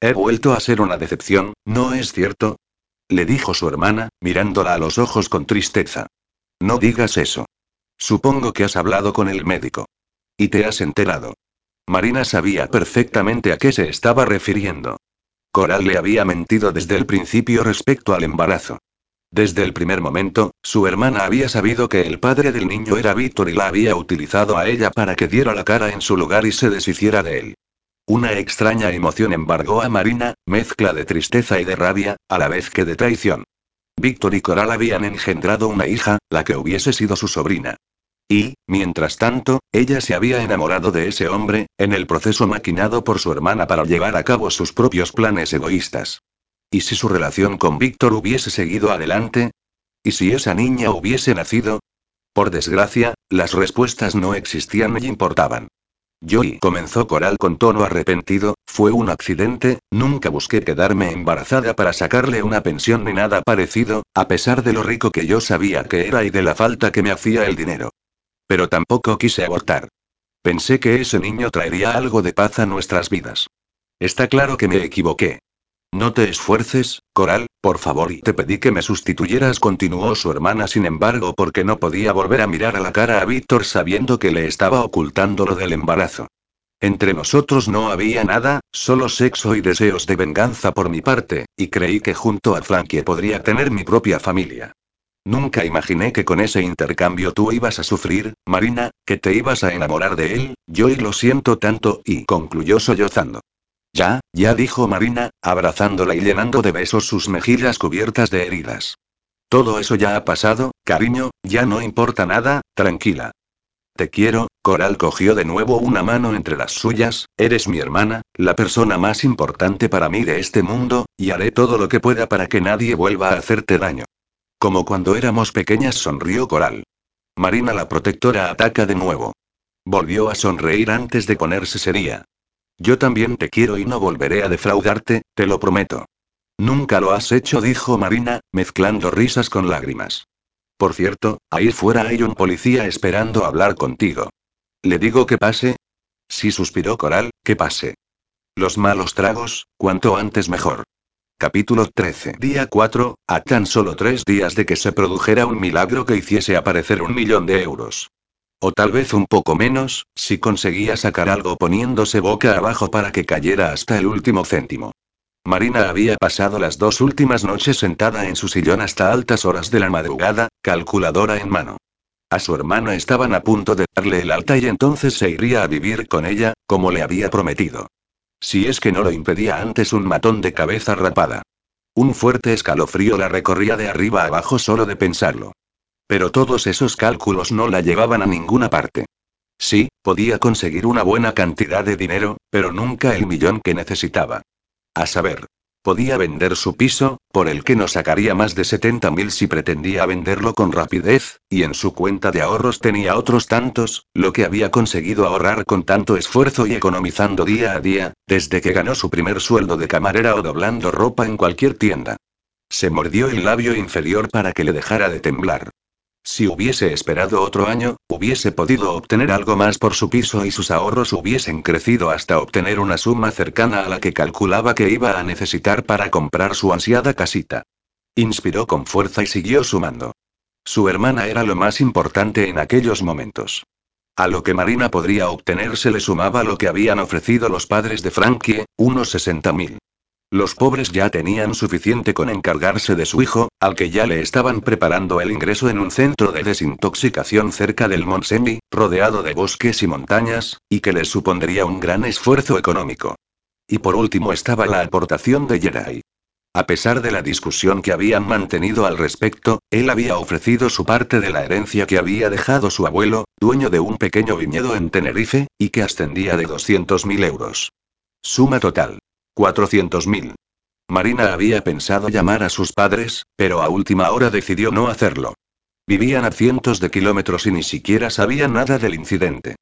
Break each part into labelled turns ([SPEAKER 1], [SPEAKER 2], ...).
[SPEAKER 1] He vuelto a ser una decepción, ¿no es cierto? Le dijo su hermana, mirándola a los ojos con tristeza. No digas eso. Supongo que has hablado con el médico. Y te has enterado. Marina sabía perfectamente a qué se estaba refiriendo. Coral le había mentido desde el principio respecto al embarazo. Desde el primer momento, su hermana había sabido que el padre del niño era Víctor y la había utilizado a ella para que diera la cara en su lugar y se deshiciera de él. Una extraña emoción embargó a Marina, mezcla de tristeza y de rabia, a la vez que de traición. Víctor y Coral habían engendrado una hija, la que hubiese sido su sobrina. Y, mientras tanto, ella se había enamorado de ese hombre, en el proceso maquinado por su hermana para llevar a cabo sus propios planes egoístas. ¿Y si su relación con Víctor hubiese seguido adelante? ¿Y si esa niña hubiese nacido? Por desgracia, las respuestas no existían ni importaban. Joy comenzó Coral con tono arrepentido, fue un accidente, nunca busqué quedarme embarazada para sacarle una pensión ni nada parecido, a pesar de lo rico que yo sabía que era y de la falta que me hacía el dinero. Pero tampoco quise abortar. Pensé que ese niño traería algo de paz a nuestras vidas. Está claro que me equivoqué. No te esfuerces, Coral, por favor, y te pedí que me sustituyeras, continuó su hermana, sin embargo, porque no podía volver a mirar a la cara a Víctor sabiendo que le estaba ocultando lo del embarazo. Entre nosotros no había nada, solo sexo y deseos de venganza por mi parte, y creí que junto a Frankie podría tener mi propia familia. Nunca imaginé que con ese intercambio tú ibas a sufrir, Marina, que te ibas a enamorar de él, yo y lo siento tanto, y concluyó sollozando. Ya, ya dijo Marina, abrazándola y llenando de besos sus mejillas cubiertas de heridas. Todo eso ya ha pasado, cariño, ya no importa nada, tranquila. Te quiero, Coral cogió de nuevo una mano entre las suyas, eres mi hermana, la persona más importante para mí de este mundo, y haré todo lo que pueda para que nadie vuelva a hacerte daño. Como cuando éramos pequeñas sonrió Coral. Marina la protectora ataca de nuevo. Volvió a sonreír antes de ponerse seria. Yo también te quiero y no volveré a defraudarte, te lo prometo. Nunca lo has hecho, dijo Marina, mezclando risas con lágrimas. Por cierto, ahí fuera hay un policía esperando hablar contigo. ¿Le digo que pase? Sí, suspiró Coral, que pase. Los malos tragos, cuanto antes mejor. Capítulo 13. Día 4, a tan solo tres días de que se produjera un milagro que hiciese aparecer un millón de euros. O tal vez un poco menos, si conseguía sacar algo poniéndose boca abajo para que cayera hasta el último céntimo. Marina había pasado las dos últimas noches sentada en su sillón hasta altas horas de la madrugada, calculadora en mano. A su hermana estaban a punto de darle el alta y entonces se iría a vivir con ella, como le había prometido. Si es que no lo impedía antes un matón de cabeza rapada. Un fuerte escalofrío la recorría de arriba abajo solo de pensarlo. Pero todos esos cálculos no la llevaban a ninguna parte. Sí, podía conseguir una buena cantidad de dinero, pero nunca el millón que necesitaba. A saber, podía vender su piso, por el que no sacaría más de 70 mil si pretendía venderlo con rapidez, y en su cuenta de ahorros tenía otros tantos, lo que había conseguido ahorrar con tanto esfuerzo y economizando día a día, desde que ganó su primer sueldo de camarera o doblando ropa en cualquier tienda. Se mordió el labio inferior para que le dejara de temblar. Si hubiese esperado otro año, hubiese podido obtener algo más por su piso y sus ahorros hubiesen crecido hasta obtener una suma cercana a la que calculaba que iba a necesitar para comprar su ansiada casita. Inspiró con fuerza y siguió sumando. Su hermana era lo más importante en aquellos momentos. A lo que Marina podría obtener se le sumaba lo que habían ofrecido los padres de Frankie, unos 60 mil. Los pobres ya tenían suficiente con encargarse de su hijo, al que ya le estaban preparando el ingreso en un centro de desintoxicación cerca del Monsemi, rodeado de bosques y montañas, y que les supondría un gran esfuerzo económico. Y por último estaba la aportación de Jerai. A pesar de la discusión que habían mantenido al respecto, él había ofrecido su parte de la herencia que había dejado su abuelo, dueño de un pequeño viñedo en Tenerife, y que ascendía de 200.000 euros. Suma total. 400.000. Marina había pensado llamar a sus padres, pero a última hora decidió no hacerlo. Vivían a cientos de kilómetros y ni siquiera sabían nada del incidente.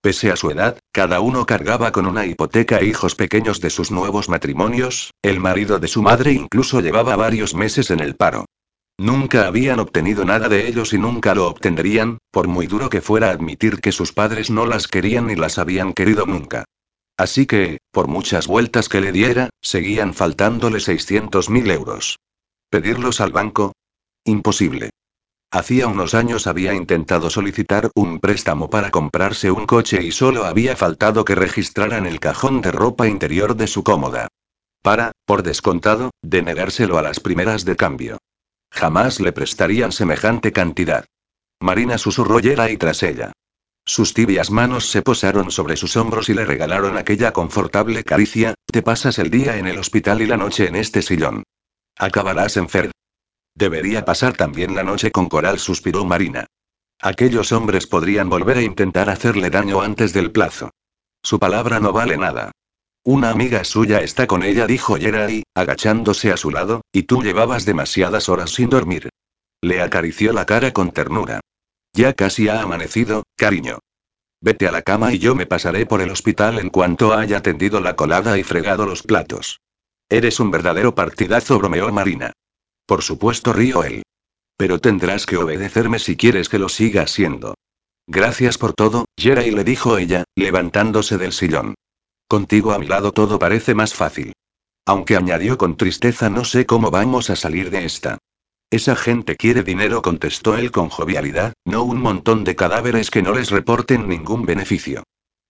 [SPEAKER 1] Pese a su edad, cada uno cargaba con una hipoteca e hijos pequeños de sus nuevos matrimonios, el marido de su madre incluso llevaba varios meses en el paro. Nunca habían obtenido nada de ellos y nunca lo obtendrían, por muy duro que fuera admitir que sus padres no las querían ni las habían querido nunca. Así que, por muchas vueltas que le diera, seguían faltándole 600.000 euros. ¿Pedirlos al banco? Imposible. Hacía unos años había intentado solicitar un préstamo para comprarse un coche y solo había faltado que registraran el cajón de ropa interior de su cómoda. Para, por descontado, denegárselo a las primeras de cambio. Jamás le prestarían semejante cantidad. Marina susurró y tras ella. Sus tibias manos se posaron sobre sus hombros y le regalaron aquella confortable caricia, te pasas el día en el hospital y la noche en este sillón. Acabarás enfermo. Debería pasar también la noche con Coral, suspiró Marina. Aquellos hombres podrían volver a intentar hacerle daño antes del plazo. Su palabra no vale nada. Una amiga suya está con ella, dijo Yeray, agachándose a su lado, y tú llevabas demasiadas horas sin dormir. Le acarició la cara con ternura. Ya casi ha amanecido, cariño. Vete a la cama y yo me pasaré por el hospital en cuanto haya tendido la colada y fregado los platos. Eres un verdadero partidazo, bromeó Marina. Por supuesto, río él. Pero tendrás que obedecerme si quieres que lo siga siendo. Gracias por todo, Jeray le dijo ella, levantándose del sillón. Contigo a mi lado todo parece más fácil. Aunque añadió con tristeza, no sé cómo vamos a salir de esta. Esa gente quiere dinero, contestó él con jovialidad, no un montón de cadáveres que no les reporten ningún beneficio.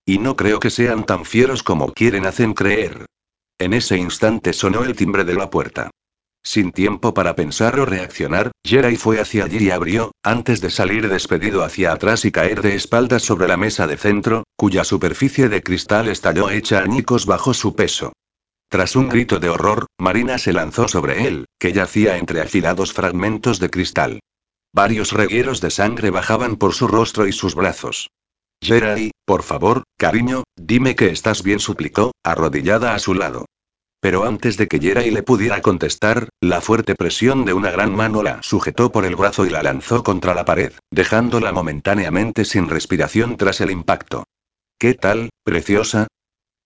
[SPEAKER 1] Y no creo que sean tan fieros como quieren hacen creer. En ese instante sonó el timbre de la puerta. Sin tiempo para pensar o reaccionar, Jeray fue hacia allí y abrió, antes de salir despedido hacia atrás y caer de espaldas sobre la mesa de centro, cuya superficie de cristal estalló hecha añicos bajo su peso. Tras un grito de horror, Marina se lanzó sobre él, que yacía entre afilados fragmentos de cristal. Varios regueros de sangre bajaban por su rostro y sus brazos. Jerai, por favor, cariño, dime que estás bien, suplicó, arrodillada a su lado. Pero antes de que Jerai le pudiera contestar, la fuerte presión de una gran mano la sujetó por el brazo y la lanzó contra la pared, dejándola momentáneamente sin respiración tras el impacto. ¿Qué tal, preciosa?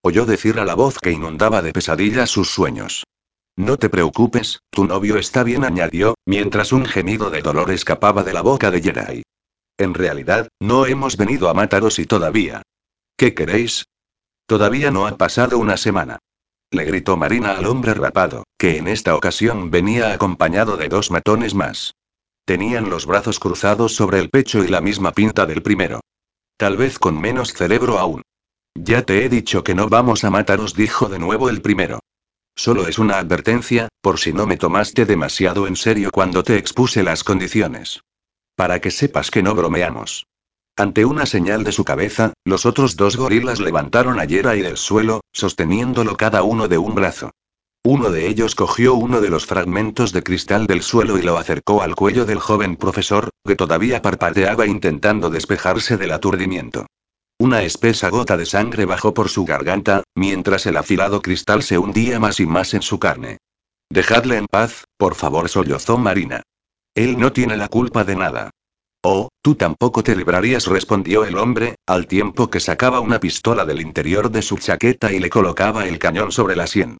[SPEAKER 1] Oyó decir a la voz que inundaba de pesadillas sus sueños. No te preocupes, tu novio está bien, añadió, mientras un gemido de dolor escapaba de la boca de Jerai. En realidad, no hemos venido a mataros y todavía. ¿Qué queréis? Todavía no ha pasado una semana. Le gritó Marina al hombre rapado, que en esta ocasión venía acompañado de dos matones más. Tenían los brazos cruzados sobre el pecho y la misma pinta del primero. Tal vez con menos cerebro aún. Ya te he dicho que no vamos a mataros, dijo de nuevo el primero. Solo es una advertencia, por si no me tomaste demasiado en serio cuando te expuse las condiciones. Para que sepas que no bromeamos. Ante una señal de su cabeza, los otros dos gorilas levantaron a Yera del suelo, sosteniéndolo cada uno de un brazo. Uno de ellos cogió uno de los fragmentos de cristal del suelo y lo acercó al cuello del joven profesor, que todavía parpadeaba intentando despejarse del aturdimiento. Una espesa gota de sangre bajó por su garganta, mientras el afilado cristal se hundía más y más en su carne. Dejadle en paz, por favor, sollozó Marina. Él no tiene la culpa de nada. Oh, tú tampoco te librarías, respondió el hombre, al tiempo que sacaba una pistola del interior de su chaqueta y le colocaba el cañón sobre la sien.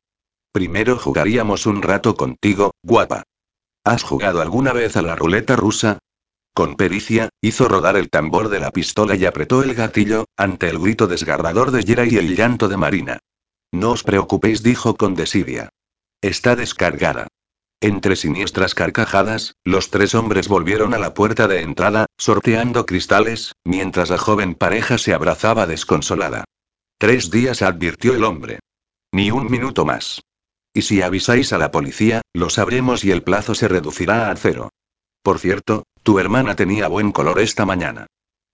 [SPEAKER 1] Primero jugaríamos un rato contigo, guapa. ¿Has jugado alguna vez a la ruleta rusa? Con pericia, hizo rodar el tambor de la pistola y apretó el gatillo, ante el grito desgarrador de Yera y el llanto de Marina. No os preocupéis, dijo con desidia. Está descargada. Entre siniestras carcajadas, los tres hombres volvieron a la puerta de entrada, sorteando cristales, mientras la joven pareja se abrazaba desconsolada. Tres días advirtió el hombre. Ni un minuto más. Y si avisáis a la policía, lo sabremos y el plazo se reducirá a cero. Por cierto, tu hermana tenía buen color esta mañana.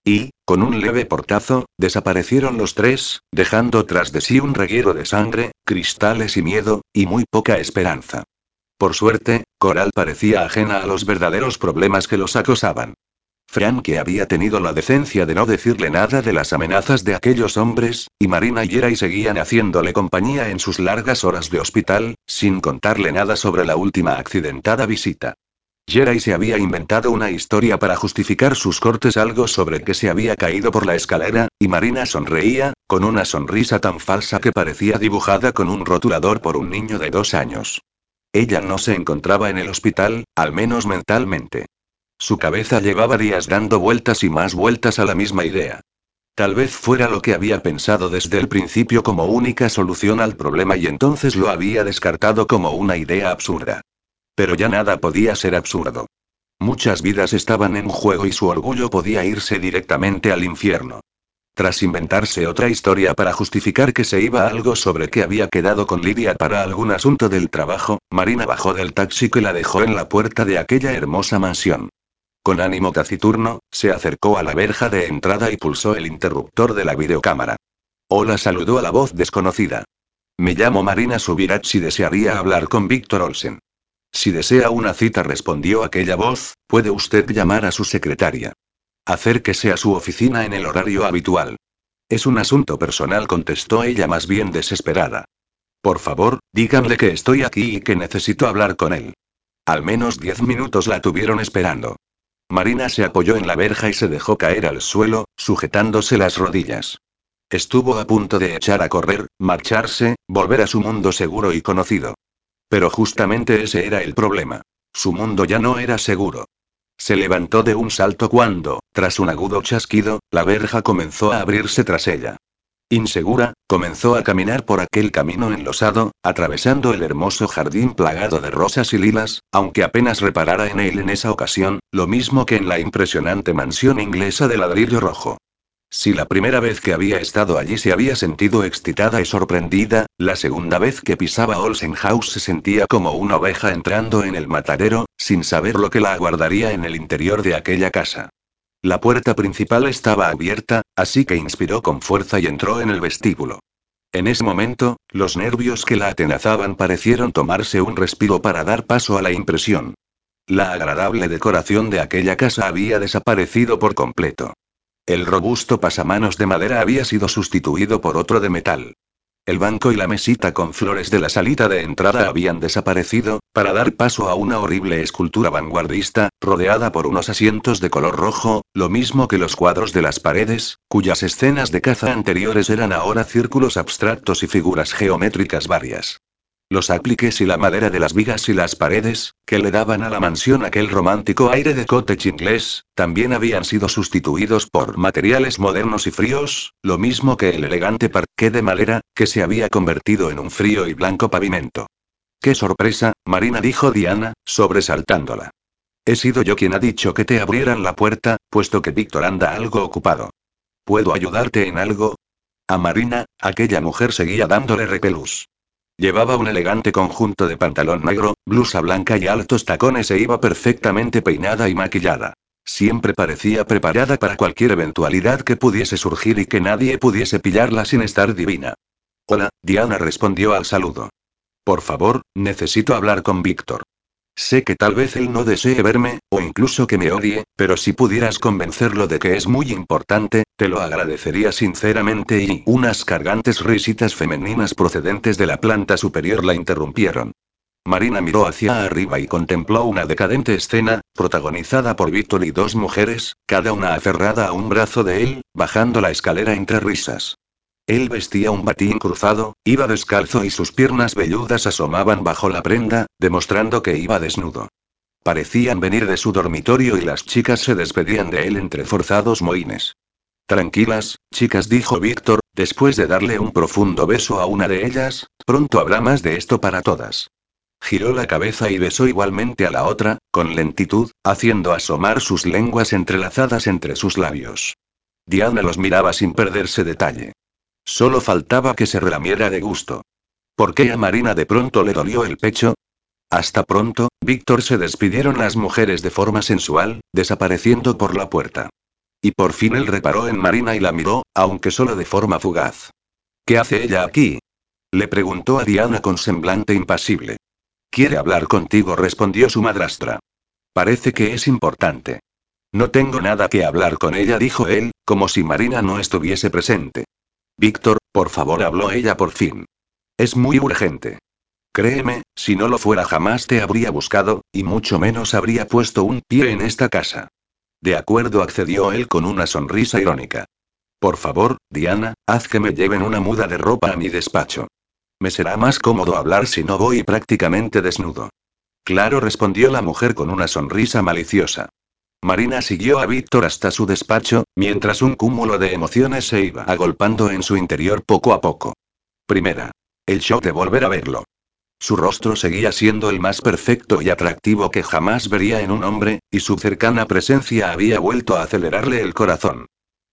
[SPEAKER 1] Y, con un leve portazo, desaparecieron los tres, dejando tras de sí un reguero de sangre, cristales y miedo, y muy poca esperanza. Por suerte, Coral parecía ajena a los verdaderos problemas que los acosaban. Frank había tenido la decencia de no decirle nada de las amenazas de aquellos hombres, y Marina y Jeray seguían haciéndole compañía en sus largas horas de hospital, sin contarle nada sobre la última accidentada visita. Jeray se había inventado una historia para justificar sus cortes, algo sobre que se había caído por la escalera, y Marina sonreía, con una sonrisa tan falsa que parecía dibujada con un rotulador por un niño de dos años. Ella no se encontraba en el hospital, al menos mentalmente. Su cabeza llevaba días dando vueltas y más vueltas a la misma idea. Tal vez fuera lo que había pensado desde el principio como única solución al problema y entonces lo había descartado como una idea absurda. Pero ya nada podía ser absurdo. Muchas vidas estaban en juego y su orgullo podía irse directamente al infierno. Tras inventarse otra historia para justificar que se iba algo sobre que había quedado con Lidia para algún asunto del trabajo, Marina bajó del taxi que la dejó en la puerta de aquella hermosa mansión. Con ánimo taciturno, se acercó a la verja de entrada y pulsó el interruptor de la videocámara. Hola saludó a la voz desconocida. Me llamo Marina Subirach y desearía hablar con Víctor Olsen. Si desea una cita, respondió aquella voz, puede usted llamar a su secretaria. Acérquese a su oficina en el horario habitual. Es un asunto personal, contestó ella más bien desesperada. Por favor, díganle que estoy aquí y que necesito hablar con él. Al menos diez minutos la tuvieron esperando. Marina se apoyó en la verja y se dejó caer al suelo, sujetándose las rodillas. Estuvo a punto de echar a correr, marcharse, volver a su mundo seguro y conocido. Pero justamente ese era el problema. Su mundo ya no era seguro. Se levantó de un salto cuando, tras un agudo chasquido, la verja comenzó a abrirse tras ella. Insegura, comenzó a caminar por aquel camino enlosado, atravesando el hermoso jardín plagado de rosas y lilas, aunque apenas reparara en él en esa ocasión, lo mismo que en la impresionante mansión inglesa de ladrillo rojo. Si la primera vez que había estado allí se había sentido excitada y sorprendida, la segunda vez que pisaba Olsen House se sentía como una oveja entrando en el matadero, sin saber lo que la aguardaría en el interior de aquella casa. La puerta principal estaba abierta, así que inspiró con fuerza y entró en el vestíbulo. En ese momento, los nervios que la atenazaban parecieron tomarse un respiro para dar paso a la impresión. La agradable decoración de aquella casa había desaparecido por completo. El robusto pasamanos de madera había sido sustituido por otro de metal. El banco y la mesita con flores de la salita de entrada habían desaparecido, para dar paso a una horrible escultura vanguardista, rodeada por unos asientos de color rojo, lo mismo que los cuadros de las paredes, cuyas escenas de caza anteriores eran ahora círculos abstractos y figuras geométricas varias. Los apliques y la madera de las vigas y las paredes, que le daban a la mansión aquel romántico aire de cottage inglés, también habían sido sustituidos por materiales modernos y fríos, lo mismo que el elegante parqué de madera, que se había convertido en un frío y blanco pavimento. ¡Qué sorpresa, Marina! dijo Diana, sobresaltándola. He sido yo quien ha dicho que te abrieran la puerta, puesto que Víctor anda algo ocupado. ¿Puedo ayudarte en algo? A Marina, aquella mujer seguía dándole repelús. Llevaba un elegante conjunto de pantalón negro, blusa blanca y altos tacones e iba perfectamente peinada y maquillada. Siempre parecía preparada para cualquier eventualidad que pudiese surgir y que nadie pudiese pillarla sin estar divina. Hola, Diana respondió al saludo. Por favor, necesito hablar con Víctor. Sé que tal vez él no desee verme, o incluso que me odie, pero si pudieras convencerlo de que es muy importante, te lo agradecería sinceramente y unas cargantes risitas femeninas procedentes de la planta superior la interrumpieron. Marina miró hacia arriba y contempló una decadente escena, protagonizada por Víctor y dos mujeres, cada una aferrada a un brazo de él, bajando la escalera entre risas. Él vestía un batín cruzado, iba descalzo y sus piernas velludas asomaban bajo la prenda, demostrando que iba desnudo. Parecían venir de su dormitorio y las chicas se despedían de él entre forzados mohines. Tranquilas, chicas, dijo Víctor, después de darle un profundo beso a una de ellas, pronto habrá más de esto para todas. Giró la cabeza y besó igualmente a la otra, con lentitud, haciendo asomar sus lenguas entrelazadas entre sus labios. Diana los miraba sin perderse detalle. Solo faltaba que se relamiera de gusto. ¿Por qué a Marina de pronto le dolió el pecho? Hasta pronto, Víctor se despidieron las mujeres de forma sensual, desapareciendo por la puerta. Y por fin él reparó en Marina y la miró, aunque solo de forma fugaz. ¿Qué hace ella aquí? Le preguntó a Diana con semblante impasible. Quiere hablar contigo, respondió su madrastra. Parece que es importante. No tengo nada que hablar con ella, dijo él, como si Marina no estuviese presente. Víctor, por favor, habló ella por fin. Es muy urgente. Créeme, si no lo fuera jamás te habría buscado, y mucho menos habría puesto un pie en esta casa. De acuerdo, accedió él con una sonrisa irónica. Por favor, Diana, haz que me lleven una muda de ropa a mi despacho. Me será más cómodo hablar si no voy prácticamente desnudo. Claro, respondió la mujer con una sonrisa maliciosa. Marina siguió a Víctor hasta su despacho, mientras un cúmulo de emociones se iba agolpando en su interior poco a poco. Primera. El shock de volver a verlo. Su rostro seguía siendo el más perfecto y atractivo que jamás vería en un hombre, y su cercana presencia había vuelto a acelerarle el corazón.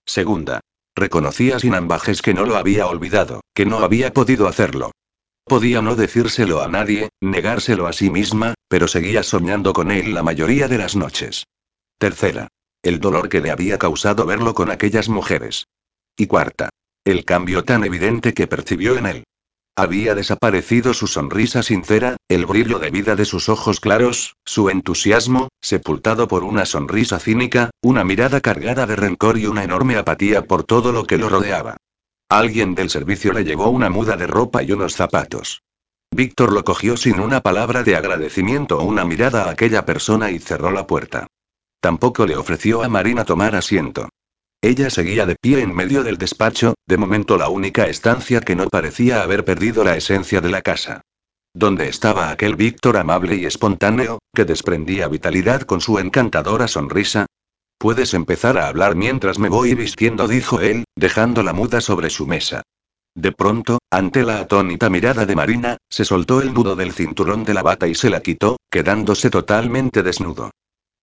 [SPEAKER 1] Segunda. Reconocía sin ambajes que no lo había olvidado, que no había podido hacerlo. Podía no decírselo a nadie, negárselo a sí misma, pero seguía soñando con él la mayoría de las noches. Tercera. El dolor que le había causado verlo con aquellas mujeres. Y cuarta. El cambio tan evidente que percibió en él. Había desaparecido su sonrisa sincera, el brillo de vida de sus ojos claros, su entusiasmo, sepultado por una sonrisa cínica, una mirada cargada de rencor y una enorme apatía por todo lo que lo rodeaba. Alguien del servicio le llevó una muda de ropa y unos zapatos. Víctor lo cogió sin una palabra de agradecimiento o una mirada a aquella persona y cerró la puerta. Tampoco le ofreció a Marina tomar asiento. Ella seguía de pie en medio del despacho, de momento la única estancia que no parecía haber perdido la esencia de la casa. ¿Dónde estaba aquel Víctor amable y espontáneo, que desprendía vitalidad con su encantadora sonrisa? Puedes empezar a hablar mientras me voy vistiendo, dijo él, dejando la muda sobre su mesa. De pronto, ante la atónita mirada de Marina, se soltó el nudo del cinturón de la bata y se la quitó, quedándose totalmente desnudo.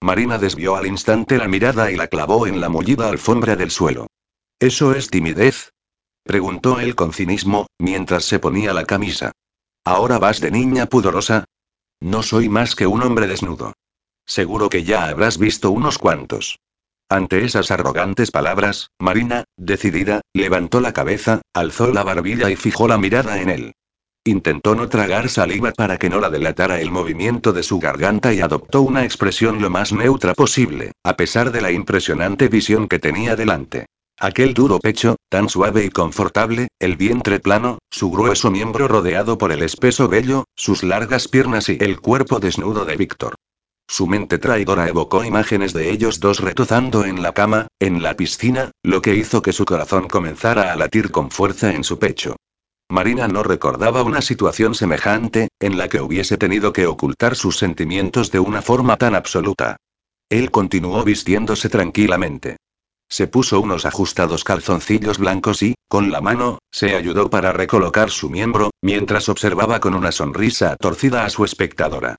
[SPEAKER 1] Marina desvió al instante la mirada y la clavó en la mullida alfombra del suelo. ¿Eso es timidez? preguntó él con cinismo, mientras se ponía la camisa. ¿Ahora vas de niña pudorosa? No soy más que un hombre desnudo. Seguro que ya habrás visto unos cuantos. Ante esas arrogantes palabras, Marina, decidida, levantó la cabeza, alzó la barbilla y fijó la mirada en él. Intentó no tragar saliva para que no la delatara el movimiento de su garganta y adoptó una expresión lo más neutra posible, a pesar de la impresionante visión que tenía delante. Aquel duro pecho, tan suave y confortable, el vientre plano, su grueso miembro rodeado por el espeso vello, sus largas piernas y el cuerpo desnudo de Víctor. Su mente traidora evocó imágenes de ellos dos retozando en la cama, en la piscina, lo que hizo que su corazón comenzara a latir con fuerza en su pecho. Marina no recordaba una situación semejante, en la que hubiese tenido que ocultar sus sentimientos de una forma tan absoluta. Él continuó vistiéndose tranquilamente. Se puso unos ajustados calzoncillos blancos y, con la mano, se ayudó para recolocar su miembro, mientras observaba con una sonrisa torcida a su espectadora.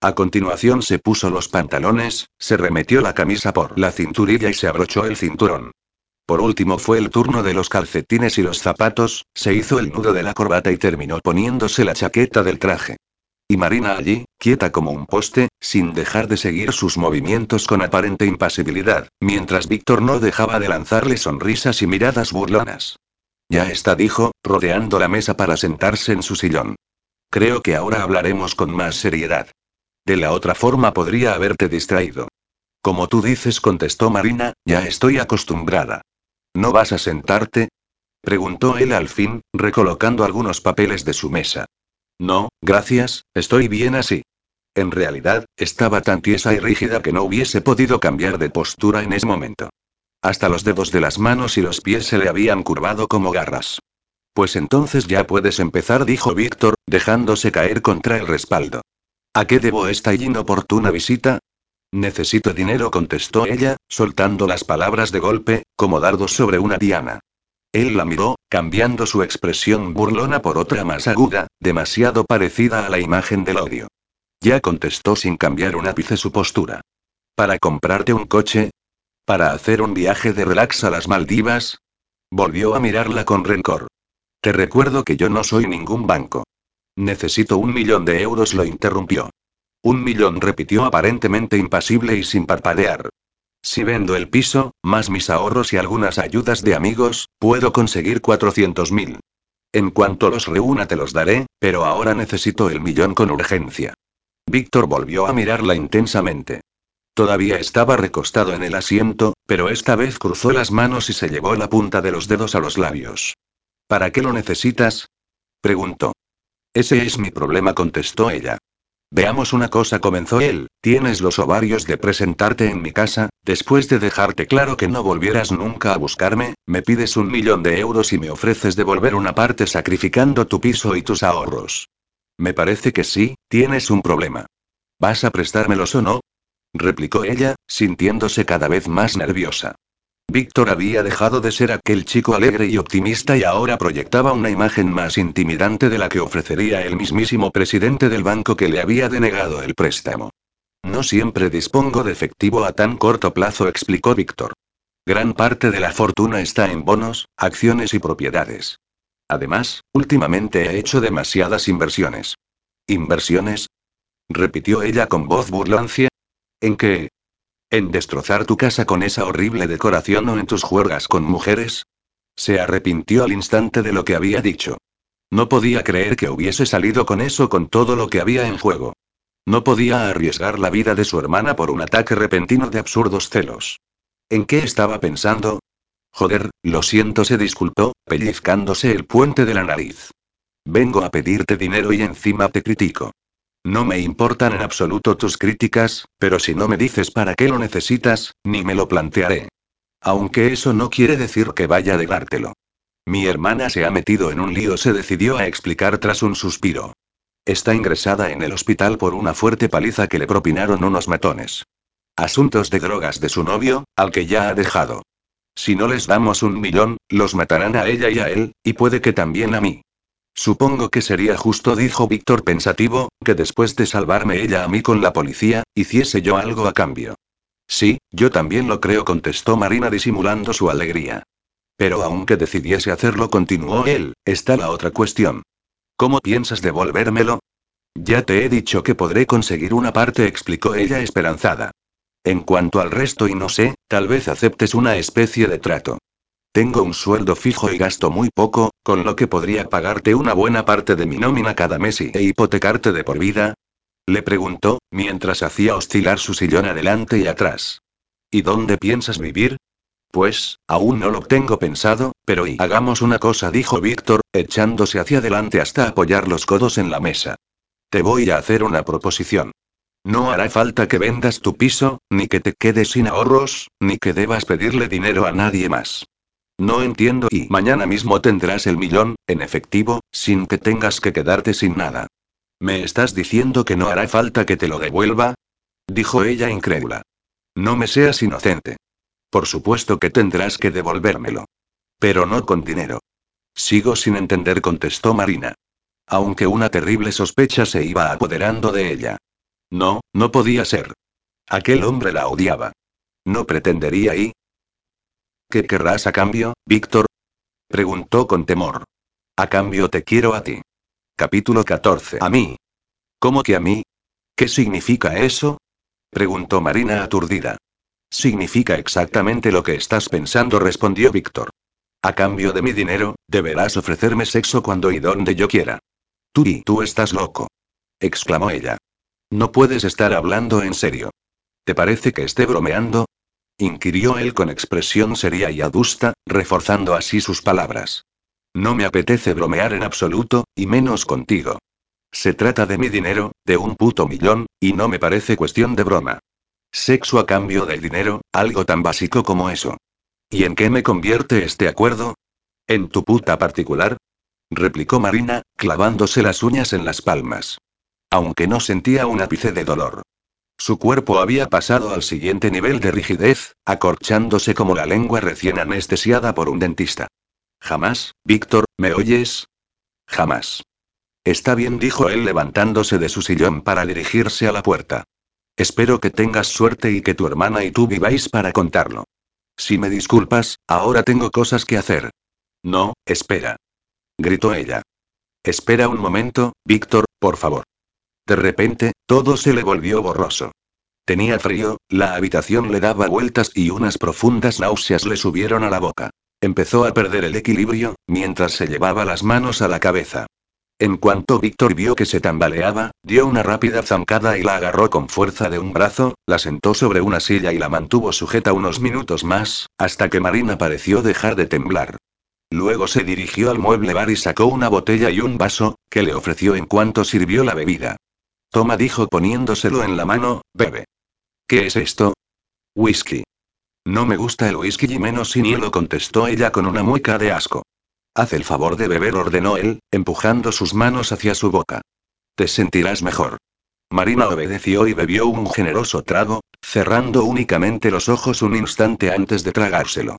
[SPEAKER 1] A continuación se puso los pantalones, se remetió la camisa por la cinturilla y se abrochó el cinturón. Por último fue el turno de los calcetines y los zapatos, se hizo el nudo de la corbata y terminó poniéndose la chaqueta del traje. Y Marina allí, quieta como un poste, sin dejar de seguir sus movimientos con aparente impasibilidad, mientras Víctor no dejaba de lanzarle sonrisas y miradas burlonas. Ya está, dijo, rodeando la mesa para sentarse en su sillón. Creo que ahora hablaremos con más seriedad. De la otra forma podría haberte distraído. Como tú dices, contestó Marina, ya estoy acostumbrada. ¿No vas a sentarte? preguntó él al fin, recolocando algunos papeles de su mesa. No, gracias, estoy bien así. En realidad, estaba tan tiesa y rígida que no hubiese podido cambiar de postura en ese momento. Hasta los dedos de las manos y los pies se le habían curvado como garras. Pues entonces ya puedes empezar, dijo Víctor, dejándose caer contra el respaldo. ¿A qué debo esta inoportuna visita? Necesito dinero, contestó ella, soltando las palabras de golpe, como dardos sobre una diana. Él la miró, cambiando su expresión burlona por otra más aguda, demasiado parecida a la imagen del odio. Ya contestó sin cambiar un ápice su postura. ¿Para comprarte un coche? ¿Para hacer un viaje de relax a las Maldivas? Volvió a mirarla con rencor. Te recuerdo que yo no soy ningún banco. Necesito un millón de euros, lo interrumpió. Un millón repitió aparentemente impasible y sin parpadear. Si vendo el piso, más mis ahorros y algunas ayudas de amigos, puedo conseguir 400 mil. En cuanto los reúna te los daré, pero ahora necesito el millón con urgencia. Víctor volvió a mirarla intensamente. Todavía estaba recostado en el asiento, pero esta vez cruzó las manos y se llevó la punta de los dedos a los labios. ¿Para qué lo necesitas? preguntó. Ese es mi problema, contestó ella. Veamos una cosa, comenzó él, tienes los ovarios de presentarte en mi casa, después de dejarte claro que no volvieras nunca a buscarme, me pides un millón de euros y me ofreces devolver una parte sacrificando tu piso y tus ahorros. Me parece que sí, tienes un problema. ¿Vas a prestármelos o no? replicó ella, sintiéndose cada vez más nerviosa. Víctor había dejado de ser aquel chico alegre y optimista y ahora proyectaba una imagen más intimidante de la que ofrecería el mismísimo presidente del banco que le había denegado el préstamo. No siempre dispongo de efectivo a tan corto plazo, explicó Víctor. Gran parte de la fortuna está en bonos, acciones y propiedades. Además, últimamente he hecho demasiadas inversiones. ¿Inversiones? repitió ella con voz burlancia. ¿En qué? ¿En destrozar tu casa con esa horrible decoración o en tus juergas con mujeres? Se arrepintió al instante de lo que había dicho. No podía creer que hubiese salido con eso con todo lo que había en juego. No podía arriesgar la vida de su hermana por un ataque repentino de absurdos celos. ¿En qué estaba pensando? Joder, lo siento, se disculpó, pellizcándose el puente de la nariz. Vengo a pedirte dinero y encima te critico. No me importan en absoluto tus críticas, pero si no me dices para qué lo necesitas, ni me lo plantearé. Aunque eso no quiere decir que vaya a dártelo. Mi hermana se ha metido en un lío, se decidió a explicar tras un suspiro. Está ingresada en el hospital por una fuerte paliza que le propinaron unos matones. Asuntos de drogas de su novio, al que ya ha dejado. Si no les damos un millón, los matarán a ella y a él, y puede que también a mí. Supongo que sería justo, dijo Víctor pensativo, que después de salvarme ella a mí con la policía, hiciese yo algo a cambio. Sí, yo también lo creo, contestó Marina disimulando su alegría. Pero aunque decidiese hacerlo, continuó él, está la otra cuestión. ¿Cómo piensas devolvérmelo? Ya te he dicho que podré conseguir una parte, explicó ella esperanzada. En cuanto al resto y no sé, tal vez aceptes una especie de trato. Tengo un sueldo fijo y gasto muy poco, con lo que podría pagarte una buena parte de mi nómina cada mes y, e hipotecarte de por vida. Le preguntó, mientras hacía oscilar su sillón adelante y atrás. ¿Y dónde piensas vivir? Pues, aún no lo tengo pensado, pero y hagamos una cosa, dijo Víctor, echándose hacia adelante hasta apoyar los codos en la mesa. Te voy a hacer una proposición. No hará falta que vendas tu piso, ni que te quedes sin ahorros, ni que debas pedirle dinero a nadie más. No entiendo y mañana mismo tendrás el millón, en efectivo, sin que tengas que quedarte sin nada. ¿Me estás diciendo que no hará falta que te lo devuelva? Dijo ella incrédula. No me seas inocente. Por supuesto que tendrás que devolvérmelo. Pero no con dinero. Sigo sin entender, contestó Marina. Aunque una terrible sospecha se iba apoderando de ella. No, no podía ser. Aquel hombre la odiaba. No pretendería y... ¿Qué querrás a cambio, Víctor? Preguntó con temor. A cambio te quiero a ti. Capítulo 14. A mí. ¿Cómo que a mí? ¿Qué significa eso? Preguntó Marina aturdida. Significa exactamente lo que estás pensando, respondió Víctor. A cambio de mi dinero, deberás ofrecerme sexo cuando y donde yo quiera. Tú y tú estás loco. exclamó ella. No puedes estar hablando en serio. ¿Te parece que esté bromeando? Inquirió él con expresión seria y adusta, reforzando así sus palabras. No me apetece bromear en absoluto, y menos contigo. Se trata de mi dinero, de un puto millón, y no me parece cuestión de broma. Sexo a cambio del dinero, algo tan básico como eso. ¿Y en qué me convierte este acuerdo? ¿En tu puta particular? replicó Marina, clavándose las uñas en las palmas. Aunque no sentía un ápice de dolor. Su cuerpo había pasado al siguiente nivel de rigidez, acorchándose como la lengua recién anestesiada por un dentista. Jamás, Víctor, ¿me oyes? Jamás. Está bien, dijo él levantándose de su sillón para dirigirse a la puerta. Espero que tengas suerte y que tu hermana y tú viváis para contarlo. Si me disculpas, ahora tengo cosas que hacer. No, espera. Gritó ella. Espera un momento, Víctor, por favor. De repente, todo se le volvió borroso. Tenía frío, la habitación le daba vueltas y unas profundas náuseas le subieron a la boca. Empezó a perder el equilibrio, mientras se llevaba las manos a la cabeza. En cuanto Víctor vio que se tambaleaba, dio una rápida zancada y la agarró con fuerza de un brazo, la sentó sobre una silla y la mantuvo sujeta unos minutos más, hasta que Marina pareció dejar de temblar. Luego se dirigió al mueble bar y sacó una botella y un vaso, que le ofreció en cuanto sirvió la bebida. Toma, dijo poniéndoselo en la mano, bebe. ¿Qué es esto? Whisky. No me gusta el whisky y menos sin hielo, contestó ella con una mueca de asco. Haz el favor de beber, ordenó él, empujando sus manos hacia su boca. Te sentirás mejor. Marina obedeció y bebió un generoso trago, cerrando únicamente los ojos un instante antes de tragárselo.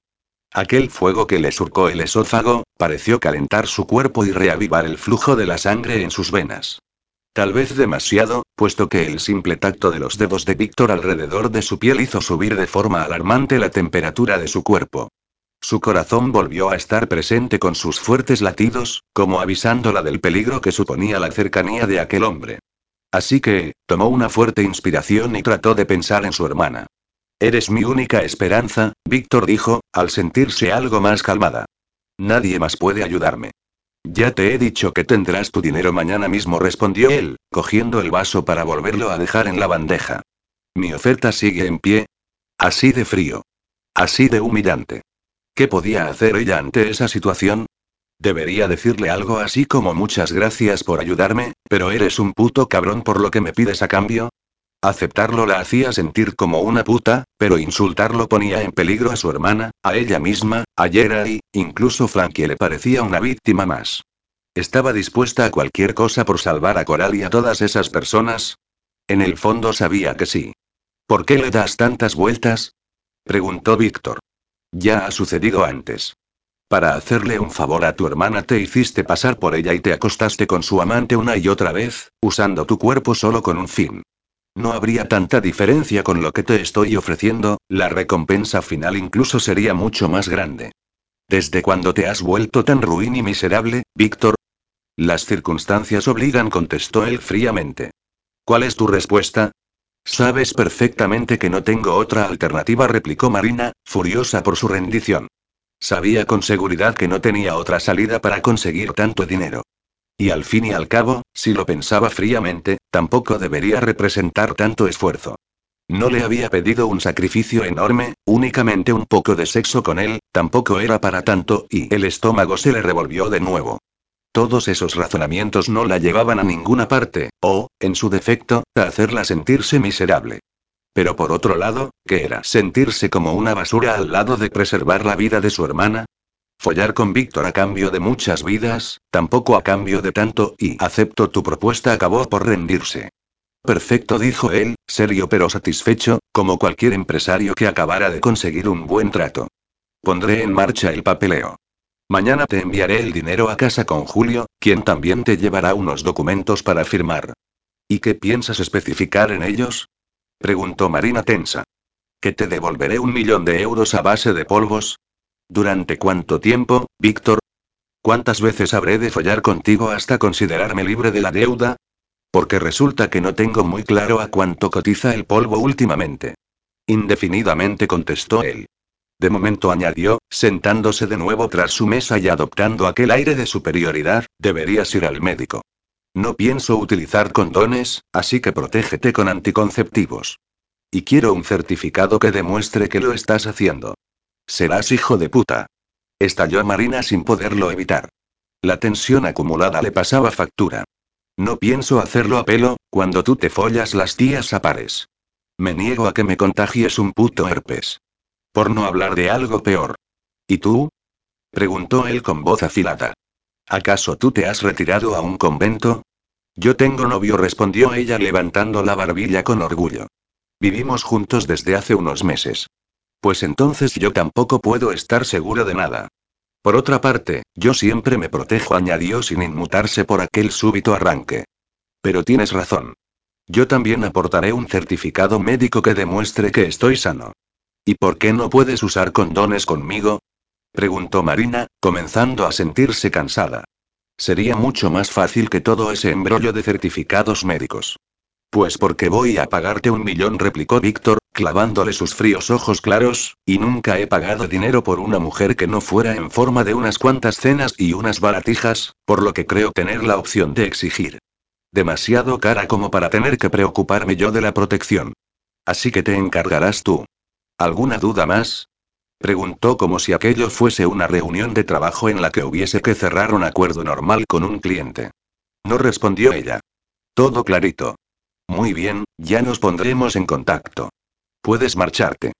[SPEAKER 1] Aquel fuego que le surcó el esófago, pareció calentar su cuerpo y reavivar el flujo de la sangre en sus venas. Tal vez demasiado, puesto que el simple tacto de los dedos de Víctor alrededor de su piel hizo subir de forma alarmante la temperatura de su cuerpo. Su corazón volvió a estar presente con sus fuertes latidos, como avisándola del peligro que suponía la cercanía de aquel hombre. Así que, tomó una fuerte inspiración y trató de pensar en su hermana. Eres mi única esperanza, Víctor dijo, al sentirse algo más calmada. Nadie más puede ayudarme. Ya te he dicho que tendrás tu dinero mañana mismo, respondió él, cogiendo el vaso para volverlo a dejar en la bandeja. Mi oferta sigue en pie. Así de frío. Así de humillante. ¿Qué podía hacer ella ante esa situación? Debería decirle algo así como muchas gracias por ayudarme, pero eres un puto cabrón por lo que me pides a cambio. Aceptarlo la hacía sentir como una puta, pero insultarlo ponía en peligro a su hermana, a ella misma, a Jerry, incluso Frankie le parecía una víctima más. ¿Estaba dispuesta a cualquier cosa por salvar a Coral y a todas esas personas? En el fondo sabía que sí. ¿Por qué le das tantas vueltas? preguntó Víctor. Ya ha sucedido antes. Para hacerle un favor a tu hermana te hiciste pasar por ella y te acostaste con su amante una y otra vez, usando tu cuerpo solo con un fin. No habría tanta diferencia con lo que te estoy ofreciendo, la recompensa final incluso sería mucho más grande. ¿Desde cuándo te has vuelto tan ruin y miserable, Víctor? Las circunstancias obligan, contestó él fríamente. ¿Cuál es tu respuesta? Sabes perfectamente que no tengo otra alternativa, replicó Marina, furiosa por su rendición. Sabía con seguridad que no tenía otra salida para conseguir tanto dinero. Y al fin y al cabo, si lo pensaba fríamente, tampoco debería representar tanto esfuerzo. No le había pedido un sacrificio enorme, únicamente un poco de sexo con él, tampoco era para tanto, y el estómago se le revolvió de nuevo. Todos esos razonamientos no la llevaban a ninguna parte, o, en su defecto, a hacerla sentirse miserable. Pero por otro lado, ¿qué era? ¿Sentirse como una basura al lado de preservar la vida de su hermana? Follar con Víctor a cambio de muchas vidas, tampoco a cambio de tanto, y acepto tu propuesta acabó por rendirse. Perfecto, dijo él, serio pero satisfecho, como cualquier empresario que acabara de conseguir un buen trato. Pondré en marcha el papeleo. Mañana te enviaré el dinero a casa con Julio, quien también te llevará unos documentos para firmar. ¿Y qué piensas especificar en ellos? preguntó Marina tensa. Que te devolveré un millón de euros a base de polvos, ¿Durante cuánto tiempo, Víctor? ¿Cuántas veces habré de follar contigo hasta considerarme libre de la deuda? Porque resulta que no tengo muy claro a cuánto cotiza el polvo últimamente. Indefinidamente contestó él. De momento añadió, sentándose de nuevo tras su mesa y adoptando aquel aire de superioridad, deberías ir al médico. No pienso utilizar condones, así que protégete con anticonceptivos. Y quiero un certificado que demuestre que lo estás haciendo. Serás hijo de puta. Estalló Marina sin poderlo evitar. La tensión acumulada le pasaba factura. No pienso hacerlo a pelo, cuando tú te follas las tías a pares. Me niego a que me contagies un puto herpes. Por no hablar de algo peor. ¿Y tú? preguntó él con voz afilada. ¿Acaso tú te has retirado a un convento? Yo tengo novio, respondió ella levantando la barbilla con orgullo. Vivimos juntos desde hace unos meses. Pues entonces yo tampoco puedo estar seguro de nada. Por otra parte, yo siempre me protejo, añadió sin inmutarse por aquel súbito arranque. Pero tienes razón. Yo también aportaré un certificado médico que demuestre que estoy sano. ¿Y por qué no puedes usar condones conmigo? preguntó Marina, comenzando a sentirse cansada. Sería mucho más fácil que todo ese embrollo de certificados médicos. Pues porque voy a pagarte un millón, replicó Víctor, clavándole sus fríos ojos claros, y nunca he pagado dinero por una mujer que no fuera en forma de unas cuantas cenas y unas baratijas, por lo que creo tener la opción de exigir. Demasiado cara como para tener que preocuparme yo de la protección. Así que te encargarás tú. ¿Alguna duda más? Preguntó como si aquello fuese una reunión de trabajo en la que hubiese que cerrar un acuerdo normal con un cliente. No respondió ella. Todo clarito. Muy bien, ya nos pondremos en contacto. Puedes marcharte.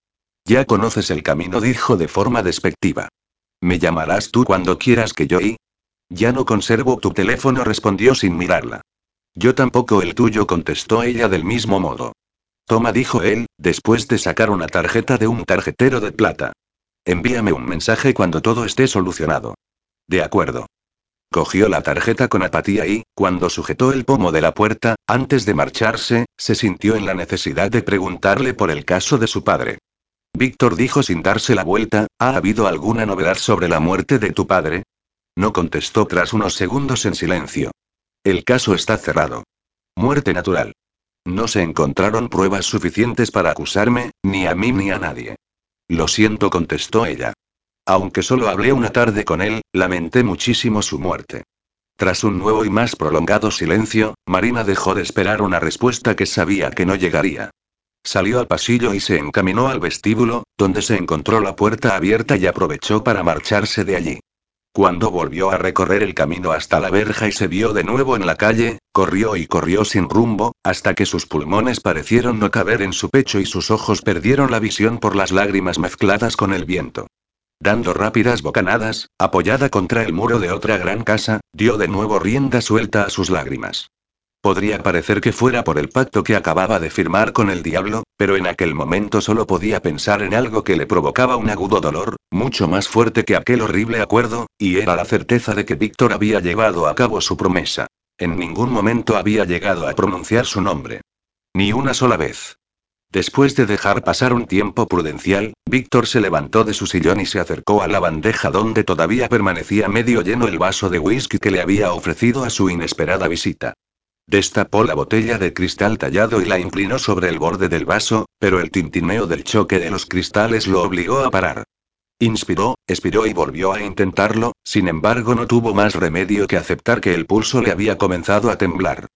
[SPEAKER 1] Ya conoces el camino, dijo de forma despectiva. Me llamarás tú cuando quieras que yo y... Ya no conservo tu teléfono, respondió sin mirarla. Yo tampoco el tuyo, contestó ella del mismo modo. Toma, dijo él, después de sacar una tarjeta de un tarjetero de plata. Envíame un mensaje cuando todo esté solucionado. De acuerdo. Cogió la tarjeta con apatía y, cuando sujetó el pomo de la puerta, antes de marcharse, se sintió en la necesidad de preguntarle por el caso de su padre. Víctor dijo sin darse la vuelta, ¿ha habido alguna novedad sobre la muerte de tu padre? No contestó tras unos segundos en silencio. El caso está cerrado. Muerte natural. No se encontraron pruebas suficientes para acusarme, ni a mí ni a nadie. Lo siento, contestó ella. Aunque solo hablé una tarde con él, lamenté muchísimo su muerte. Tras un nuevo y más prolongado silencio, Marina dejó de esperar una respuesta que sabía que no llegaría. Salió al pasillo y se encaminó al vestíbulo, donde se encontró la puerta abierta y aprovechó para marcharse de allí. Cuando volvió a recorrer el camino hasta la verja y se vio de nuevo en la calle, corrió y corrió sin rumbo, hasta que sus pulmones parecieron no caber en su pecho y sus ojos perdieron la visión por las lágrimas mezcladas con el viento. Dando rápidas bocanadas, apoyada contra el muro de otra gran casa, dio de nuevo rienda suelta a sus lágrimas. Podría parecer que fuera por el pacto que acababa de firmar con el diablo, pero en aquel momento solo podía pensar en algo que le provocaba un agudo dolor, mucho más fuerte que aquel horrible acuerdo, y era la certeza de que Víctor había llevado a cabo su promesa. En ningún momento había llegado a pronunciar su nombre. Ni una sola vez. Después de dejar pasar un tiempo prudencial, Víctor se levantó de su sillón y se acercó a la bandeja donde todavía permanecía medio lleno el vaso de whisky que le había ofrecido a su inesperada visita. Destapó la botella de cristal tallado y la inclinó sobre el borde del vaso, pero el tintineo del choque de los cristales lo obligó a parar. Inspiró, expiró y volvió a intentarlo, sin embargo no tuvo más remedio que aceptar que el pulso le había comenzado a temblar.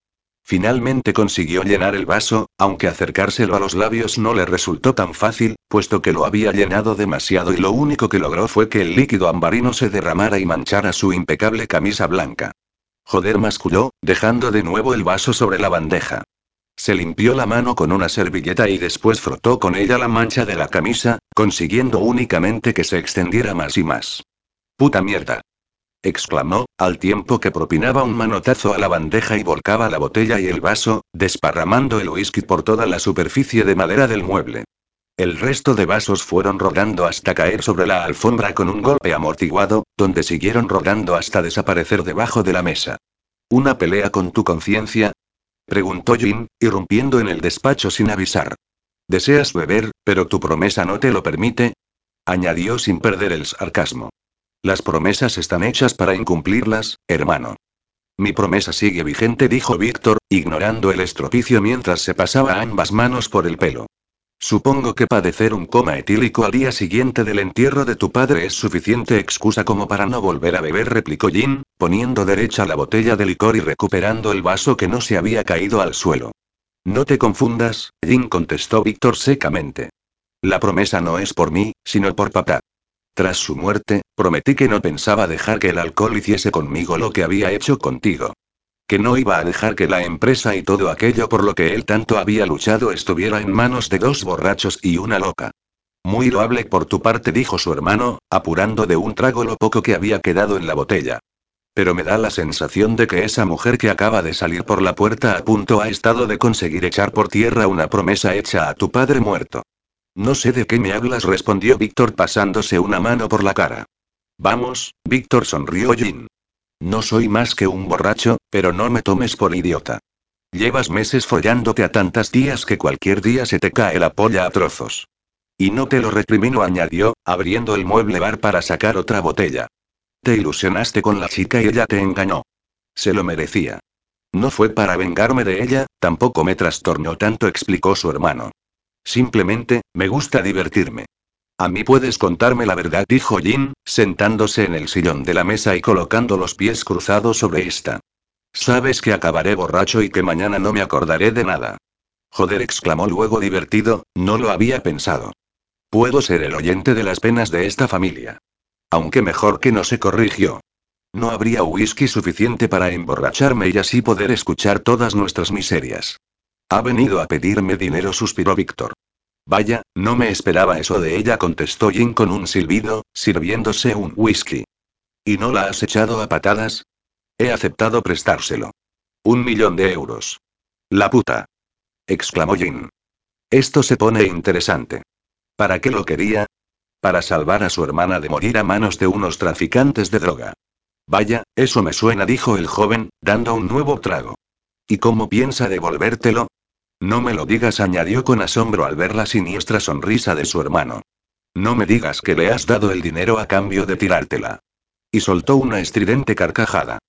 [SPEAKER 1] Finalmente consiguió llenar el vaso, aunque acercárselo a los labios no le resultó tan fácil, puesto que lo había llenado demasiado y lo único que logró fue que el líquido ambarino se derramara y manchara su impecable camisa blanca. Joder, masculló, dejando de nuevo el vaso sobre la bandeja. Se limpió la mano con una servilleta y después frotó con ella la mancha de la camisa, consiguiendo únicamente que se extendiera más y más. Puta mierda exclamó, al tiempo que propinaba un manotazo a la bandeja y volcaba la botella y el vaso, desparramando el whisky por toda la superficie de madera del mueble. El resto de vasos fueron rodando hasta caer sobre la alfombra con un golpe amortiguado, donde siguieron rodando hasta desaparecer debajo de la mesa. ¿Una pelea con tu conciencia? preguntó Jim, irrumpiendo en el despacho sin avisar. ¿Deseas beber, pero tu promesa no te lo permite? añadió sin perder el sarcasmo. Las promesas están hechas para incumplirlas, hermano. Mi promesa sigue vigente, dijo Víctor, ignorando el estropicio mientras se pasaba ambas manos por el pelo. Supongo que padecer un coma etílico al día siguiente del entierro de tu padre es suficiente excusa como para no volver a beber, replicó Jin, poniendo derecha la botella de licor y recuperando el vaso que no se había caído al suelo. No te confundas, Jin contestó Víctor secamente. La promesa no es por mí, sino por papá. Tras su muerte, prometí que no pensaba dejar que el alcohol hiciese conmigo lo que había hecho contigo. Que no iba a dejar que la empresa y todo aquello por lo que él tanto había luchado estuviera en manos de dos borrachos y una loca. Muy loable por tu parte, dijo su hermano, apurando de un trago lo poco que había quedado en la botella. Pero me da la sensación de que esa mujer que acaba de salir por la puerta a punto ha estado de conseguir echar por tierra una promesa hecha a tu padre muerto. No sé de qué me hablas, respondió Víctor pasándose una mano por la cara. Vamos, Víctor sonrió Jin. No soy más que un borracho, pero no me tomes por idiota. Llevas meses follándote a tantas días que cualquier día se te cae la polla a trozos. Y no te lo recrimino, añadió, abriendo el mueble bar para sacar otra botella. Te ilusionaste con la chica y ella te engañó. Se lo merecía. No fue para vengarme de ella, tampoco me trastornó tanto, explicó su hermano. Simplemente, me gusta divertirme. A mí puedes contarme la verdad, dijo Jin, sentándose en el sillón de la mesa y colocando los pies cruzados sobre esta. Sabes que acabaré borracho y que mañana no me acordaré de nada. Joder, exclamó luego divertido, no lo había pensado. Puedo ser el oyente de las penas de esta familia. Aunque mejor que no se corrigió. No habría whisky suficiente para emborracharme y así poder escuchar todas nuestras miserias. Ha venido a pedirme dinero, suspiró Víctor. Vaya, no me esperaba eso de ella, contestó Jin con un silbido, sirviéndose un whisky. ¿Y no la has echado a patadas? He aceptado prestárselo. Un millón de euros. La puta. exclamó Jin. Esto se pone interesante. ¿Para qué lo quería? Para salvar a su hermana de morir a manos de unos traficantes de droga. Vaya, eso me suena, dijo el joven, dando un nuevo trago. ¿Y cómo piensa devolvértelo? No me lo digas, añadió con asombro al ver la siniestra sonrisa de su hermano. No me digas que le has dado el dinero a cambio de tirártela. Y soltó una estridente carcajada.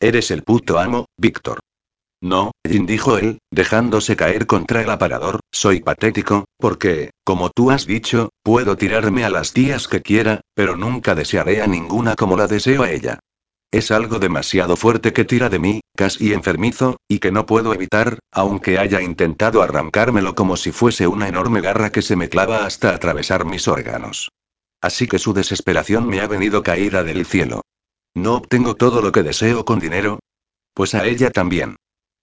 [SPEAKER 1] Eres el puto amo, Víctor. No, Jin dijo él, dejándose caer contra el aparador, soy patético, porque, como tú has dicho, puedo tirarme a las tías que quiera, pero nunca desearé a ninguna como la deseo a ella. Es algo demasiado fuerte que tira de mí, casi enfermizo, y que no puedo evitar, aunque haya intentado arrancármelo como si fuese una enorme garra que se me clava hasta atravesar mis órganos. Así que su desesperación me ha venido caída del cielo. ¿No obtengo todo lo que deseo con dinero? Pues a ella también.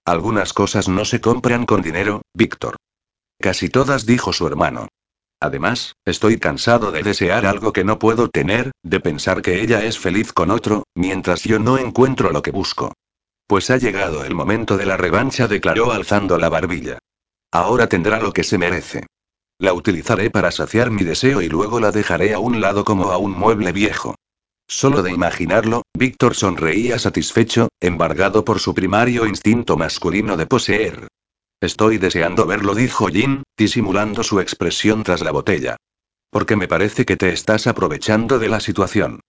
[SPEAKER 1] Algunas cosas no se compran con dinero, Víctor. Casi todas, dijo su hermano. Además, estoy cansado de desear algo que no puedo tener, de pensar que ella es feliz con otro, mientras yo no encuentro lo que busco. Pues ha llegado el momento de la revancha, declaró alzando la barbilla. Ahora tendrá lo que se merece. La utilizaré para saciar mi deseo y luego la dejaré a un lado como a un mueble viejo. Solo de imaginarlo, Víctor sonreía satisfecho, embargado por su primario instinto masculino de poseer. Estoy deseando verlo, dijo Jin, disimulando su expresión tras la botella. Porque me parece que te estás aprovechando de la situación.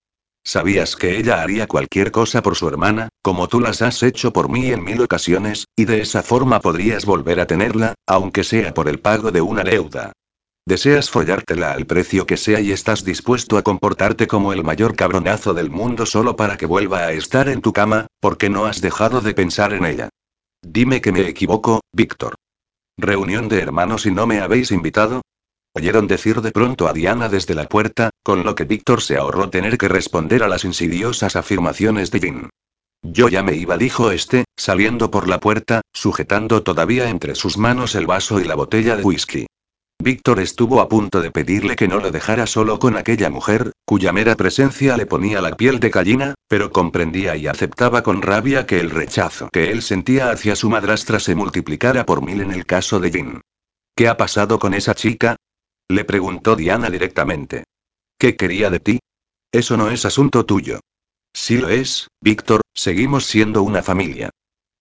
[SPEAKER 1] Sabías que ella haría cualquier cosa por su hermana, como tú las has hecho por mí en mil ocasiones, y de esa forma podrías volver a tenerla, aunque sea por el pago de una deuda. Deseas follártela al precio que sea y estás dispuesto a comportarte como el mayor cabronazo del mundo solo para que vuelva a estar en tu cama, porque no has dejado de pensar en ella. Dime que me equivoco, Víctor. ¿Reunión de hermanos y no me habéis invitado? Oyeron decir de pronto a Diana desde la puerta, con lo que Víctor se ahorró tener que responder a las insidiosas afirmaciones de Jin. Yo ya me iba, dijo este, saliendo por la puerta, sujetando todavía entre sus manos el vaso y la botella de whisky. Víctor estuvo a punto de pedirle que no lo dejara solo con aquella mujer, cuya mera presencia le ponía la piel de gallina, pero comprendía y aceptaba con rabia que el rechazo que él sentía hacia su madrastra se multiplicara por mil en el caso de Jin. ¿Qué ha pasado con esa chica? Le preguntó Diana directamente. ¿Qué quería de ti? Eso no es asunto tuyo. Sí lo es, Víctor, seguimos siendo una familia.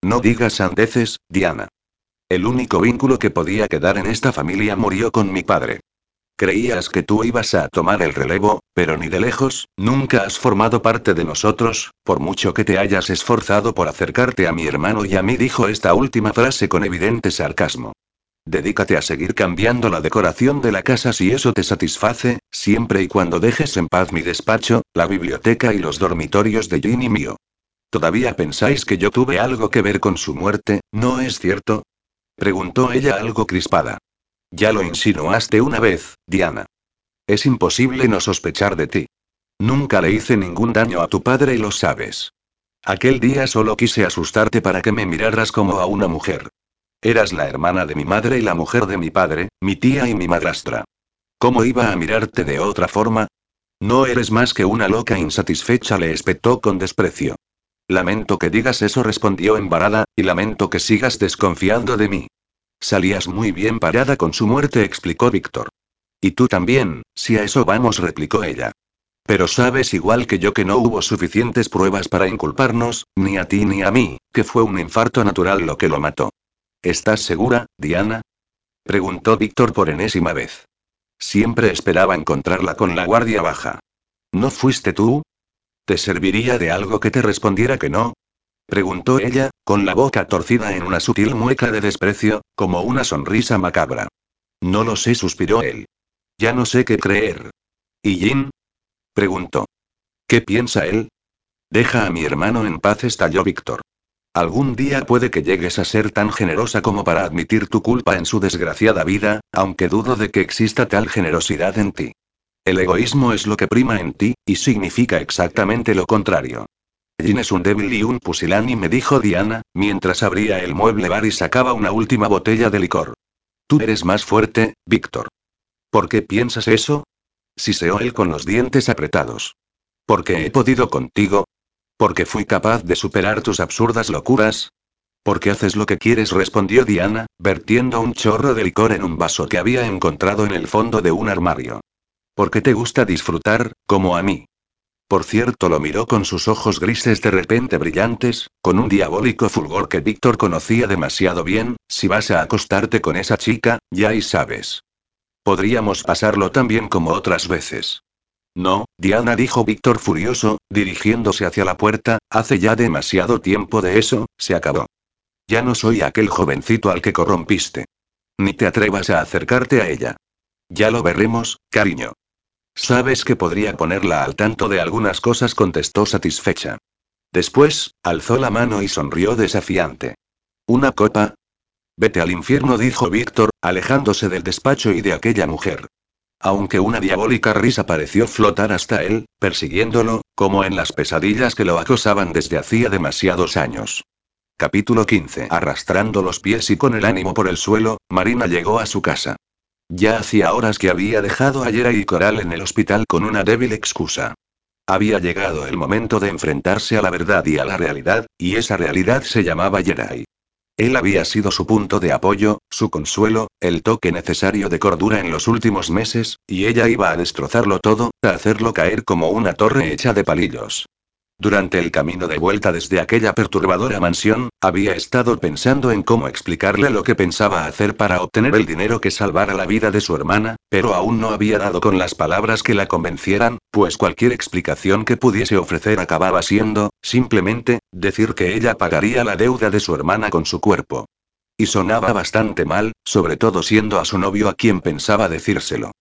[SPEAKER 1] No digas sandeces, Diana. El único vínculo que podía quedar en esta familia murió con mi padre. Creías que tú ibas a tomar el relevo, pero ni de lejos, nunca has formado parte de nosotros, por mucho que te hayas esforzado por acercarte a mi hermano y a mí, dijo esta última frase con evidente sarcasmo. Dedícate a seguir cambiando la decoración de la casa si eso te satisface, siempre y cuando dejes en paz mi despacho, la biblioteca y los dormitorios de Ginny mío. ¿Todavía pensáis que yo tuve algo que ver con su muerte, no es cierto? Preguntó ella algo crispada. Ya lo insinuaste una vez, Diana. Es imposible no sospechar de ti. Nunca le hice ningún daño a tu padre y lo sabes. Aquel día solo quise asustarte para que me miraras como a una mujer. Eras la hermana de mi madre y la mujer de mi padre, mi tía y mi madrastra. ¿Cómo iba a mirarte de otra forma? No eres más que una loca insatisfecha, le espetó con desprecio. Lamento que digas eso, respondió embarada, y lamento que sigas desconfiando de mí. Salías muy bien parada con su muerte, explicó Víctor. Y tú también, si a eso vamos, replicó ella. Pero sabes igual que yo que no hubo suficientes pruebas para inculparnos, ni a ti ni a mí, que fue un infarto natural lo que lo mató. ¿Estás segura, Diana? preguntó Víctor por enésima vez. Siempre esperaba encontrarla con la guardia baja. ¿No fuiste tú? ¿Te serviría de algo que te respondiera que no? Preguntó ella, con la boca torcida en una sutil mueca de desprecio, como una sonrisa macabra. No lo sé, suspiró él. Ya no sé qué creer. ¿Y Jin? Preguntó. ¿Qué piensa él? Deja a mi hermano en paz, estalló Víctor. Algún día puede que llegues a ser tan generosa como para admitir tu culpa en su desgraciada vida, aunque dudo de que exista tal generosidad en ti. El egoísmo es lo que prima en ti, y significa exactamente lo contrario. Jin es un débil y un pusilánime, dijo Diana, mientras abría el mueble bar y sacaba una última botella de licor. Tú eres más fuerte, Víctor. ¿Por qué piensas eso? Siseó él con los dientes apretados. Porque he podido contigo. Porque fui capaz de superar tus absurdas locuras. ¿Por qué haces lo que quieres? respondió Diana, vertiendo un chorro de licor en un vaso que había encontrado en el fondo de un armario. Porque te gusta disfrutar, como a mí. Por cierto, lo miró con sus ojos grises de repente brillantes, con un diabólico fulgor que Víctor conocía demasiado bien, si vas a acostarte con esa chica, ya y sabes. Podríamos pasarlo tan bien como otras veces. No, Diana dijo Víctor furioso, dirigiéndose hacia la puerta, hace ya demasiado tiempo de eso, se acabó. Ya no soy aquel jovencito al que corrompiste. Ni te atrevas a acercarte a ella. Ya lo veremos, cariño. Sabes que podría ponerla al tanto de algunas cosas, contestó satisfecha. Después, alzó la mano y sonrió desafiante. ¿Una copa? Vete al infierno, dijo Víctor, alejándose del despacho y de aquella mujer. Aunque una diabólica risa pareció flotar hasta él, persiguiéndolo, como en las pesadillas que lo acosaban desde hacía demasiados años. Capítulo 15. Arrastrando los pies y con el ánimo por el suelo, Marina llegó a su casa. Ya hacía horas que había dejado a Yera y Coral en el hospital con una débil excusa. Había llegado el momento de enfrentarse a la verdad y a la realidad, y esa realidad se llamaba Yerai. Él había sido su punto de apoyo, su consuelo, el toque necesario de cordura en los últimos meses, y ella iba a destrozarlo todo, a hacerlo caer como una torre hecha de palillos. Durante el camino de vuelta desde aquella perturbadora mansión, había estado pensando en cómo explicarle lo que pensaba hacer para obtener el dinero que salvara la vida de su hermana, pero aún no había dado con las palabras que la convencieran, pues cualquier explicación que pudiese ofrecer acababa siendo, simplemente, decir que ella pagaría la deuda de su hermana con su cuerpo. Y sonaba bastante mal, sobre todo siendo a su novio a quien pensaba decírselo.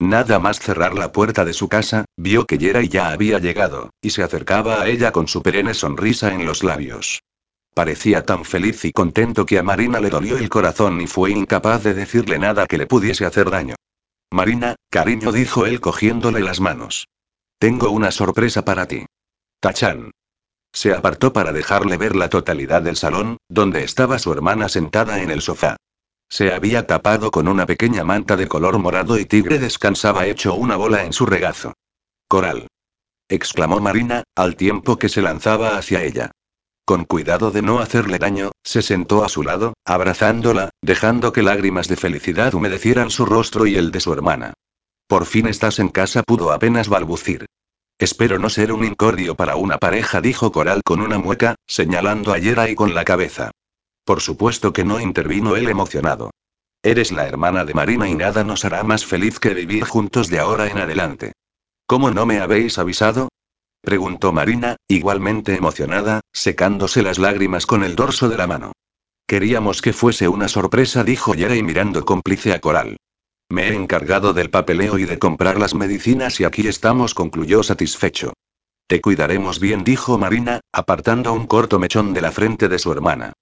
[SPEAKER 1] Nada más cerrar la puerta de su casa, vio que Yeray ya había llegado, y se acercaba a ella con su perenne sonrisa en los labios. Parecía tan feliz y contento que a Marina le dolió el corazón y fue incapaz de decirle nada que le pudiese hacer daño. Marina, cariño, dijo él cogiéndole las manos. Tengo una sorpresa para ti. Tachan. Se apartó para dejarle ver la totalidad del salón, donde estaba su hermana sentada en el sofá. Se había tapado con una pequeña manta de color morado y Tigre descansaba hecho una bola en su regazo. Coral. exclamó Marina, al tiempo que se lanzaba hacia ella. Con cuidado de no hacerle daño, se sentó a su lado, abrazándola, dejando que lágrimas de felicidad humedecieran su rostro y el de su hermana. Por fin estás en casa, pudo apenas balbucir. Espero no ser un incordio para una pareja, dijo Coral con una mueca, señalando a Yera y con la cabeza. Por supuesto que no intervino él emocionado. Eres la hermana de Marina y nada nos hará más feliz que vivir juntos de ahora en adelante. ¿Cómo no me habéis avisado? preguntó Marina, igualmente emocionada, secándose las lágrimas con el dorso de la mano. Queríamos que fuese una sorpresa, dijo Jerry mirando cómplice a Coral. Me he encargado del papeleo y de comprar las medicinas y aquí estamos, concluyó satisfecho. Te cuidaremos bien, dijo Marina, apartando un corto mechón de la frente de su hermana.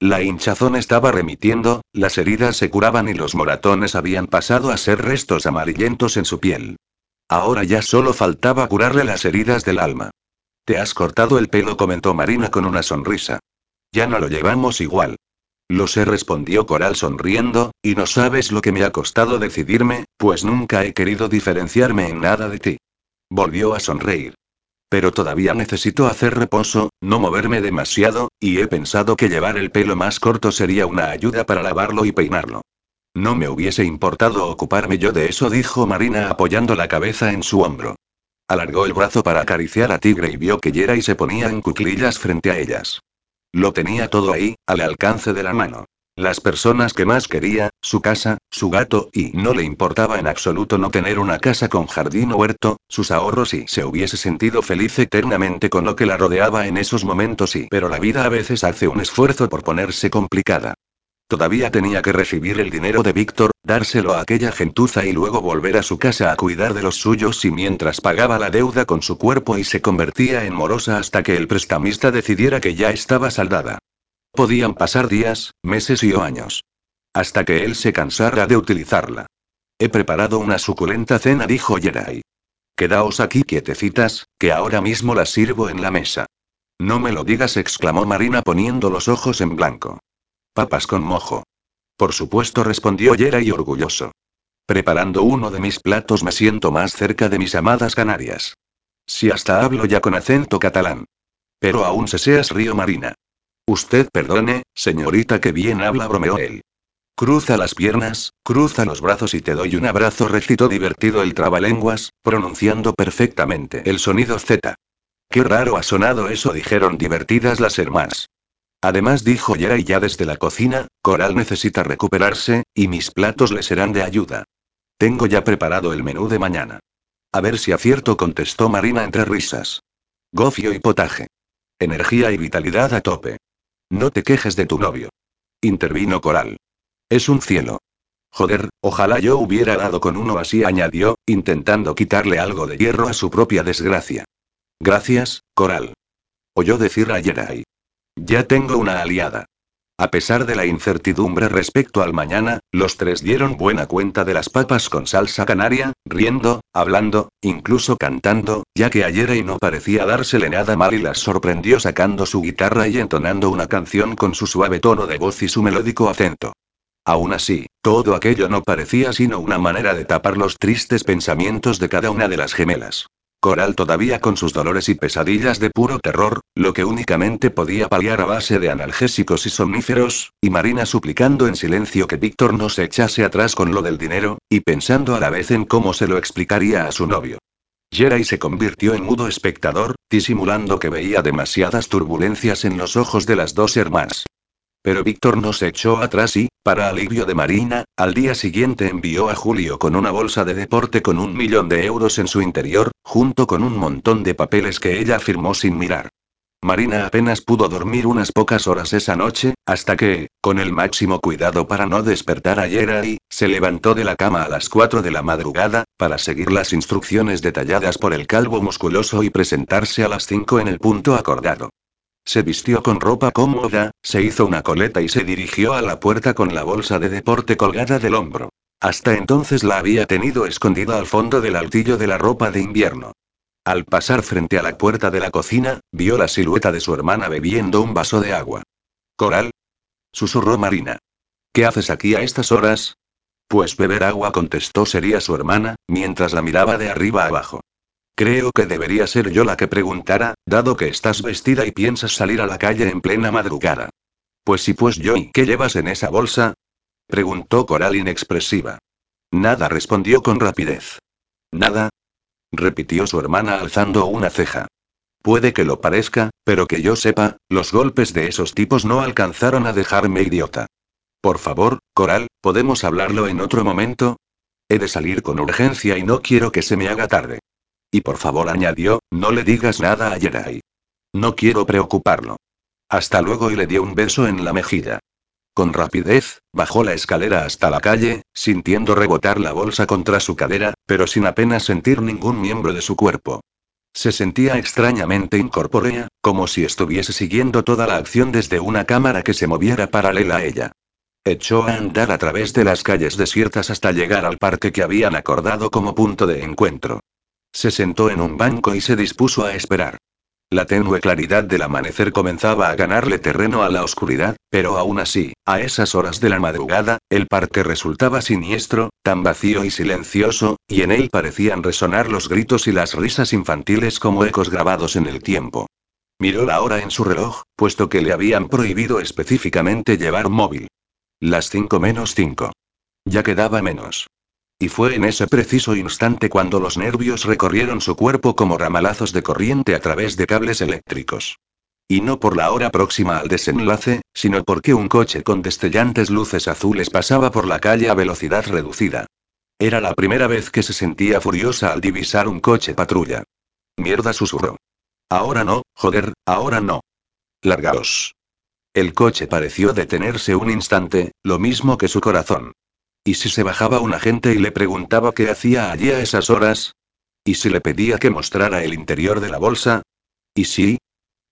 [SPEAKER 1] La hinchazón estaba remitiendo, las heridas se curaban y los moratones habían pasado a ser restos amarillentos en su piel. Ahora ya solo faltaba curarle las heridas del alma. Te has cortado el pelo, comentó Marina con una sonrisa. Ya no lo llevamos igual. Lo sé, respondió Coral sonriendo, y no sabes lo que me ha costado decidirme, pues nunca he querido diferenciarme en nada de ti. Volvió a sonreír. Pero todavía necesito hacer reposo, no moverme demasiado, y he pensado que llevar el pelo más corto sería una ayuda para lavarlo y peinarlo. No me hubiese importado ocuparme yo de eso, dijo Marina apoyando la cabeza en su hombro. Alargó el brazo para acariciar a Tigre y vio que Yera y se ponía en cuclillas frente a ellas. Lo tenía todo ahí, al alcance de la mano. Las personas que más quería, su casa, su gato, y no le importaba en absoluto no tener una casa con jardín o huerto, sus ahorros y se hubiese sentido feliz eternamente con lo que la rodeaba en esos momentos y pero la vida a veces hace un esfuerzo por ponerse complicada. Todavía tenía que recibir el dinero de Víctor, dárselo a aquella gentuza y luego volver a su casa a cuidar de los suyos y mientras pagaba la deuda con su cuerpo y se convertía en morosa hasta que el prestamista decidiera que ya estaba saldada. Podían pasar días, meses y o años. Hasta que él se cansara de utilizarla. He preparado una suculenta cena, dijo Yeray. Quedaos aquí quietecitas, que ahora mismo la sirvo en la mesa. No me lo digas, exclamó Marina poniendo los ojos en blanco. Papas con mojo. Por supuesto, respondió Yeray orgulloso. Preparando uno de mis platos me siento más cerca de mis amadas Canarias. Si hasta hablo ya con acento catalán. Pero aún se seas río Marina. Usted perdone, señorita, que bien habla, bromeó él. Cruza las piernas, cruza los brazos y te doy un abrazo, recitó divertido el trabalenguas, pronunciando perfectamente el sonido Z. Qué raro ha sonado eso, dijeron divertidas las hermanas. Además dijo Yera y ya desde la cocina, Coral necesita recuperarse, y mis platos le serán de ayuda. Tengo ya preparado el menú de mañana. A ver si acierto, contestó Marina entre risas. Gofio y potaje. Energía y vitalidad a tope. No te quejes de tu novio. Intervino Coral. Es un cielo. Joder, ojalá yo hubiera dado con uno así, añadió, intentando quitarle algo de hierro a su propia desgracia. Gracias, Coral. Oyó decir a Yerai. Ya tengo una aliada. A pesar de la incertidumbre respecto al mañana, los tres dieron buena cuenta de las papas con salsa canaria, riendo, hablando, incluso cantando, ya que ayer y no parecía dársele nada mal y las sorprendió sacando su guitarra y entonando una canción con su suave tono de voz y su melódico acento. Aún así, todo aquello no parecía sino una manera de tapar los tristes pensamientos de cada una de las gemelas. Coral todavía con sus dolores y pesadillas de puro terror, lo que únicamente podía paliar a base de analgésicos y somníferos, y Marina suplicando en silencio que Víctor no se echase atrás con lo del dinero, y pensando a la vez en cómo se lo explicaría a su novio. Jerai se convirtió en mudo espectador, disimulando que veía demasiadas turbulencias en los ojos de las dos hermanas. Pero Víctor no se echó atrás y, para alivio de Marina, al día siguiente envió a Julio con una bolsa de deporte con un millón de euros en su interior, junto con un montón de papeles que ella firmó sin mirar. Marina apenas pudo dormir unas pocas horas esa noche, hasta que, con el máximo cuidado para no despertar a Yerai, se levantó de la cama a las 4 de la madrugada, para seguir las instrucciones detalladas por el calvo musculoso y presentarse a las 5 en el punto acordado. Se vistió con ropa cómoda, se hizo una coleta y se dirigió a la puerta con la bolsa de deporte colgada del hombro. Hasta entonces la había tenido escondida al fondo del altillo de la ropa de invierno. Al pasar frente a la puerta de la cocina, vio la silueta de su hermana bebiendo un vaso de agua. ¿Coral? susurró Marina. ¿Qué haces aquí a estas horas? Pues beber agua, contestó sería su hermana, mientras la miraba de arriba abajo. Creo que debería ser yo la que preguntara, dado que estás vestida y piensas salir a la calle en plena madrugada. Pues sí, pues yo, ¿y qué llevas en esa bolsa? preguntó Coral inexpresiva. Nada respondió con rapidez. ¿Nada? repitió su hermana alzando una ceja. Puede que lo parezca, pero que yo sepa, los golpes de esos tipos no alcanzaron a dejarme idiota. Por favor, Coral, ¿podemos hablarlo en otro momento? He de salir con urgencia y no quiero que se me haga tarde. Y por favor añadió, no le digas nada a Yerai. No quiero preocuparlo. Hasta luego y le dio un beso en la mejilla. Con rapidez, bajó la escalera hasta la calle, sintiendo rebotar la bolsa contra su cadera, pero sin apenas sentir ningún miembro de su cuerpo. Se sentía extrañamente incorpórea, como si estuviese siguiendo toda la acción desde una cámara que se moviera paralela a ella. Echó a andar a través de las calles desiertas hasta llegar al parque que habían acordado como punto de encuentro. Se sentó en un banco y se dispuso a esperar. La tenue claridad del amanecer comenzaba a ganarle terreno a la oscuridad, pero aún así, a esas horas de la madrugada, el parque resultaba siniestro, tan vacío y silencioso, y en él parecían resonar los gritos y las risas infantiles como ecos grabados en el tiempo. Miró la hora en su reloj, puesto que le habían prohibido específicamente llevar móvil. Las cinco menos cinco. Ya quedaba menos. Y fue en ese preciso instante cuando los nervios recorrieron su cuerpo como ramalazos de corriente a través de cables eléctricos. Y no por la hora próxima al desenlace, sino porque un coche con destellantes luces azules pasaba por la calle a velocidad reducida. Era la primera vez que se sentía furiosa al divisar un coche patrulla. Mierda susurró. Ahora no, joder, ahora no. Largaos. El coche pareció detenerse un instante, lo mismo que su corazón. ¿Y si se bajaba un agente y le preguntaba qué hacía allí a esas horas? ¿Y si le pedía que mostrara el interior de la bolsa? ¿Y si?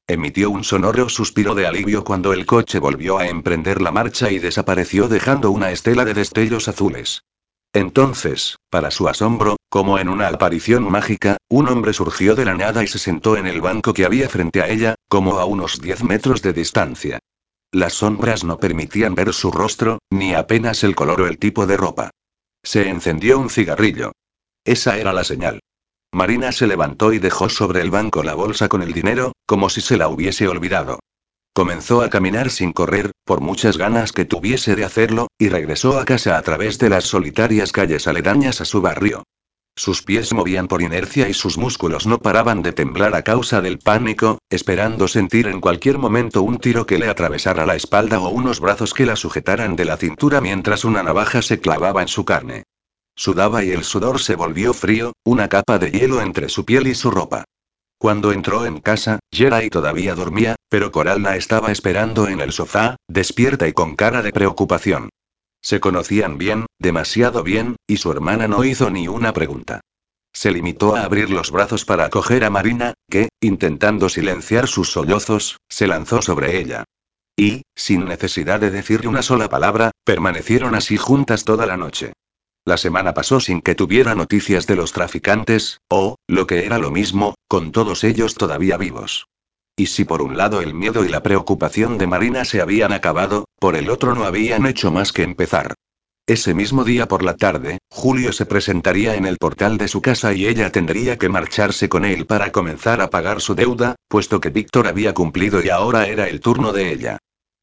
[SPEAKER 1] Emitió un sonoro suspiro de alivio cuando el coche volvió a emprender la marcha y desapareció dejando una estela de destellos azules. Entonces, para su asombro, como en una aparición mágica, un hombre surgió de la nada y se sentó en el banco que había frente a ella, como a unos 10 metros de distancia. Las sombras no permitían ver su rostro, ni apenas el color o el tipo de ropa. Se encendió un cigarrillo. Esa era la señal. Marina se levantó y dejó sobre el banco la bolsa con el dinero, como si se la hubiese olvidado. Comenzó a caminar sin correr, por muchas ganas que tuviese de hacerlo, y regresó a casa a través de las solitarias calles aledañas a su barrio. Sus pies movían por inercia y sus músculos no paraban de temblar a causa del pánico, esperando sentir en cualquier momento un tiro que le atravesara la espalda o unos brazos que la sujetaran de la cintura mientras una navaja se clavaba en su carne. Sudaba y el sudor se volvió frío, una capa de hielo entre su piel y su ropa. Cuando entró en casa, Jerai todavía dormía, pero Coralna estaba esperando en el sofá, despierta y con cara de preocupación. Se conocían bien, demasiado bien, y su hermana no hizo ni una pregunta. Se limitó a abrir los brazos para acoger a Marina, que, intentando silenciar sus sollozos, se lanzó sobre ella. Y, sin necesidad de decirle una sola palabra, permanecieron así juntas toda la noche. La semana pasó sin que tuviera noticias de los traficantes, o, lo que era lo mismo, con todos ellos todavía vivos. Y si por un lado el miedo y la preocupación de Marina se habían acabado, por el otro no habían hecho más que empezar. Ese mismo día por la tarde, Julio se presentaría en el portal de su casa y ella tendría que marcharse con él para comenzar a pagar su deuda, puesto que Víctor había cumplido y ahora era el turno de ella.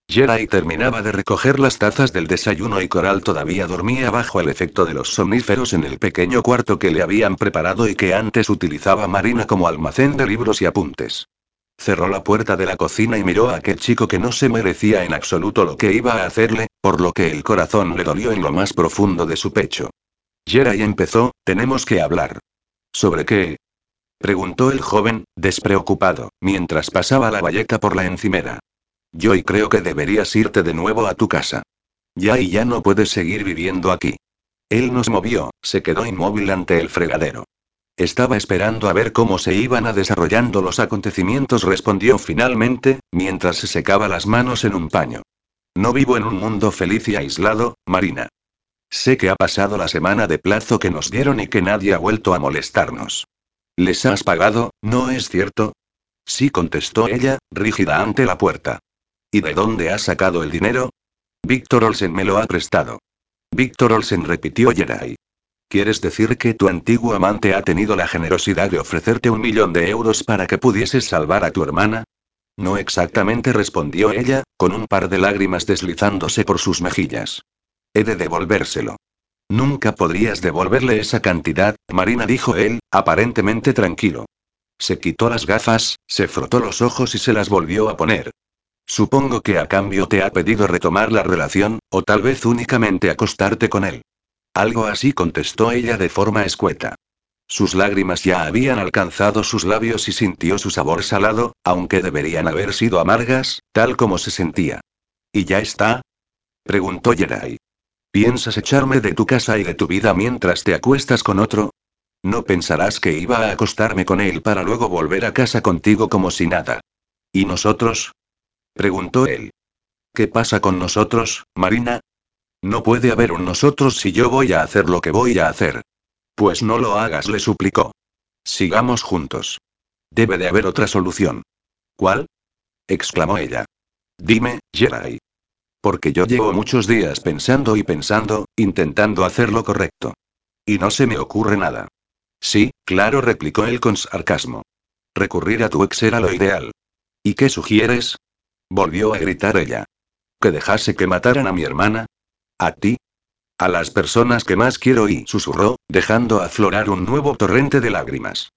[SPEAKER 1] Jerai terminaba de recoger las tazas del desayuno y Coral todavía dormía bajo el efecto de los somníferos en el pequeño cuarto que le habían preparado y que antes utilizaba Marina como almacén de libros y apuntes. Cerró la puerta de la cocina y miró a aquel chico que no se merecía en absoluto lo que iba a hacerle, por lo que el corazón le dolió en lo más profundo de su pecho. Jerai empezó, tenemos que hablar. ¿Sobre qué? preguntó el joven, despreocupado, mientras pasaba la valleta por la encimera. Yo y creo que deberías irte de nuevo a tu casa. Ya y ya no puedes seguir viviendo aquí. Él no se movió, se quedó inmóvil ante el fregadero. Estaba esperando a ver cómo se iban a desarrollando los acontecimientos, respondió finalmente, mientras se secaba las manos en un paño. No vivo en un mundo feliz y aislado, Marina. Sé que ha pasado la semana de plazo que nos dieron y que nadie ha vuelto a molestarnos. ¿Les has pagado, no es cierto? Sí, contestó ella, rígida ante la puerta. ¿Y de dónde has sacado el dinero? Víctor Olsen me lo ha prestado. Víctor Olsen repitió Jerai. ¿Quieres decir que tu antiguo amante ha tenido la generosidad de ofrecerte un millón de euros para que pudieses salvar a tu hermana? No exactamente respondió ella, con un par de lágrimas deslizándose por sus mejillas. He de devolvérselo. Nunca podrías devolverle esa cantidad, Marina dijo él, aparentemente tranquilo. Se quitó las gafas, se frotó los ojos y se las volvió a poner. Supongo que a cambio te ha pedido retomar la relación, o tal vez únicamente acostarte con él. Algo así contestó ella de forma escueta. Sus lágrimas ya habían alcanzado sus labios y sintió su sabor salado, aunque deberían haber sido amargas, tal como se sentía. ¿Y ya está? preguntó Jerai. ¿Piensas echarme de tu casa y de tu vida mientras te acuestas con otro? No pensarás que iba a acostarme con él para luego volver a casa contigo como si nada. ¿Y nosotros? Preguntó él. ¿Qué pasa con nosotros, Marina? No puede haber un nosotros si yo voy a hacer lo que voy a hacer. Pues no lo hagas, le suplicó. Sigamos juntos. Debe de haber otra solución. ¿Cuál? exclamó ella. Dime, Jerai. Porque yo llevo muchos días pensando y pensando, intentando hacer lo correcto. Y no se me ocurre nada. Sí, claro, replicó él con sarcasmo. Recurrir a tu ex era lo ideal. ¿Y qué sugieres? Volvió a gritar ella. ¿Que dejase que mataran a mi hermana? ¿A ti? A las personas que más quiero y susurró, dejando aflorar un nuevo torrente de lágrimas.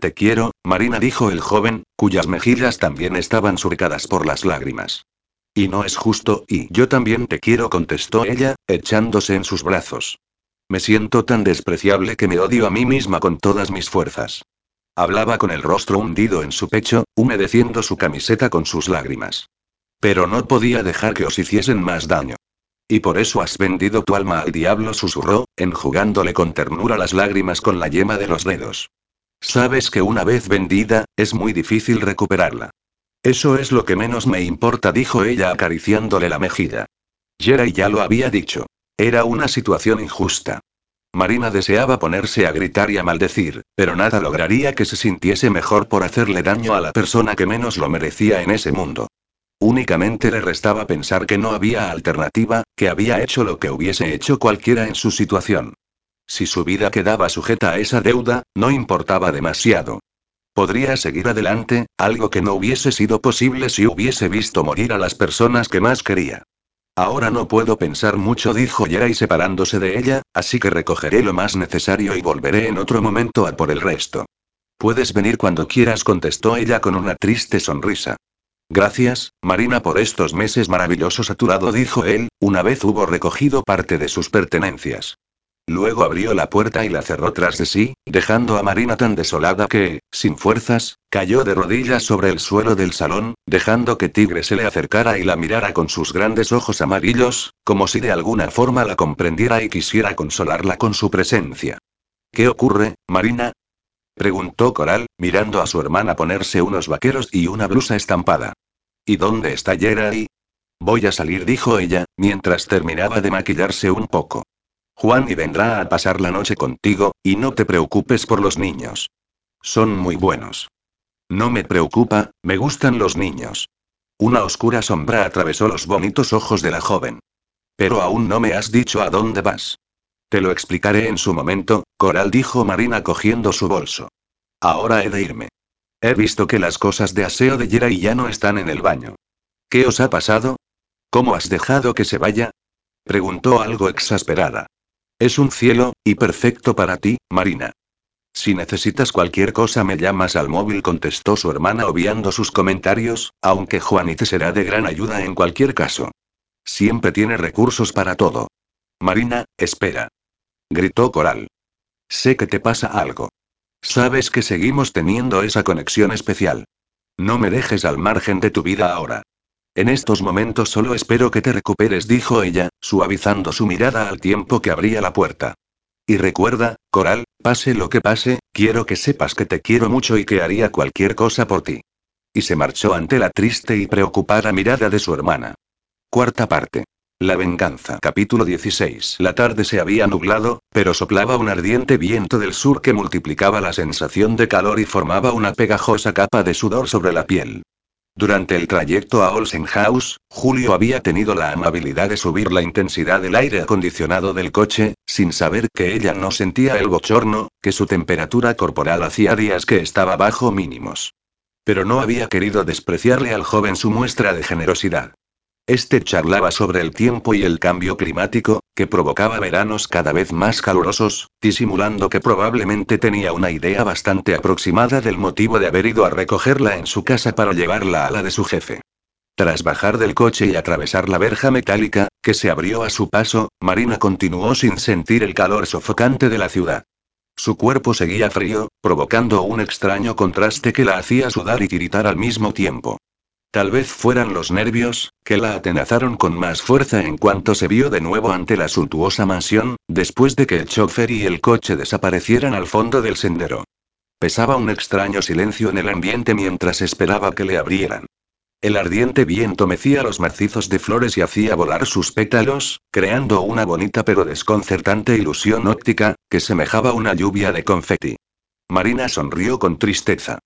[SPEAKER 1] Te quiero, Marina dijo el joven, cuyas mejillas también estaban surcadas por las lágrimas. Y no es justo, y yo también te quiero, contestó ella, echándose en sus brazos. Me siento tan despreciable que me odio a mí misma con todas mis fuerzas. Hablaba con el rostro hundido en su pecho, humedeciendo su camiseta con sus lágrimas. Pero no podía dejar que os hiciesen más daño. Y por eso has vendido tu alma al diablo, susurró, enjugándole con ternura las lágrimas con la yema de los dedos. Sabes que una vez vendida, es muy difícil recuperarla. Eso es lo que menos me importa, dijo ella acariciándole la mejilla. Jerai ya lo había dicho. Era una situación injusta. Marina deseaba ponerse a gritar y a maldecir, pero nada lograría que se sintiese mejor por hacerle daño a la persona que menos lo merecía en ese mundo. Únicamente le restaba pensar que no había alternativa, que había hecho lo que hubiese hecho cualquiera en su situación. Si su vida quedaba sujeta a esa deuda, no importaba demasiado. Podría seguir adelante, algo que no hubiese sido posible si hubiese visto morir a las personas que más quería. Ahora no puedo pensar mucho, dijo Yeray separándose de ella, así que recogeré lo más necesario y volveré en otro momento a por el resto. Puedes venir cuando quieras, contestó ella con una triste sonrisa. Gracias, Marina, por estos meses maravillosos a tu lado, dijo él, una vez hubo recogido parte de sus pertenencias. Luego abrió la puerta y la cerró tras de sí, dejando a Marina tan desolada que, sin fuerzas, cayó de rodillas sobre el suelo del salón, dejando que Tigre se le acercara y la mirara con sus grandes ojos amarillos, como si de alguna forma la comprendiera y quisiera consolarla con su presencia. ¿Qué ocurre, Marina? Preguntó Coral, mirando a su hermana ponerse unos vaqueros y una blusa estampada. ¿Y dónde está Yeray? Voy a salir, dijo ella, mientras terminaba de maquillarse un poco. Juan y vendrá a pasar la noche contigo, y no te preocupes por los niños. Son muy buenos. No me preocupa, me gustan los niños. Una oscura sombra atravesó los bonitos ojos de la joven. Pero aún no me has dicho a dónde vas. Te lo explicaré en su momento, Coral dijo Marina cogiendo su bolso. Ahora he de irme. He visto que las cosas de aseo de Yera y ya no están en el baño. ¿Qué os ha pasado? ¿Cómo has dejado que se vaya? Preguntó algo exasperada. Es un cielo, y perfecto para ti, Marina. Si necesitas cualquier cosa me llamas al móvil, contestó su hermana obviando sus comentarios, aunque Juanite será de gran ayuda en cualquier caso. Siempre tiene recursos para todo. Marina, espera. Gritó Coral. Sé que te pasa algo. Sabes que seguimos teniendo esa conexión especial. No me dejes al margen de tu vida ahora. En estos momentos solo espero que te recuperes, dijo ella, suavizando su mirada al tiempo que abría la puerta. Y recuerda, Coral, pase lo que pase, quiero que sepas que te quiero mucho y que haría cualquier cosa por ti. Y se marchó ante la triste y preocupada mirada de su hermana. Cuarta parte. La venganza. Capítulo 16. La tarde se había nublado, pero soplaba un ardiente viento del sur que multiplicaba la sensación de calor y formaba una pegajosa capa de sudor sobre la piel. Durante el trayecto a Olsen House, Julio había tenido la amabilidad de subir la intensidad del aire acondicionado del coche, sin saber que ella no sentía el bochorno, que su temperatura corporal hacía días que estaba bajo mínimos. Pero no había querido despreciarle al joven su muestra de generosidad. Este charlaba sobre el tiempo y el cambio climático, que provocaba veranos cada vez más calurosos, disimulando que probablemente tenía una idea bastante aproximada del motivo de haber ido a recogerla en su casa para llevarla a la de su jefe. Tras bajar del coche y atravesar la verja metálica, que se abrió a su paso, Marina continuó sin sentir el calor sofocante de la ciudad. Su cuerpo seguía frío, provocando un extraño contraste que la hacía sudar y tiritar al mismo tiempo. Tal vez fueran los nervios, que la atenazaron con más fuerza en cuanto se vio de nuevo ante la suntuosa mansión, después de que el chofer y el coche desaparecieran al fondo del sendero. Pesaba un extraño silencio en el ambiente mientras esperaba que le abrieran. El ardiente viento mecía los macizos de flores y hacía volar sus pétalos, creando una bonita pero desconcertante ilusión óptica, que semejaba una lluvia de confeti. Marina sonrió con tristeza.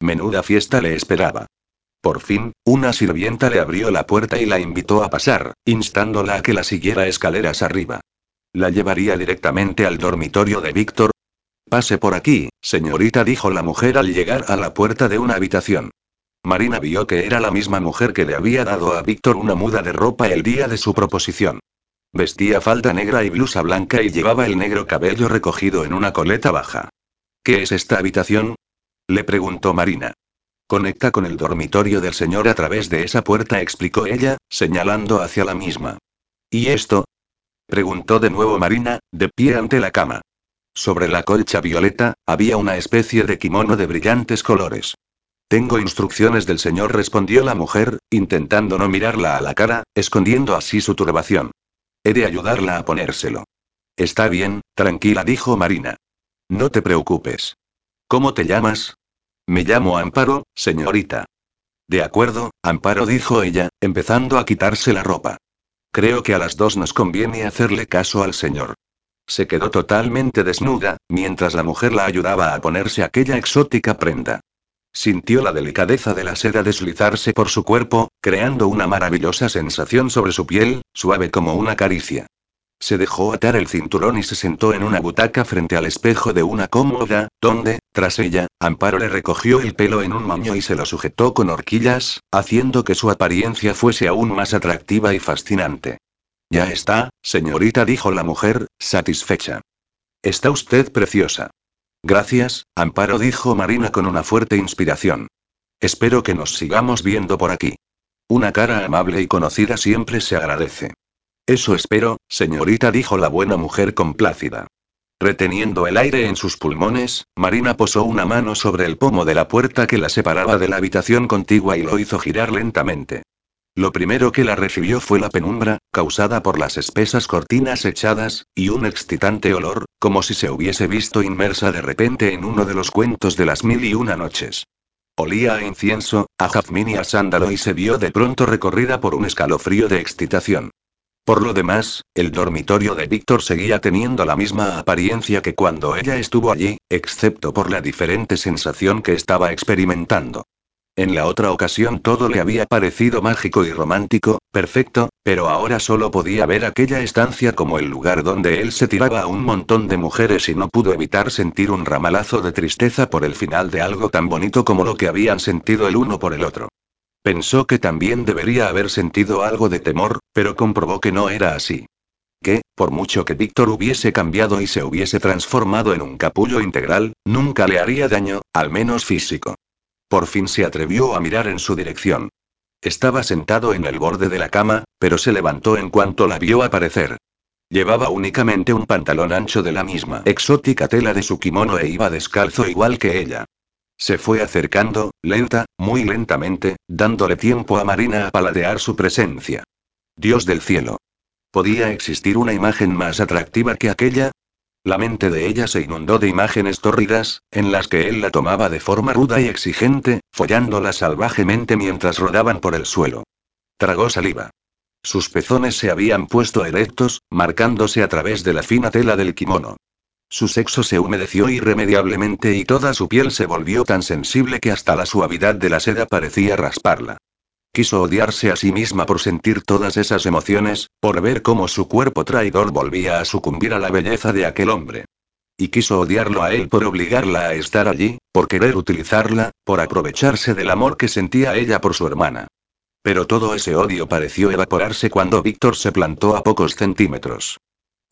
[SPEAKER 1] Menuda fiesta le esperaba. Por fin, una sirvienta le abrió la puerta y la invitó a pasar, instándola a que la siguiera escaleras arriba. La llevaría directamente al dormitorio de Víctor. Pase por aquí, señorita, dijo la mujer al llegar a la puerta de una habitación. Marina vio que era la misma mujer que le había dado a Víctor una muda de ropa el día de su proposición. Vestía falda negra y blusa blanca y llevaba el negro cabello recogido en una coleta baja. ¿Qué es esta habitación? Le preguntó Marina. Conecta con el dormitorio del señor a través de esa puerta, explicó ella, señalando hacia la misma. ¿Y esto? preguntó de nuevo Marina, de pie ante la cama. Sobre la colcha violeta, había una especie de kimono de brillantes colores. Tengo instrucciones del señor, respondió la mujer, intentando no mirarla a la cara, escondiendo así su turbación. He de ayudarla a ponérselo. Está bien, tranquila, dijo Marina. No te preocupes. ¿Cómo te llamas? Me llamo Amparo, señorita. De acuerdo, Amparo dijo ella, empezando a quitarse la ropa. Creo que a las dos nos conviene hacerle caso al señor. Se quedó totalmente desnuda, mientras la mujer la ayudaba a ponerse aquella exótica prenda. Sintió la delicadeza de la seda deslizarse por su cuerpo, creando una maravillosa sensación sobre su piel, suave como una caricia. Se dejó atar el cinturón y se sentó en una butaca frente al espejo de una cómoda, donde, tras ella, Amparo le recogió el pelo en un maño y se lo sujetó con horquillas, haciendo que su apariencia fuese aún más atractiva y fascinante. Ya está, señorita, dijo la mujer, satisfecha. Está usted preciosa. Gracias, Amparo, dijo Marina con una fuerte inspiración. Espero que nos sigamos viendo por aquí. Una cara amable y conocida siempre se agradece. Eso espero, señorita, dijo la buena mujer complácida. Reteniendo el aire en sus pulmones, Marina posó una mano sobre el pomo de la puerta que la separaba de la habitación contigua y lo hizo girar lentamente. Lo primero que la recibió fue la penumbra, causada por las espesas cortinas echadas, y un excitante olor, como si se hubiese visto inmersa de repente en uno de los cuentos de las mil y una noches. Olía a incienso, a jazmín y a sándalo y se vio de pronto recorrida por un escalofrío de excitación. Por lo demás, el dormitorio de Víctor seguía teniendo la misma apariencia que cuando ella estuvo allí, excepto por la diferente sensación que estaba experimentando. En la otra ocasión todo le había parecido mágico y romántico, perfecto, pero ahora solo podía ver aquella estancia como el lugar donde él se tiraba a un montón de mujeres y no pudo evitar sentir un ramalazo de tristeza por el final de algo tan bonito como lo que habían sentido el uno por el otro. Pensó que también debería haber sentido algo de temor, pero comprobó que no era así. Que, por mucho que Víctor hubiese cambiado y se hubiese transformado en un capullo integral, nunca le haría daño, al menos físico. Por fin se atrevió a mirar en su dirección. Estaba sentado en el borde de la cama, pero se levantó en cuanto la vio aparecer. Llevaba únicamente un pantalón ancho de la misma exótica tela de su kimono e iba descalzo igual que ella. Se fue acercando, lenta, muy lentamente, dándole tiempo a Marina a paladear su presencia. Dios del cielo. ¿Podía existir una imagen más atractiva que aquella? La mente de ella se inundó de imágenes tórridas, en las que él la tomaba de forma ruda y exigente, follándola salvajemente mientras rodaban por el suelo. Tragó saliva. Sus pezones se habían puesto erectos, marcándose a través de la fina tela del kimono. Su sexo se humedeció irremediablemente y toda su piel se volvió tan sensible que hasta la suavidad de la seda parecía rasparla. Quiso odiarse a sí misma por sentir todas esas emociones, por ver cómo su cuerpo traidor volvía a sucumbir a la belleza de aquel hombre. Y quiso odiarlo a él por obligarla a estar allí, por querer utilizarla, por aprovecharse del amor que sentía ella por su hermana. Pero todo ese odio pareció evaporarse cuando Víctor se plantó a pocos centímetros.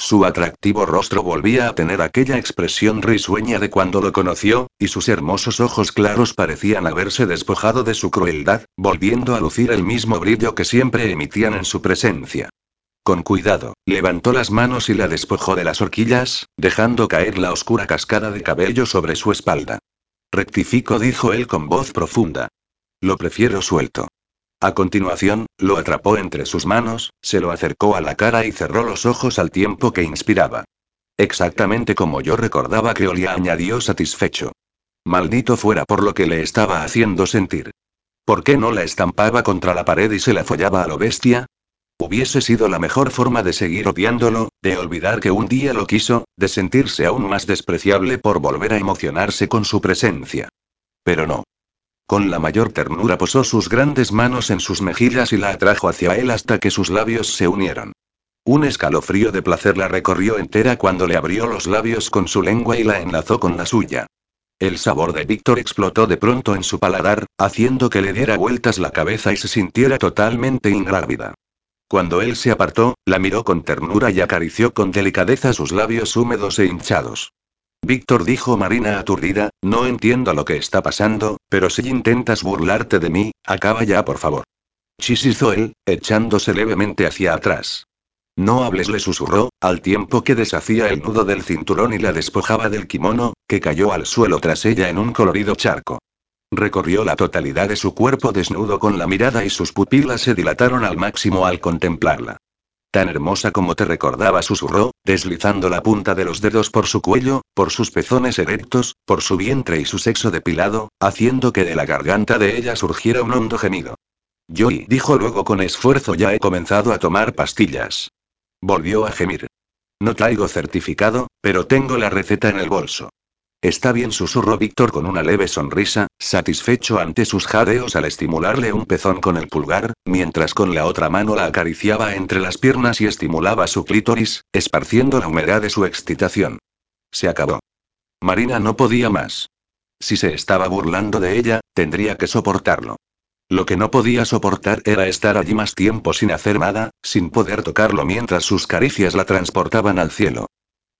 [SPEAKER 1] Su atractivo rostro volvía a tener aquella expresión risueña de cuando lo conoció, y sus hermosos ojos claros parecían haberse despojado de su crueldad, volviendo a lucir el mismo brillo que siempre emitían en su presencia. Con cuidado, levantó las manos y la despojó de las horquillas, dejando caer la oscura cascada de cabello sobre su espalda. Rectifico, dijo él con voz profunda. Lo prefiero suelto. A continuación, lo atrapó entre sus manos, se lo acercó a la cara y cerró los ojos al tiempo que inspiraba. Exactamente como yo recordaba que olía, añadió satisfecho. Maldito fuera por lo que le estaba haciendo sentir. ¿Por qué no la estampaba contra la pared y se la follaba a lo bestia? Hubiese sido la mejor forma de seguir odiándolo, de olvidar que un día lo quiso, de sentirse aún más despreciable por volver a emocionarse con su presencia. Pero no. Con la mayor ternura posó sus grandes manos en sus mejillas y la atrajo hacia él hasta que sus labios se unieron. Un escalofrío de placer la recorrió entera cuando le abrió los labios con su lengua y la enlazó con la suya. El sabor de Víctor explotó de pronto en su paladar, haciendo que le diera vueltas la cabeza y se sintiera totalmente ingrávida. Cuando él se apartó, la miró con ternura y acarició con delicadeza sus labios húmedos e hinchados. Víctor dijo Marina aturdida, no entiendo lo que está pasando, pero si intentas burlarte de mí, acaba ya por favor. Chis hizo él, echándose levemente hacia atrás. No hables, le susurró, al tiempo que deshacía el nudo del cinturón y la despojaba del kimono, que cayó al suelo tras ella en un colorido charco. Recorrió la totalidad de su cuerpo desnudo con la mirada y sus pupilas se dilataron al máximo al contemplarla. Tan hermosa como te recordaba, susurró, deslizando la punta de los dedos por su cuello, por sus pezones erectos, por su vientre y su sexo depilado, haciendo que de la garganta de ella surgiera un hondo gemido. Joy dijo luego con esfuerzo, ya he comenzado a tomar pastillas. Volvió a gemir. No traigo certificado, pero tengo la receta en el bolso. Está bien, susurró Víctor con una leve sonrisa, satisfecho ante sus jadeos al estimularle un pezón con el pulgar, mientras con la otra mano la acariciaba entre las piernas y estimulaba su clítoris, esparciendo la humedad de su excitación. Se acabó. Marina no podía más. Si se estaba burlando de ella, tendría que soportarlo. Lo que no podía soportar era estar allí más tiempo sin hacer nada, sin poder tocarlo mientras sus caricias la transportaban al cielo.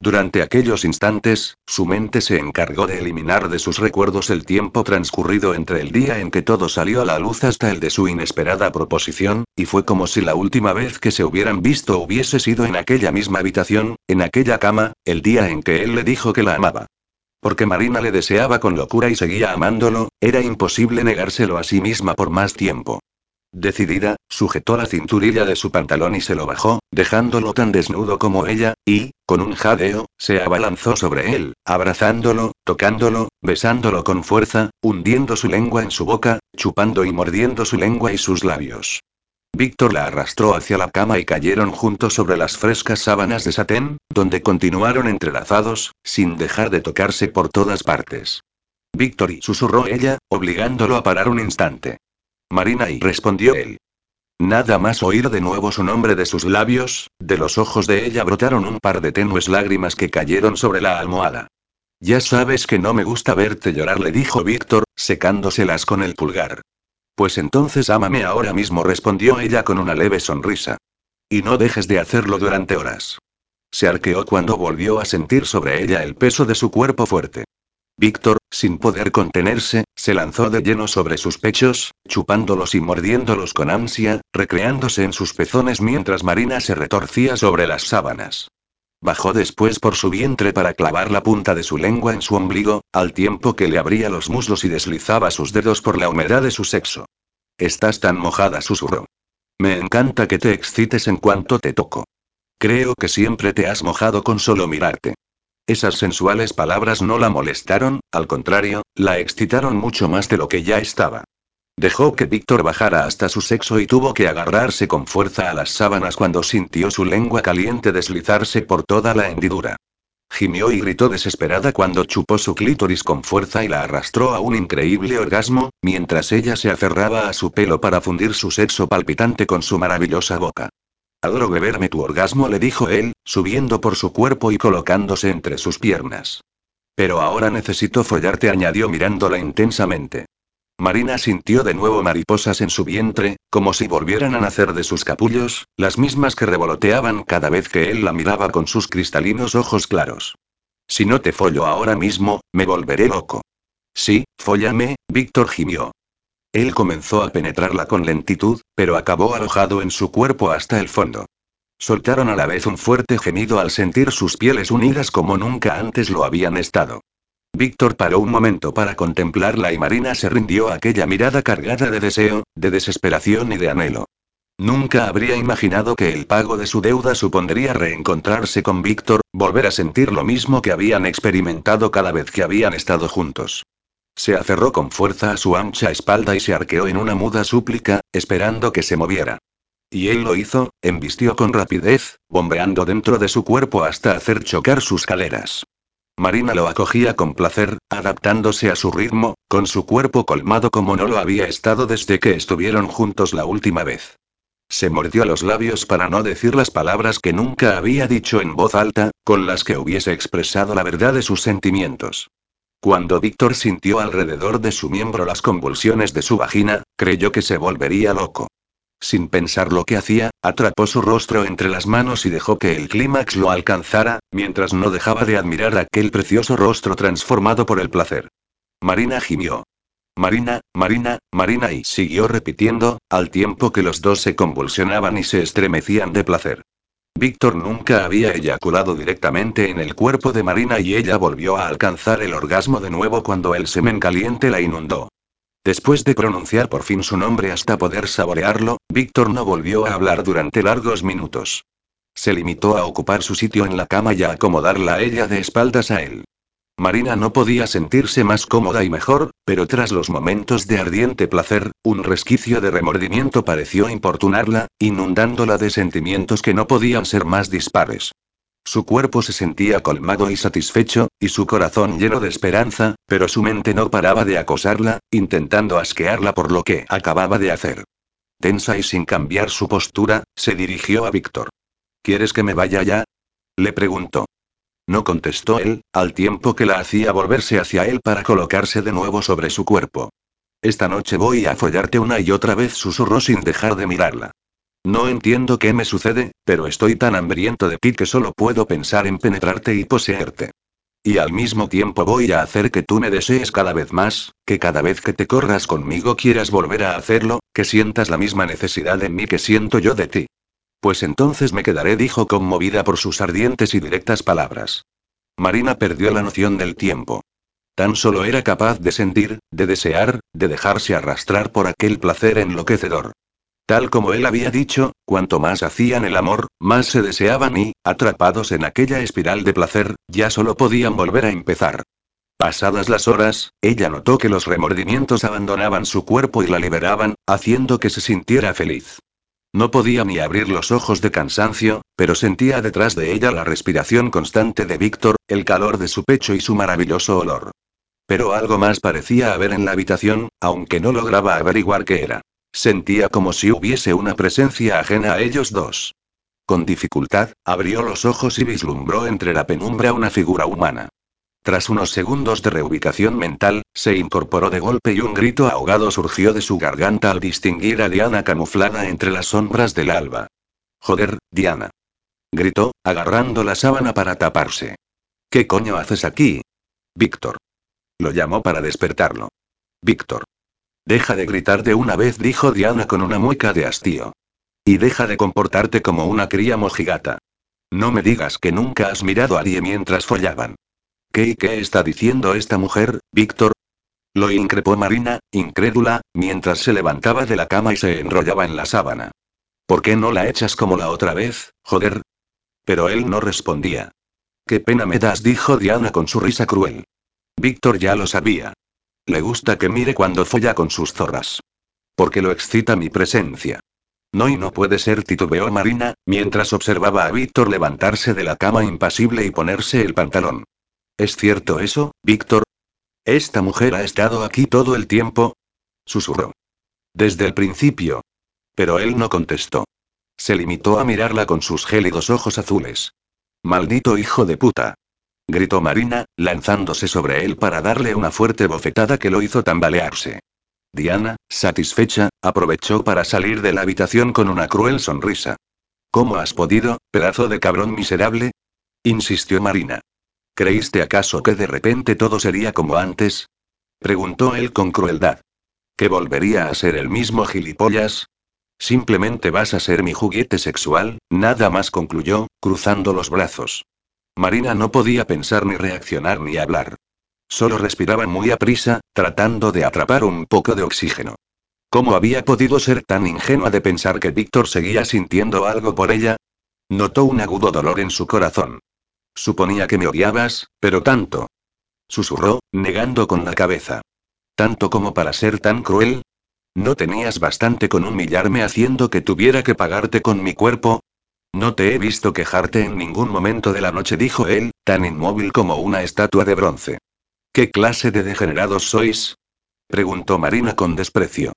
[SPEAKER 1] Durante aquellos instantes, su mente se encargó de eliminar de sus recuerdos el tiempo transcurrido entre el día en que todo salió a la luz hasta el de su inesperada proposición, y fue como si la última vez que se hubieran visto hubiese sido en aquella misma habitación, en aquella cama, el día en que él le dijo que la amaba. Porque Marina le deseaba con locura y seguía amándolo, era imposible negárselo a sí misma por más tiempo. Decidida, sujetó la cinturilla de su pantalón y se lo bajó, dejándolo tan desnudo como ella, y, con un jadeo, se abalanzó sobre él, abrazándolo, tocándolo, besándolo con fuerza, hundiendo su lengua en su boca, chupando y mordiendo su lengua y sus labios. Víctor la arrastró hacia la cama y cayeron juntos sobre las frescas sábanas de satén, donde continuaron entrelazados, sin dejar de tocarse por todas partes. Víctor y susurró ella, obligándolo a parar un instante. Marina y respondió él. Nada más oír de nuevo su nombre de sus labios, de los ojos de ella brotaron un par de tenues lágrimas que cayeron sobre la almohada. Ya sabes que no me gusta verte llorar, le dijo Víctor, secándoselas con el pulgar. Pues entonces ámame ahora mismo, respondió ella con una leve sonrisa. Y no dejes de hacerlo durante horas. Se arqueó cuando volvió a sentir sobre ella el peso de su cuerpo fuerte. Víctor, sin poder contenerse, se lanzó de lleno sobre sus pechos, chupándolos y mordiéndolos con ansia, recreándose en sus pezones mientras Marina se retorcía sobre las sábanas. Bajó después por su vientre para clavar la punta de su lengua en su ombligo, al tiempo que le abría los muslos y deslizaba sus dedos por la humedad de su sexo. Estás tan mojada, susurró. Me encanta que te excites en cuanto te toco. Creo que siempre te has mojado con solo mirarte. Esas sensuales palabras no la molestaron, al contrario, la excitaron mucho más de lo que ya estaba. Dejó que Víctor bajara hasta su sexo y tuvo que agarrarse con fuerza a las sábanas cuando sintió su lengua caliente deslizarse por toda la hendidura. Gimió y gritó desesperada cuando chupó su clítoris con fuerza y la arrastró a un increíble orgasmo, mientras ella se aferraba a su pelo para fundir su sexo palpitante con su maravillosa boca. Adoro beberme tu orgasmo, le dijo él, subiendo por su cuerpo y colocándose entre sus piernas. Pero ahora necesito follarte, añadió mirándola intensamente. Marina sintió de nuevo mariposas en su vientre, como si volvieran a nacer de sus capullos, las mismas que revoloteaban cada vez que él la miraba con sus cristalinos ojos claros. Si no te follo ahora mismo, me volveré loco. Sí, follame, Víctor gimió. Él comenzó a penetrarla con lentitud, pero acabó alojado en su cuerpo hasta el fondo. Soltaron a la vez un fuerte gemido al sentir sus pieles unidas como nunca antes lo habían estado. Víctor paró un momento para contemplarla y Marina se rindió a aquella mirada cargada de deseo, de desesperación y de anhelo. Nunca habría imaginado que el pago de su deuda supondría reencontrarse con Víctor, volver a sentir lo mismo que habían experimentado cada vez que habían estado juntos. Se aferró con fuerza a su ancha espalda y se arqueó en una muda súplica, esperando que se moviera. Y él lo hizo, embistió con rapidez, bombeando dentro de su cuerpo hasta hacer chocar sus caleras. Marina lo acogía con placer, adaptándose a su ritmo, con su cuerpo colmado como no lo había estado desde que estuvieron juntos la última vez. Se mordió los labios para no decir las palabras que nunca había dicho en voz alta, con las que hubiese expresado la verdad de sus sentimientos. Cuando Víctor sintió alrededor de su miembro las convulsiones de su vagina, creyó que se volvería loco. Sin pensar lo que hacía, atrapó su rostro entre las manos y dejó que el clímax lo alcanzara, mientras no dejaba de admirar aquel precioso rostro transformado por el placer. Marina gimió. Marina, Marina, Marina y siguió repitiendo, al tiempo que los dos se convulsionaban y se estremecían de placer. Víctor nunca había eyaculado directamente en el cuerpo de Marina y ella volvió a alcanzar el orgasmo de nuevo cuando el semen caliente la inundó. Después de pronunciar por fin su nombre hasta poder saborearlo, Víctor no volvió a hablar durante largos minutos. Se limitó a ocupar su sitio en la cama y a acomodarla a ella de espaldas a él. Marina no podía sentirse más cómoda y mejor, pero tras los momentos de ardiente placer, un resquicio de remordimiento pareció importunarla, inundándola de sentimientos que no podían ser más dispares. Su cuerpo se sentía colmado y satisfecho, y su corazón lleno de esperanza, pero su mente no paraba de acosarla, intentando asquearla por lo que acababa de hacer. Tensa y sin cambiar su postura, se dirigió a Víctor. ¿Quieres que me vaya ya? Le preguntó. No contestó él, al tiempo que la hacía volverse hacia él para colocarse de nuevo sobre su cuerpo. Esta noche voy a follarte una y otra vez, susurró sin dejar de mirarla. No entiendo qué me sucede, pero estoy tan hambriento de ti que solo puedo pensar en penetrarte y poseerte. Y al mismo tiempo voy a hacer que tú me desees cada vez más, que cada vez que te corras conmigo quieras volver a hacerlo, que sientas la misma necesidad de mí que siento yo de ti. Pues entonces me quedaré, dijo conmovida por sus ardientes y directas palabras. Marina perdió la noción del tiempo. Tan solo era capaz de sentir, de desear, de dejarse arrastrar por aquel placer enloquecedor. Tal como él había dicho, cuanto más hacían el amor, más se deseaban y, atrapados en aquella espiral de placer, ya solo podían volver a empezar. Pasadas las horas, ella notó que los remordimientos abandonaban su cuerpo y la liberaban, haciendo que se sintiera feliz. No podía ni abrir los ojos de cansancio, pero sentía detrás de ella la respiración constante de Víctor, el calor de su pecho y su maravilloso olor. Pero algo más parecía haber en la habitación, aunque no lograba averiguar qué era. Sentía como si hubiese una presencia ajena a ellos dos. Con dificultad, abrió los ojos y vislumbró entre la penumbra una figura humana. Tras unos segundos de reubicación mental, se incorporó de golpe y un grito ahogado surgió de su garganta al distinguir a Diana camuflada entre las sombras del alba. Joder, Diana. Gritó, agarrando la sábana para taparse. ¿Qué coño haces aquí? Víctor. Lo llamó para despertarlo. Víctor. Deja de gritar de una vez, dijo Diana con una mueca de hastío. Y deja de comportarte como una cría mojigata. No me digas que nunca has mirado a Arie mientras follaban. ¿Qué y qué está diciendo esta mujer, Víctor? Lo increpó Marina, incrédula, mientras se levantaba de la cama y se enrollaba en la sábana. ¿Por qué no la echas como la otra vez, joder? Pero él no respondía. Qué pena me das, dijo Diana con su risa cruel. Víctor ya lo sabía. Le gusta que mire cuando folla con sus zorras. Porque lo excita mi presencia. No y no puede ser, titubeó Marina, mientras observaba a Víctor levantarse de la cama impasible y ponerse el pantalón. ¿Es cierto eso, Víctor? ¿Esta mujer ha estado aquí todo el tiempo? Susurró. Desde el principio. Pero él no contestó. Se limitó a mirarla con sus gélidos ojos azules. Maldito hijo de puta gritó Marina, lanzándose sobre él para darle una fuerte bofetada que lo hizo tambalearse. Diana, satisfecha, aprovechó para salir de la habitación con una cruel sonrisa. ¿Cómo has podido, pedazo de cabrón miserable? insistió Marina. ¿Creíste acaso que de repente todo sería como antes? preguntó él con crueldad. ¿Que volvería a ser el mismo gilipollas? Simplemente vas a ser mi juguete sexual, nada más concluyó, cruzando los brazos. Marina no podía pensar ni reaccionar ni hablar. Solo respiraba muy aprisa, tratando de atrapar un poco de oxígeno. ¿Cómo había podido ser tan ingenua de pensar que Víctor seguía sintiendo algo por ella? Notó un agudo dolor en su corazón. Suponía que me odiabas, pero tanto. Susurró, negando con la cabeza. ¿Tanto como para ser tan cruel? ¿No tenías bastante con humillarme haciendo que tuviera que pagarte con mi cuerpo? No te he visto quejarte en ningún momento de la noche, dijo él, tan inmóvil como una estatua de bronce. ¿Qué clase de degenerados sois? preguntó Marina con desprecio.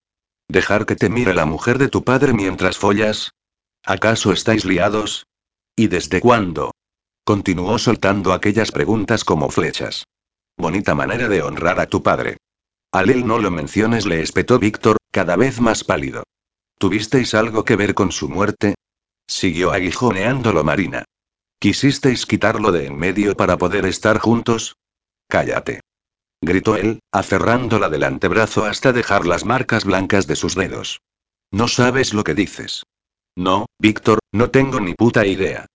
[SPEAKER 1] ¿Dejar que te mire la mujer de tu padre mientras follas? ¿Acaso estáis liados? ¿Y desde cuándo? Continuó soltando aquellas preguntas como flechas. Bonita manera de honrar a tu padre. Al él no lo menciones, le espetó Víctor, cada vez más pálido. ¿Tuvisteis algo que ver con su muerte? Siguió aguijoneándolo Marina. ¿Quisisteis quitarlo de en medio para poder estar juntos? Cállate. Gritó él, aferrándola del antebrazo hasta dejar las marcas blancas de sus dedos. No sabes lo que dices. No, Víctor, no tengo ni puta idea.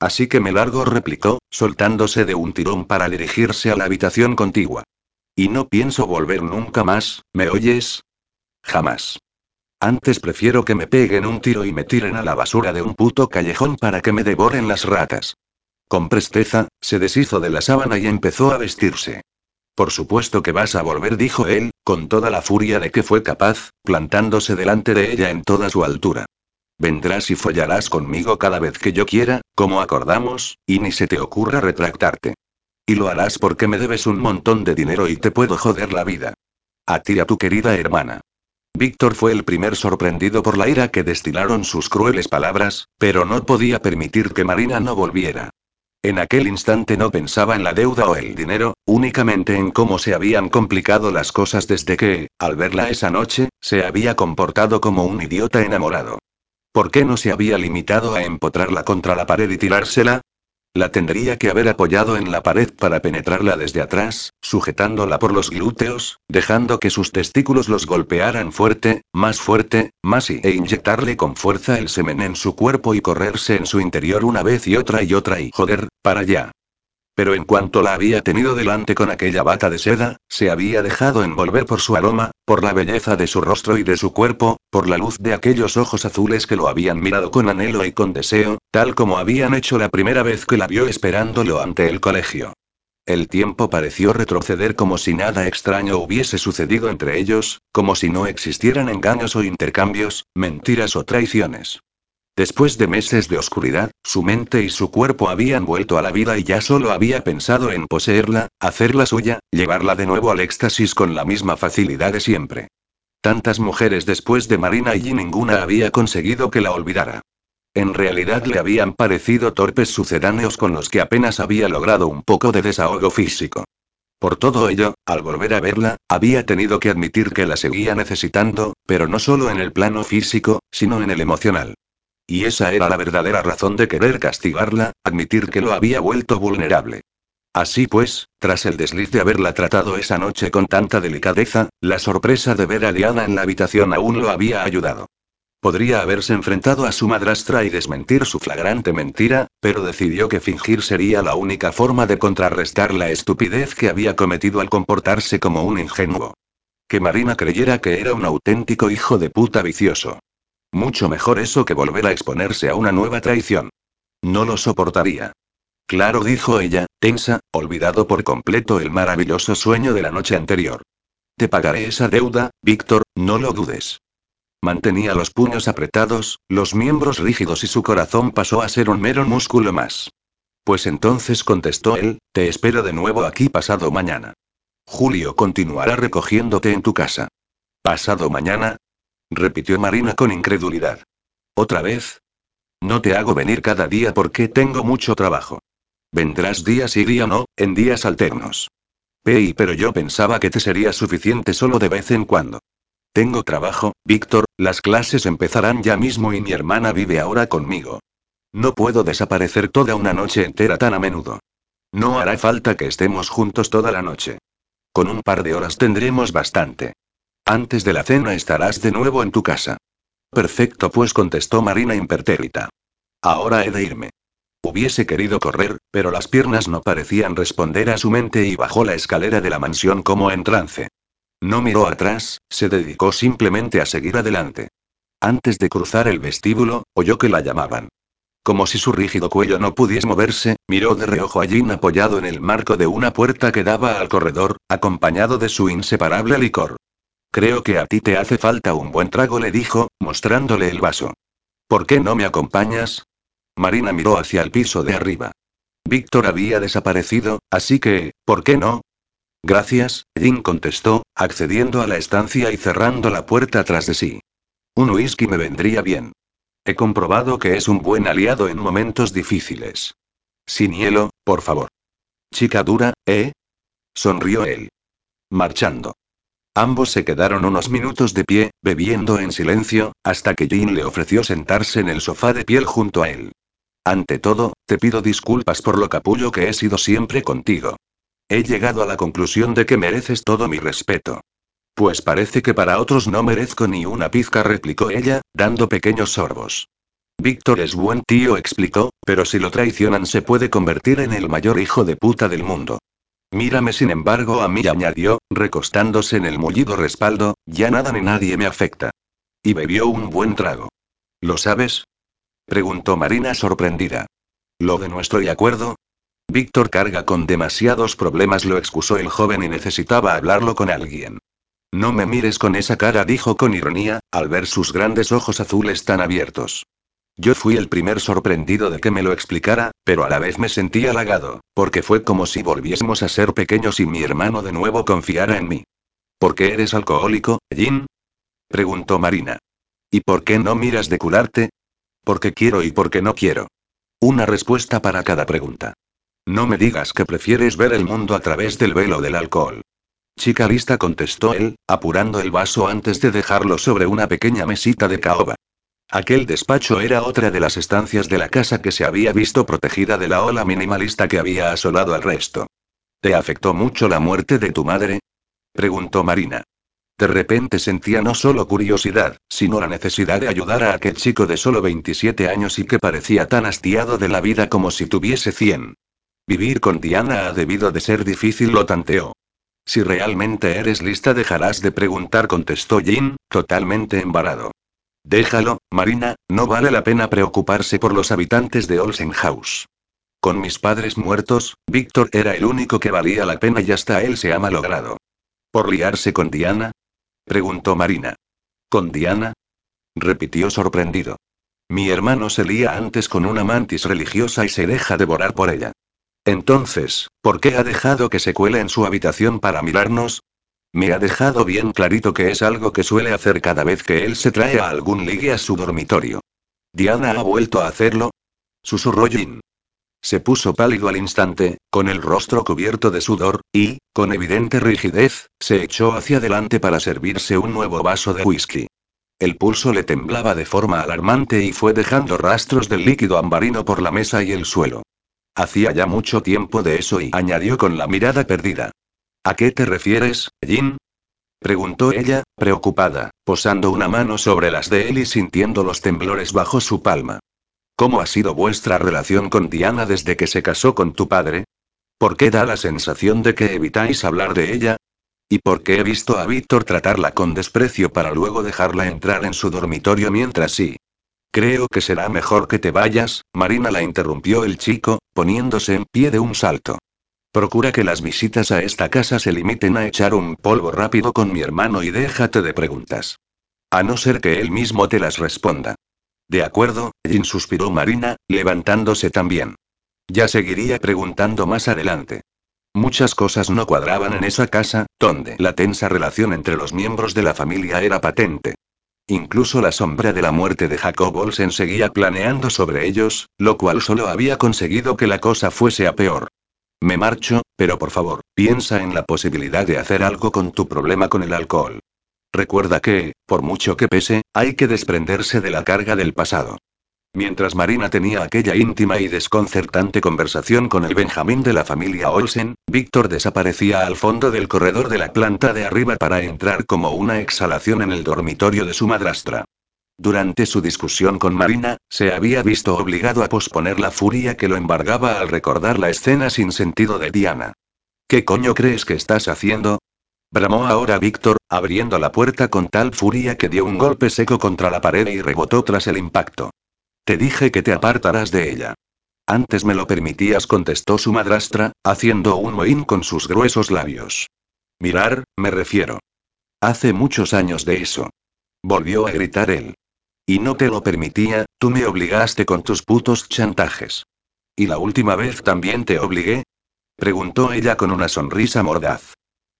[SPEAKER 1] Así que me largo, replicó, soltándose de un tirón para dirigirse a la habitación contigua. Y no pienso volver nunca más, ¿me oyes? Jamás. Antes prefiero que me peguen un tiro y me tiren a la basura de un puto callejón para que me devoren las ratas. Con presteza, se deshizo de la sábana y empezó a vestirse. Por supuesto que vas a volver, dijo él, con toda la furia de que fue capaz, plantándose delante de ella en toda su altura. Vendrás y follarás conmigo cada vez que yo quiera, como acordamos, y ni se te ocurra retractarte. Y lo harás porque me debes un montón de dinero y te puedo joder la vida. A ti y a tu querida hermana. Víctor fue el primer sorprendido por la ira que destilaron sus crueles palabras, pero no podía permitir que Marina no volviera. En aquel instante no pensaba en la deuda o el dinero, únicamente en cómo se habían complicado las cosas desde que, al verla esa noche, se había comportado como un idiota enamorado. ¿Por qué no se había limitado a empotrarla contra la pared y tirársela? La tendría que haber apoyado en la pared para penetrarla desde atrás, sujetándola por los glúteos, dejando que sus testículos los golpearan fuerte, más fuerte, más y e inyectarle con fuerza el semen en su cuerpo y correrse en su interior una vez y otra y otra y joder, para allá. Pero en cuanto la había tenido delante con aquella bata de seda, se había dejado envolver por su aroma, por la belleza de su rostro y de su cuerpo, por la luz de aquellos ojos azules que lo habían mirado con anhelo y con deseo, tal como habían hecho la primera vez que la vio esperándolo ante el colegio. El tiempo pareció retroceder como si nada extraño hubiese sucedido entre ellos, como si no existieran engaños o intercambios, mentiras o traiciones. Después de meses de oscuridad, su mente y su cuerpo habían vuelto a la vida y ya solo había pensado en poseerla, hacerla suya, llevarla de nuevo al éxtasis con la misma facilidad de siempre. Tantas mujeres después de Marina y ninguna había conseguido que la olvidara. En realidad le habían parecido torpes sucedáneos con los que apenas había logrado un poco de desahogo físico. Por todo ello, al volver a verla, había tenido que admitir que la seguía necesitando, pero no solo en el plano físico, sino en el emocional. Y esa era la verdadera razón de querer castigarla, admitir que lo había vuelto vulnerable. Así pues, tras el desliz de haberla tratado esa noche con tanta delicadeza, la sorpresa de ver a Diana en la habitación aún lo había ayudado. Podría haberse enfrentado a su madrastra y desmentir su flagrante mentira, pero decidió que fingir sería la única forma de contrarrestar la estupidez que había cometido al comportarse como un ingenuo. Que Marina creyera que era un auténtico hijo de puta vicioso. Mucho mejor eso que volver a exponerse a una nueva traición. No lo soportaría. Claro, dijo ella, tensa, olvidado por completo el maravilloso sueño de la noche anterior. Te pagaré esa deuda, Víctor, no lo dudes. Mantenía los puños apretados, los miembros rígidos y su corazón pasó a ser un mero músculo más. Pues entonces contestó él, te espero de nuevo aquí pasado mañana. Julio continuará recogiéndote en tu casa. ¿Pasado mañana? Repitió Marina con incredulidad. ¿Otra vez? No te hago venir cada día porque tengo mucho trabajo. Vendrás día sí día no, en días alternos. Pei, pero yo pensaba que te sería suficiente solo de vez en cuando. Tengo trabajo, Víctor, las clases empezarán ya mismo y mi hermana vive ahora conmigo. No puedo desaparecer toda una noche entera tan a menudo. No hará falta que estemos juntos toda la noche. Con un par de horas tendremos bastante. Antes de la cena estarás de nuevo en tu casa. Perfecto, pues contestó Marina impertérrita. Ahora he de irme. Hubiese querido correr, pero las piernas no parecían responder a su mente y bajó la escalera de la mansión como en trance. No miró atrás, se dedicó simplemente a seguir adelante. Antes de cruzar el vestíbulo, oyó que la llamaban. Como si su rígido cuello no pudiese moverse, miró de reojo a Jean apoyado en el marco de una puerta que daba al corredor, acompañado de su inseparable licor. Creo que a ti te hace falta un buen trago, le dijo, mostrándole el vaso. ¿Por qué no me acompañas? Marina miró hacia el piso de arriba. Víctor había desaparecido, así que, ¿por qué no? Gracias, Jin contestó, accediendo a la estancia y cerrando la puerta tras de sí. Un whisky me vendría bien. He comprobado que es un buen aliado en momentos difíciles. Sin hielo, por favor. Chica dura, ¿eh? Sonrió él. Marchando. Ambos se quedaron unos minutos de pie, bebiendo en silencio, hasta que Jean le ofreció sentarse en el sofá de piel junto a él. Ante todo, te pido disculpas por lo capullo que he sido siempre contigo. He llegado a la conclusión de que mereces todo mi respeto. Pues parece que para otros no merezco ni una pizca, replicó ella, dando pequeños sorbos. Víctor es buen tío, explicó, pero si lo traicionan se puede convertir en el mayor hijo de puta del mundo. Mírame sin embargo a mí, añadió, recostándose en el mullido respaldo, ya nada ni nadie me afecta. Y bebió un buen trago. ¿Lo sabes? preguntó Marina sorprendida. ¿Lo de nuestro y acuerdo? Víctor carga con demasiados problemas, lo excusó el joven y necesitaba hablarlo con alguien. No me mires con esa cara, dijo con ironía, al ver sus grandes ojos azules tan abiertos. Yo fui el primer sorprendido de que me lo explicara, pero a la vez me sentí halagado, porque fue como si volviésemos a ser pequeños y mi hermano de nuevo confiara en mí. ¿Por qué eres alcohólico, Jin? preguntó Marina. ¿Y por qué no miras de curarte? Porque quiero y porque no quiero. Una respuesta para cada pregunta. No me digas que prefieres ver el mundo a través del velo del alcohol. Chica lista, contestó él, apurando el vaso antes de dejarlo sobre una pequeña mesita de caoba. Aquel despacho era otra de las estancias de la casa que se había visto protegida de la ola minimalista que había asolado al resto. ¿Te afectó mucho la muerte de tu madre? preguntó Marina. De repente sentía no solo curiosidad, sino la necesidad de ayudar a aquel chico de solo 27 años y que parecía tan hastiado de la vida como si tuviese 100. Vivir con Diana ha debido de ser difícil, lo tanteó. Si realmente eres lista dejarás de preguntar, contestó Jin, totalmente embarado. Déjalo, Marina, no vale la pena preocuparse por los habitantes de Olsen House. Con mis padres muertos, Víctor era el único que valía la pena y hasta él se ha malogrado. ¿Por liarse con Diana? preguntó Marina. ¿Con Diana? repitió sorprendido. Mi hermano se lía antes con una mantis religiosa y se deja devorar por ella. Entonces, ¿por qué ha dejado que se cuele en su habitación para mirarnos? Me ha dejado bien clarito que es algo que suele hacer cada vez que él se trae a algún ligue a su dormitorio. ¿Diana ha vuelto a hacerlo? Susurró Jin. Se puso pálido al instante, con el rostro cubierto de sudor, y, con evidente rigidez, se echó hacia adelante para servirse un nuevo vaso de whisky. El pulso le temblaba de forma alarmante y fue dejando rastros del líquido ambarino por la mesa y el suelo. Hacía ya mucho tiempo de eso y añadió con la mirada perdida. ¿A qué te refieres, Jin? preguntó ella, preocupada, posando una mano sobre las de él y sintiendo los temblores bajo su palma. ¿Cómo ha sido vuestra relación con Diana desde que se casó con tu padre? ¿Por qué da la sensación de que evitáis hablar de ella? ¿Y por qué he visto a Víctor tratarla con desprecio para luego dejarla entrar en su dormitorio mientras sí? Creo que será mejor que te vayas, Marina la interrumpió el chico, poniéndose en pie de un salto. Procura que las visitas a esta casa se limiten a echar un polvo rápido con mi hermano y déjate de preguntas. A no ser que él mismo te las responda. De acuerdo, Jin suspiró Marina, levantándose también. Ya seguiría preguntando más adelante. Muchas cosas no cuadraban en esa casa, donde la tensa relación entre los miembros de la familia era patente. Incluso la sombra de la muerte de Jacob Olsen seguía planeando sobre ellos, lo cual solo había conseguido que la cosa fuese a peor. Me marcho, pero por favor, piensa en la posibilidad de hacer algo con tu problema con el alcohol. Recuerda que, por mucho que pese, hay que desprenderse de la carga del pasado. Mientras Marina tenía aquella íntima y desconcertante conversación con el Benjamín de la familia Olsen, Víctor desaparecía al fondo del corredor de la planta de arriba para entrar como una exhalación en el dormitorio de su madrastra. Durante su discusión con Marina, se había visto obligado a posponer la furia que lo embargaba al recordar la escena sin sentido de Diana. ¿Qué coño crees que estás haciendo? Bramó ahora Víctor, abriendo la puerta con tal furia que dio un golpe seco contra la pared y rebotó tras el impacto. Te dije que te apartarás de ella. Antes me lo permitías, contestó su madrastra, haciendo un mohín con sus gruesos labios. Mirar, me refiero. Hace muchos años de eso. Volvió a gritar él. Y no te lo permitía, tú me obligaste con tus putos chantajes. ¿Y la última vez también te obligué? Preguntó ella con una sonrisa mordaz.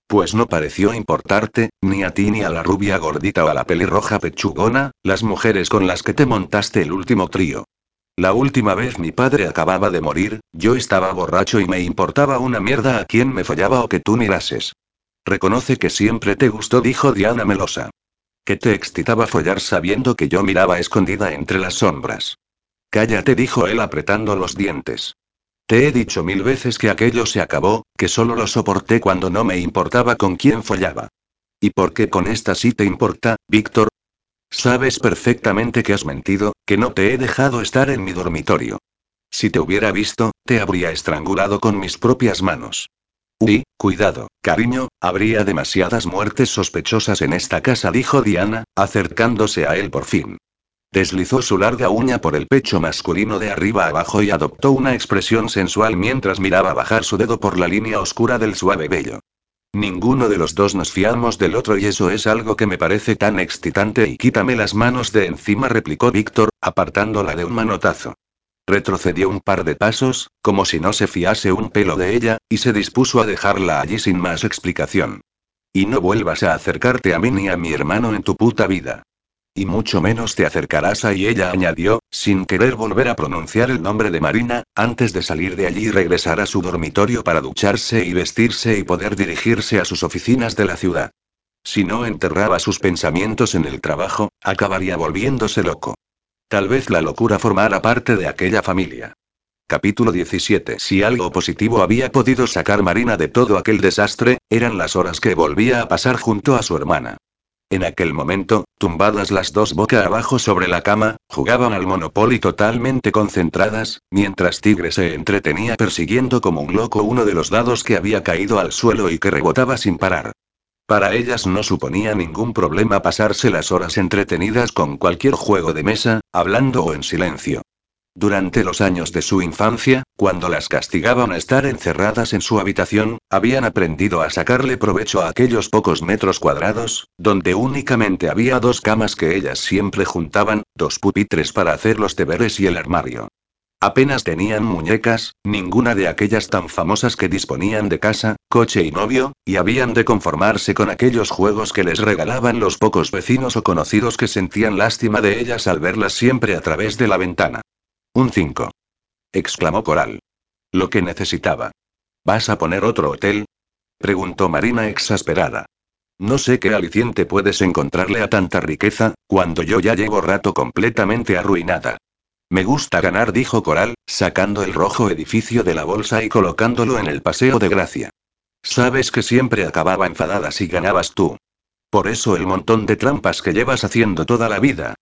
[SPEAKER 1] Pues no pareció importarte, ni a ti ni a la rubia gordita o a la pelirroja pechugona, las mujeres con las que te montaste el último trío. La última vez mi padre acababa de morir, yo estaba borracho y me importaba una mierda a quién me fallaba o que tú mirases. Reconoce que siempre te gustó, dijo Diana melosa. Que te excitaba follar sabiendo que yo miraba escondida entre las sombras. Cállate, dijo él apretando los dientes. Te he dicho mil veces que aquello se acabó, que solo lo soporté cuando no me importaba con quién follaba. ¿Y por qué con esta sí te importa, Víctor? Sabes perfectamente que has mentido, que no te he dejado estar en mi dormitorio. Si te hubiera visto, te habría estrangulado con mis propias manos. Uy, cuidado, cariño, habría demasiadas muertes sospechosas en esta casa, dijo Diana, acercándose a él por fin. Deslizó su larga uña por el pecho masculino de arriba abajo y adoptó una expresión sensual mientras miraba bajar su dedo por la línea oscura del suave vello. Ninguno de los dos nos fiamos del otro y eso es algo que me parece tan excitante y quítame las manos de encima, replicó Víctor, apartándola de un manotazo. Retrocedió un par de pasos, como si no se fiase un pelo de ella, y se dispuso a dejarla allí sin más explicación. Y no vuelvas a acercarte a mí ni a mi hermano en tu puta vida. Y mucho menos te acercarás a y ella añadió, sin querer volver a pronunciar el nombre de Marina, antes de salir de allí y regresar a su dormitorio para ducharse y vestirse y poder dirigirse a sus oficinas de la ciudad. Si no enterraba sus pensamientos en el trabajo, acabaría volviéndose loco. Tal vez la locura formara parte de aquella familia. Capítulo 17 Si algo positivo había podido sacar Marina de todo aquel desastre, eran las horas que volvía a pasar junto a su hermana. En aquel momento, tumbadas las dos boca abajo sobre la cama, jugaban al Monopoly totalmente concentradas, mientras Tigre se entretenía persiguiendo como un loco uno de los dados que había caído al suelo y que rebotaba sin parar. Para ellas no suponía ningún problema pasarse las horas entretenidas con cualquier juego de mesa, hablando o en silencio. Durante los años de su infancia, cuando las castigaban a estar encerradas en su habitación, habían aprendido a sacarle provecho a aquellos pocos metros cuadrados, donde únicamente había dos camas que ellas siempre juntaban, dos pupitres para hacer los deberes y el armario. Apenas tenían muñecas, ninguna de aquellas tan famosas que disponían de casa, coche y novio, y habían de conformarse con aquellos juegos que les regalaban los pocos vecinos o conocidos que sentían lástima de ellas al verlas siempre a través de la ventana. Un 5. exclamó Coral. Lo que necesitaba. ¿Vas a poner otro hotel? preguntó Marina exasperada. No sé qué aliciente puedes encontrarle a tanta riqueza, cuando yo ya llevo rato completamente arruinada. Me gusta ganar, dijo Coral, sacando el rojo edificio de la bolsa y colocándolo en el paseo de gracia. Sabes que siempre acababa enfadada si ganabas tú. Por eso el montón de trampas que llevas haciendo toda la vida.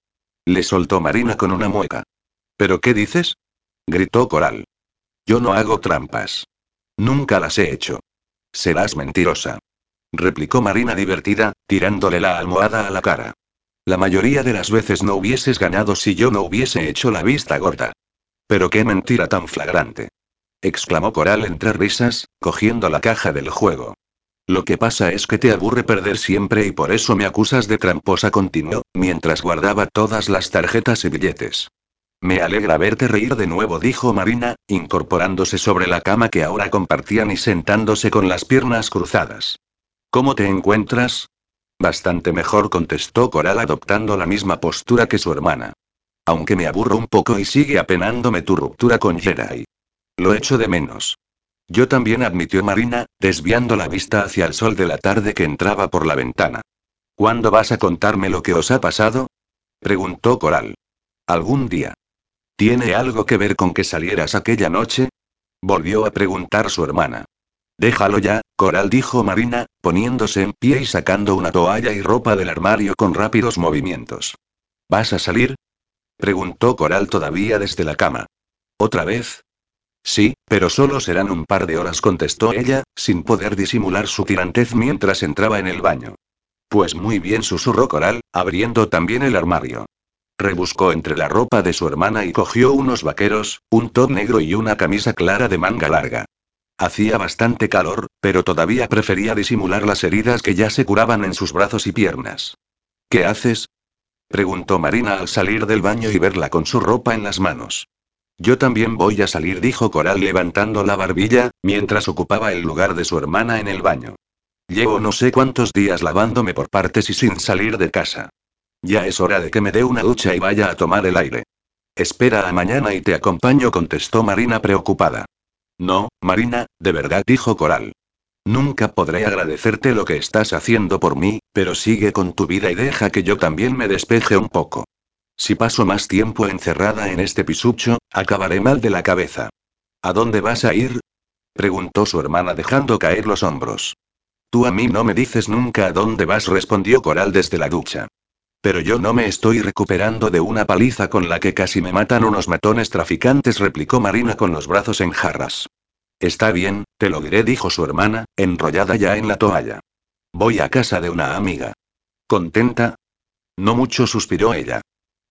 [SPEAKER 1] Le soltó Marina con una mueca. ¿Pero qué dices? gritó Coral. Yo no hago trampas. Nunca las he hecho. Serás mentirosa. replicó Marina divertida, tirándole la almohada a la cara. La mayoría de las veces no hubieses ganado si yo no hubiese hecho la vista gorda. Pero qué mentira tan flagrante. exclamó Coral entre risas, cogiendo la caja del juego. Lo que pasa es que te aburre perder siempre y por eso me acusas de tramposa, continuó, mientras guardaba todas las tarjetas y billetes. Me alegra verte reír de nuevo, dijo Marina, incorporándose sobre la cama que ahora compartían y sentándose con las piernas cruzadas. ¿Cómo te encuentras? Bastante mejor, contestó Coral adoptando la misma postura que su hermana. Aunque me aburro un poco y sigue apenándome tu ruptura con Jedi. Lo echo de menos. Yo también, admitió Marina, desviando la vista hacia el sol de la tarde que entraba por la ventana. ¿Cuándo vas a contarme lo que os ha pasado? preguntó Coral. Algún día. ¿Tiene algo que ver con que salieras aquella noche? Volvió a preguntar su hermana. Déjalo ya, Coral dijo Marina, poniéndose en pie y sacando una toalla y ropa del armario con rápidos movimientos. ¿Vas a salir? preguntó Coral todavía desde la cama. ¿Otra vez? Sí, pero solo serán un par de horas, contestó ella, sin poder disimular su tirantez mientras entraba en el baño. Pues muy bien, susurró Coral, abriendo también el armario. Rebuscó entre la ropa de su hermana y cogió unos vaqueros, un top negro y una camisa clara de manga larga. Hacía bastante calor, pero todavía prefería disimular las heridas que ya se curaban en sus brazos y piernas. ¿Qué haces? preguntó Marina al salir del baño y verla con su ropa en las manos. Yo también voy a salir, dijo Coral levantando la barbilla, mientras ocupaba el lugar de su hermana en el baño. Llevo no sé cuántos días lavándome por partes y sin salir de casa. Ya es hora de que me dé una ducha y vaya a tomar el aire. Espera a mañana y te acompaño, contestó Marina preocupada. No, Marina, de verdad, dijo Coral. Nunca podré agradecerte lo que estás haciendo por mí, pero sigue con tu vida y deja que yo también me despeje un poco. Si paso más tiempo encerrada en este pisucho, acabaré mal de la cabeza. ¿A dónde vas a ir? preguntó su hermana dejando caer los hombros. Tú a mí no me dices nunca a dónde vas, respondió Coral desde la ducha. Pero yo no me estoy recuperando de una paliza con la que casi me matan unos matones traficantes, replicó Marina con los brazos en jarras. Está bien, te lo diré, dijo su hermana, enrollada ya en la toalla. Voy a casa de una amiga. ¿Contenta? No mucho, suspiró ella.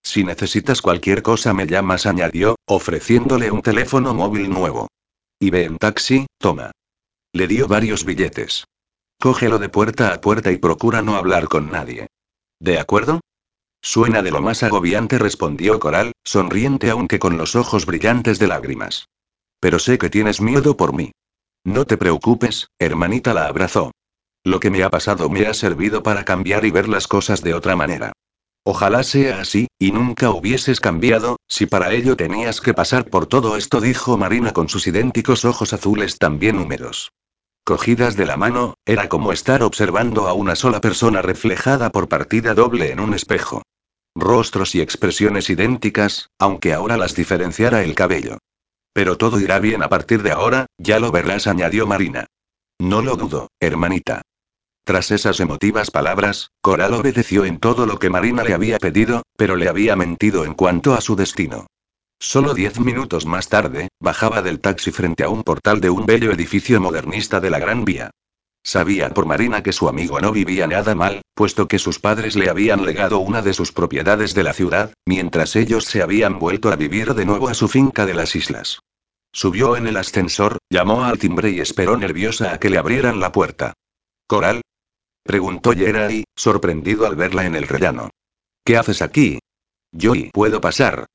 [SPEAKER 1] Si necesitas cualquier cosa me llamas, añadió, ofreciéndole un teléfono móvil nuevo. Y ve en taxi, toma. Le dio varios billetes. Cógelo de puerta a puerta y procura no hablar con nadie. ¿De acuerdo? Suena de lo más agobiante, respondió Coral, sonriente aunque con los ojos brillantes de lágrimas. Pero sé que tienes miedo por mí. No te preocupes, hermanita la abrazó. Lo que me ha pasado me ha servido para cambiar y ver las cosas de otra manera. Ojalá sea así, y nunca hubieses cambiado, si para ello tenías que pasar por todo esto, dijo Marina con sus idénticos ojos azules también húmedos. Cogidas de la mano, era como estar observando a una sola persona reflejada por partida doble en un espejo. Rostros y expresiones idénticas, aunque ahora las diferenciara el cabello. Pero todo irá bien a partir de ahora, ya lo verás, añadió Marina. No lo dudo, hermanita. Tras esas emotivas palabras, Coral obedeció en todo lo que Marina le había pedido, pero le había mentido en cuanto a su destino. Solo diez minutos más tarde, bajaba del taxi frente a un portal de un bello edificio modernista de la Gran Vía. Sabía por Marina que su amigo no vivía nada mal, puesto que sus padres le habían legado una de sus propiedades de la ciudad, mientras ellos se habían vuelto a vivir de nuevo a su finca de las islas. Subió en el ascensor, llamó al timbre y esperó nerviosa a que le abrieran la puerta. ¿Coral? Preguntó Yeray, sorprendido al verla en el rellano. ¿Qué haces aquí? Yo y puedo pasar.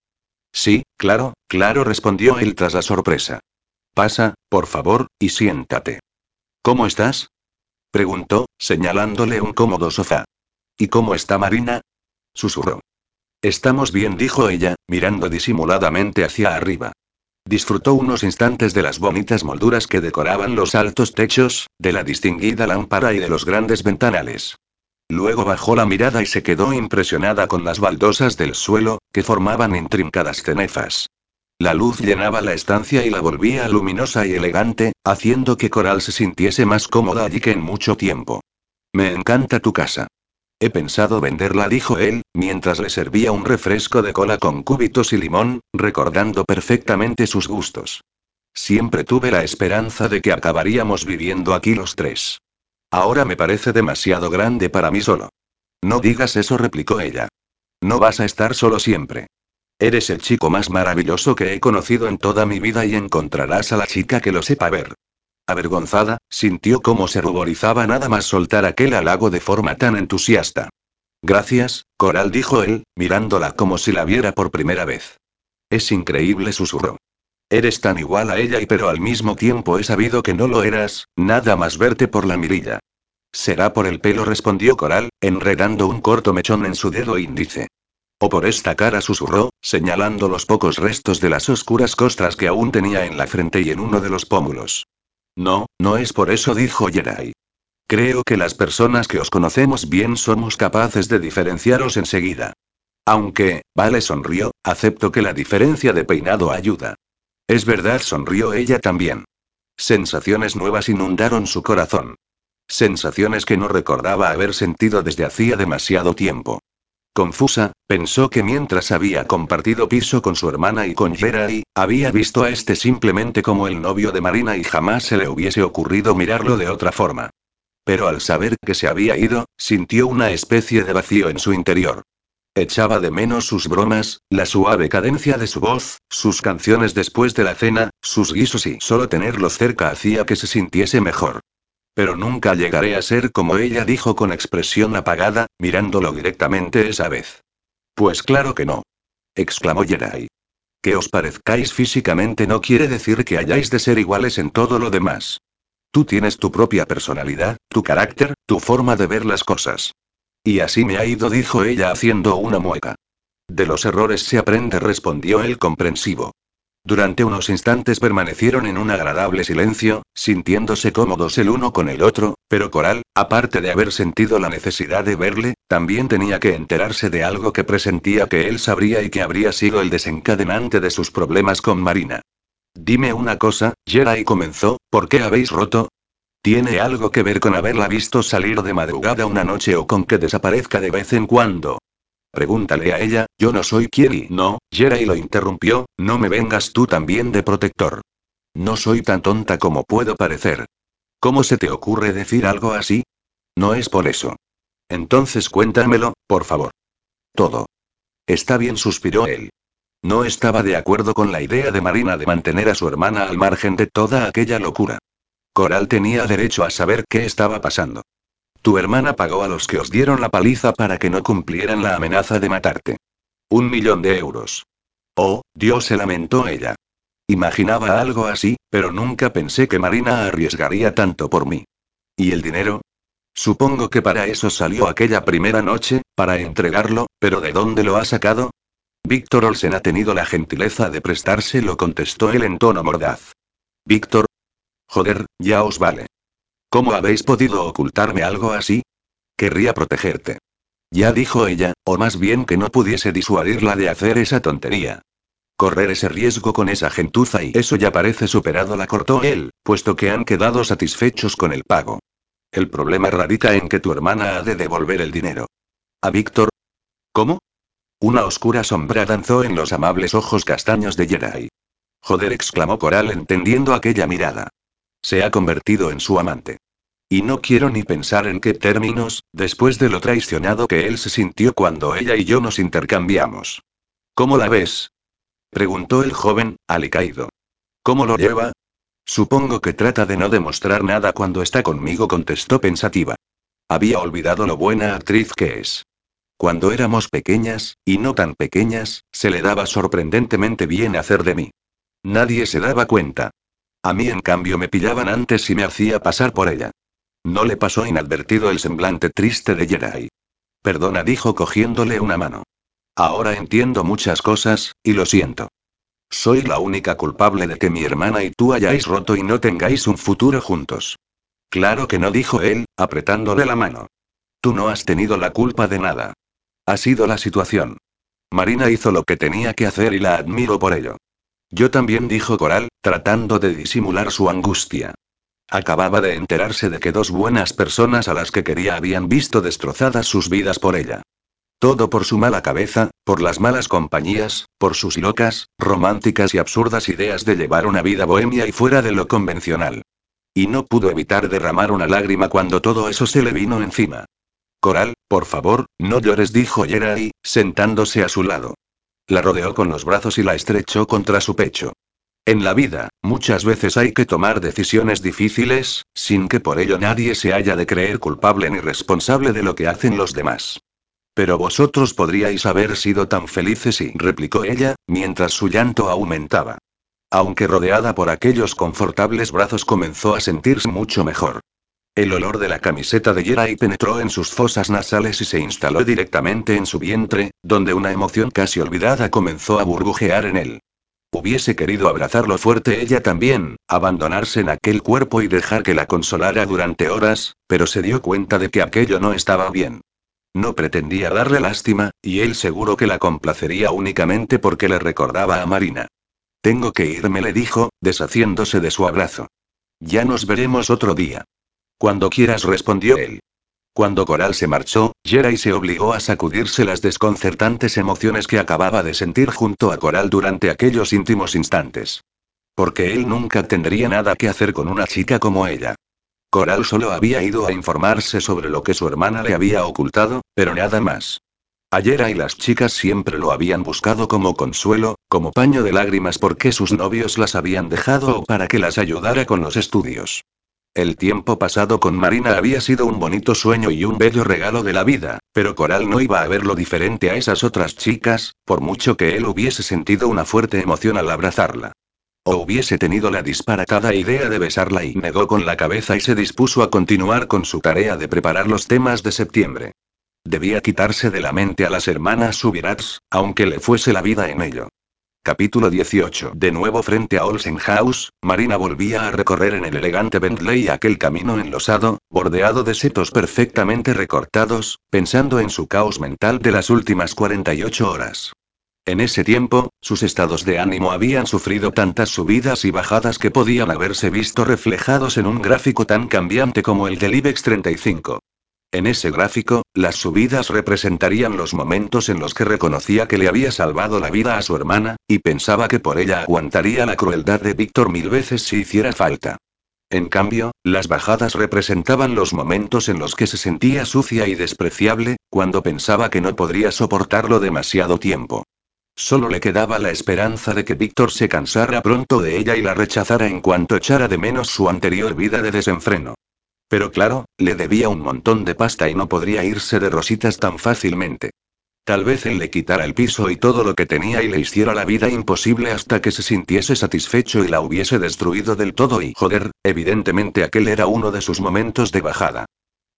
[SPEAKER 1] Sí, claro, claro, respondió él tras la sorpresa. Pasa, por favor, y siéntate. ¿Cómo estás? Preguntó, señalándole un cómodo sofá. ¿Y cómo está Marina? Susurró. Estamos bien, dijo ella, mirando disimuladamente hacia arriba. Disfrutó unos instantes de las bonitas molduras que decoraban los altos techos, de la distinguida lámpara y de los grandes ventanales. Luego bajó la mirada y se quedó impresionada con las baldosas del suelo, que formaban intrincadas cenefas. La luz llenaba la estancia y la volvía luminosa y elegante, haciendo que Coral se sintiese más cómoda allí que en mucho tiempo. Me encanta tu casa. He pensado venderla, dijo él, mientras le servía un refresco de cola con cúbitos y limón, recordando perfectamente sus gustos. Siempre tuve la esperanza de que acabaríamos viviendo aquí los tres. Ahora me parece demasiado grande para mí solo. No digas eso, replicó ella. No vas a estar solo siempre. Eres el chico más maravilloso que he conocido en toda mi vida y encontrarás a la chica que lo sepa ver. Avergonzada, sintió cómo se ruborizaba nada más soltar aquel halago de forma tan entusiasta. Gracias, Coral dijo él, mirándola como si la viera por primera vez. Es increíble, susurró. Eres tan igual a ella y pero al mismo tiempo he sabido que no lo eras, nada más verte por la mirilla. Será por el pelo, respondió Coral, enredando un corto mechón en su dedo índice. O por esta cara, susurró, señalando los pocos restos de las oscuras costras que aún tenía en la frente y en uno de los pómulos. No, no es por eso, dijo Jerai. Creo que las personas que os conocemos bien somos capaces de diferenciaros enseguida. Aunque, vale, sonrió, acepto que la diferencia de peinado ayuda. Es verdad, sonrió ella también. Sensaciones nuevas inundaron su corazón. Sensaciones que no recordaba haber sentido desde hacía demasiado tiempo. Confusa, pensó que mientras había compartido piso con su hermana y con Jerai, había visto a este simplemente como el novio de Marina y jamás se le hubiese ocurrido mirarlo de otra forma. Pero al saber que se había ido, sintió una especie de vacío en su interior. Echaba de menos sus bromas, la suave cadencia de su voz, sus canciones después de la cena, sus guisos y solo tenerlos cerca hacía que se sintiese mejor. Pero nunca llegaré a ser como ella dijo con expresión apagada, mirándolo directamente esa vez. Pues claro que no. exclamó Jerai. Que os parezcáis físicamente no quiere decir que hayáis de ser iguales en todo lo demás. Tú tienes tu propia personalidad, tu carácter, tu forma de ver las cosas. Y así me ha ido, dijo ella haciendo una mueca. De los errores se aprende, respondió él comprensivo. Durante unos instantes permanecieron en un agradable silencio, sintiéndose cómodos el uno con el otro, pero Coral, aparte de haber sentido la necesidad de verle, también tenía que enterarse de algo que presentía que él sabría y que habría sido el desencadenante de sus problemas con Marina. Dime una cosa, Jerai comenzó, ¿por qué habéis roto? ¿Tiene algo que ver con haberla visto salir de madrugada una noche o con que desaparezca de vez en cuando? Pregúntale a ella, yo no soy Kieri. No, Jerai lo interrumpió, no me vengas tú también de protector. No soy tan tonta como puedo parecer. ¿Cómo se te ocurre decir algo así? No es por eso. Entonces cuéntamelo, por favor. Todo. Está bien, suspiró él. No estaba de acuerdo con la idea de Marina de mantener a su hermana al margen de toda aquella locura. Coral tenía derecho a saber qué estaba pasando. Tu hermana pagó a los que os dieron la paliza para que no cumplieran la amenaza de matarte. Un millón de euros. Oh, Dios se lamentó ella. Imaginaba algo así, pero nunca pensé que Marina arriesgaría tanto por mí. ¿Y el dinero? Supongo que para eso salió aquella primera noche, para entregarlo, pero ¿de dónde lo ha sacado? Víctor Olsen ha tenido la gentileza de prestárselo, contestó él en tono mordaz. Víctor. Joder, ya os vale. ¿Cómo habéis podido ocultarme algo así? Querría protegerte. Ya dijo ella, o más bien que no pudiese disuadirla de hacer esa tontería. Correr ese riesgo con esa gentuza y eso ya parece superado, la cortó él, puesto que han quedado satisfechos con el pago. El problema radica en que tu hermana ha de devolver el dinero. ¿A Víctor? ¿Cómo? Una oscura sombra danzó en los amables ojos castaños de Jerai. Joder, exclamó Coral entendiendo aquella mirada. Se ha convertido en su amante. Y no quiero ni pensar en qué términos, después de lo traicionado que él se sintió cuando ella y yo nos intercambiamos. ¿Cómo la ves? Preguntó el joven, alicaído. ¿Cómo lo lleva? Supongo que trata de no demostrar nada cuando está conmigo, contestó pensativa. Había olvidado lo buena actriz que es. Cuando éramos pequeñas, y no tan pequeñas, se le daba sorprendentemente bien hacer de mí. Nadie se daba cuenta. A mí en cambio me pillaban antes y me hacía pasar por ella. No le pasó inadvertido el semblante triste de Jerai. Perdona, dijo cogiéndole una mano. Ahora entiendo muchas cosas, y lo siento. Soy la única culpable de que mi hermana y tú hayáis roto y no tengáis un futuro juntos. Claro que no, dijo él, apretándole la mano. Tú no has tenido la culpa de nada. Ha sido la situación. Marina hizo lo que tenía que hacer y la admiro por ello. Yo también, dijo Coral, tratando de disimular su angustia. Acababa de enterarse de que dos buenas personas a las que quería habían visto destrozadas sus vidas por ella. Todo por su mala cabeza, por las malas compañías, por sus locas, románticas y absurdas ideas de llevar una vida bohemia y fuera de lo convencional. Y no pudo evitar derramar una lágrima cuando todo eso se le vino encima. Coral, por favor, no llores, dijo Jerai, sentándose a su lado. La rodeó con los brazos y la estrechó contra su pecho. En la vida, muchas veces hay que tomar decisiones difíciles, sin que por ello nadie se haya de creer culpable ni responsable de lo que hacen los demás. Pero vosotros podríais haber sido tan felices y, replicó ella, mientras su llanto aumentaba. Aunque rodeada por aquellos confortables brazos comenzó a sentirse mucho mejor. El olor de la camiseta de Jerai penetró en sus fosas nasales y se instaló directamente en su vientre, donde una emoción casi olvidada comenzó a burbujear en él. Hubiese querido abrazarlo fuerte ella también, abandonarse en aquel cuerpo y dejar que la consolara durante horas, pero se dio cuenta de que aquello no estaba bien. No pretendía darle lástima, y él seguro que la complacería únicamente porque le recordaba a Marina. Tengo que irme, le dijo, deshaciéndose de su abrazo. Ya nos veremos otro día. Cuando quieras, respondió él. Cuando Coral se marchó, Jerai se obligó a sacudirse las desconcertantes emociones que acababa de sentir junto a Coral durante aquellos íntimos instantes. Porque él nunca tendría nada que hacer con una chica como ella. Coral solo había ido a informarse sobre lo que su hermana le había ocultado, pero nada más. Ayer y las chicas siempre lo habían buscado como consuelo, como paño de lágrimas porque sus novios las habían dejado o para que las ayudara con los estudios. El tiempo pasado con Marina había sido un bonito sueño y un bello regalo de la vida, pero Coral no iba a verlo diferente a esas otras chicas, por mucho que él hubiese sentido una fuerte emoción al abrazarla. O hubiese tenido la disparatada idea de besarla y negó con la cabeza y se dispuso a continuar con su tarea de preparar los temas de septiembre. Debía quitarse de la mente a las hermanas Subirats, aunque le fuese la vida en ello. Capítulo 18. De nuevo frente a Olsen House, Marina volvía a recorrer en el elegante Bentley aquel camino enlosado, bordeado de setos perfectamente recortados, pensando en su caos mental de las últimas 48 horas. En ese tiempo, sus estados de ánimo habían sufrido tantas subidas y bajadas que podían haberse visto reflejados en un gráfico tan cambiante como el del IBEX 35. En ese gráfico, las subidas representarían los momentos en los que reconocía que le había salvado la vida a su hermana, y pensaba que por ella aguantaría la crueldad de Víctor mil veces si hiciera falta. En cambio, las bajadas representaban los momentos en los que se sentía sucia y despreciable, cuando pensaba que no podría soportarlo demasiado tiempo. Solo le quedaba la esperanza de que Víctor se cansara pronto de ella y la rechazara en cuanto echara de menos su anterior vida de desenfreno. Pero claro, le debía un montón de pasta y no podría irse de rositas tan fácilmente. Tal vez él le quitara el piso y todo lo que tenía y le hiciera la vida imposible hasta que se sintiese satisfecho y la hubiese destruido del todo y joder, evidentemente aquel era uno de sus momentos de bajada.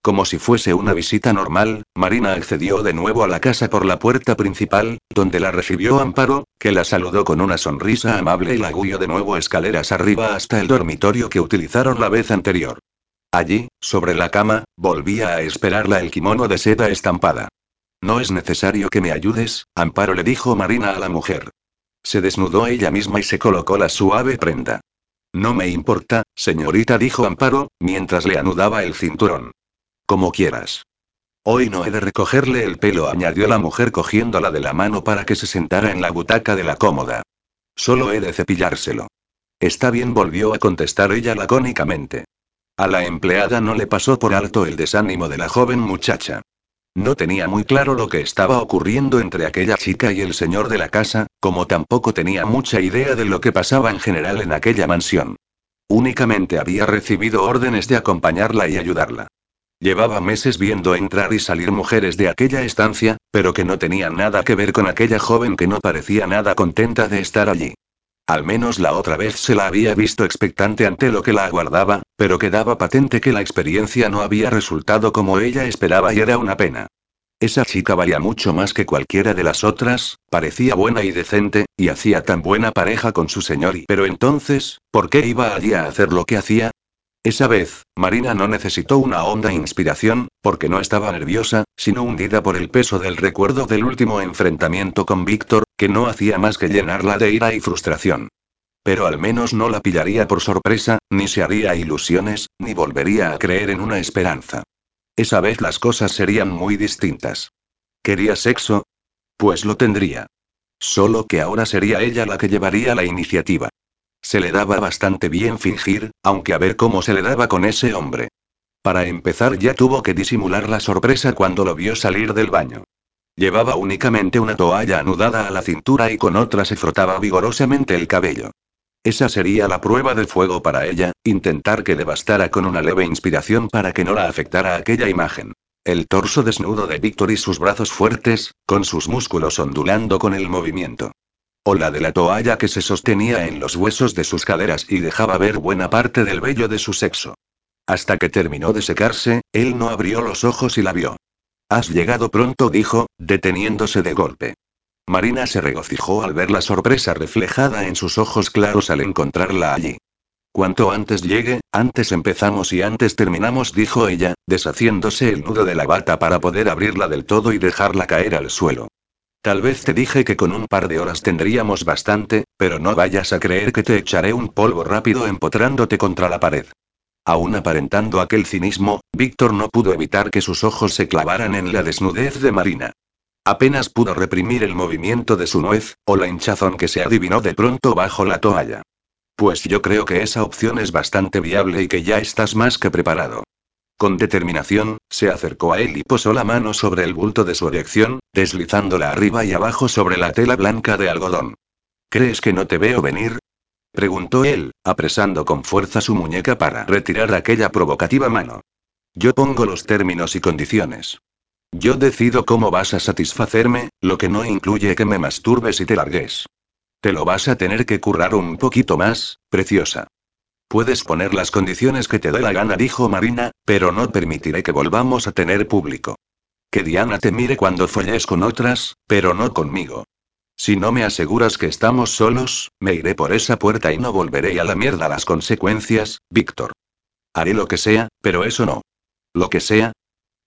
[SPEAKER 1] Como si fuese una visita normal, Marina accedió de nuevo a la casa por la puerta principal, donde la recibió Amparo, que la saludó con una sonrisa amable y la guió de nuevo escaleras arriba hasta el dormitorio que utilizaron la vez anterior. Allí, sobre la cama, volvía a esperarla el kimono de seda estampada. No es necesario que me ayudes, Amparo le dijo Marina a la mujer. Se desnudó ella misma y se colocó la suave prenda. No me importa, señorita, dijo Amparo, mientras le anudaba el cinturón. Como quieras. Hoy no he de recogerle el pelo, añadió la mujer cogiéndola de la mano para que se sentara en la butaca de la cómoda. Solo he de cepillárselo. Está bien, volvió a contestar ella lacónicamente. A la empleada no le pasó por alto el desánimo de la joven muchacha. No tenía muy claro lo que estaba ocurriendo entre aquella chica y el señor de la casa, como tampoco tenía mucha idea de lo que pasaba en general en aquella mansión. Únicamente había recibido órdenes de acompañarla y ayudarla. Llevaba meses viendo entrar y salir mujeres de aquella estancia, pero que no tenían nada que ver con aquella joven que no parecía nada contenta de estar allí. Al menos la otra vez se la había visto expectante ante lo que la aguardaba, pero quedaba patente que la experiencia no había resultado como ella esperaba y era una pena. Esa chica valía mucho más que cualquiera de las otras, parecía buena y decente, y hacía tan buena pareja con su señor y pero entonces, ¿por qué iba allí a hacer lo que hacía? Esa vez, Marina no necesitó una honda inspiración, porque no estaba nerviosa, sino hundida por el peso del recuerdo del último enfrentamiento con Víctor, que no hacía más que llenarla de ira y frustración. Pero al menos no la pillaría por sorpresa, ni se haría ilusiones, ni volvería a creer en una esperanza. Esa vez las cosas serían muy distintas. ¿Quería sexo? Pues lo tendría. Solo que ahora sería ella la que llevaría la iniciativa. Se le daba bastante bien fingir, aunque a ver cómo se le daba con ese hombre. Para empezar ya tuvo que disimular la sorpresa cuando lo vio salir del baño. Llevaba únicamente una toalla anudada a la cintura y con otra se frotaba vigorosamente el cabello. Esa sería la prueba de fuego para ella, intentar que le bastara con una leve inspiración para que no la afectara aquella imagen. El torso desnudo de Víctor y sus brazos fuertes, con sus músculos ondulando con el movimiento o la de la toalla que se sostenía en los huesos de sus caderas y dejaba ver buena parte del vello de su sexo. Hasta que terminó de secarse, él no abrió los ojos y la vio. Has llegado pronto, dijo, deteniéndose de golpe. Marina se regocijó al ver la sorpresa reflejada en sus ojos claros al encontrarla allí. Cuanto antes llegue, antes empezamos y antes terminamos, dijo ella, deshaciéndose el nudo de la bata para poder abrirla del todo y dejarla caer al suelo. Tal vez te dije que con un par de horas tendríamos bastante, pero no vayas a creer que te echaré un polvo rápido empotrándote contra la pared. Aún aparentando aquel cinismo, Víctor no pudo evitar que sus ojos se clavaran en la desnudez de Marina. Apenas pudo reprimir el movimiento de su nuez, o la hinchazón que se adivinó de pronto bajo la toalla. Pues yo creo que esa opción es bastante viable y que ya estás más que preparado. Con determinación, se acercó a él y posó la mano sobre el bulto de su erección, deslizándola arriba y abajo sobre la tela blanca de algodón. ¿Crees que no te veo venir? preguntó él, apresando con fuerza su muñeca para retirar aquella provocativa mano. Yo pongo los términos y condiciones. Yo decido cómo vas a satisfacerme, lo que no incluye que me masturbes y te largues. Te lo vas a tener que currar un poquito más, preciosa. Puedes poner las condiciones que te dé la gana, dijo Marina, pero no permitiré que volvamos a tener público. Que Diana te mire cuando folles con otras, pero no conmigo. Si no me aseguras que estamos solos, me iré por esa puerta y no volveré a la mierda las consecuencias, Víctor. Haré lo que sea, pero eso no. ¿Lo que sea?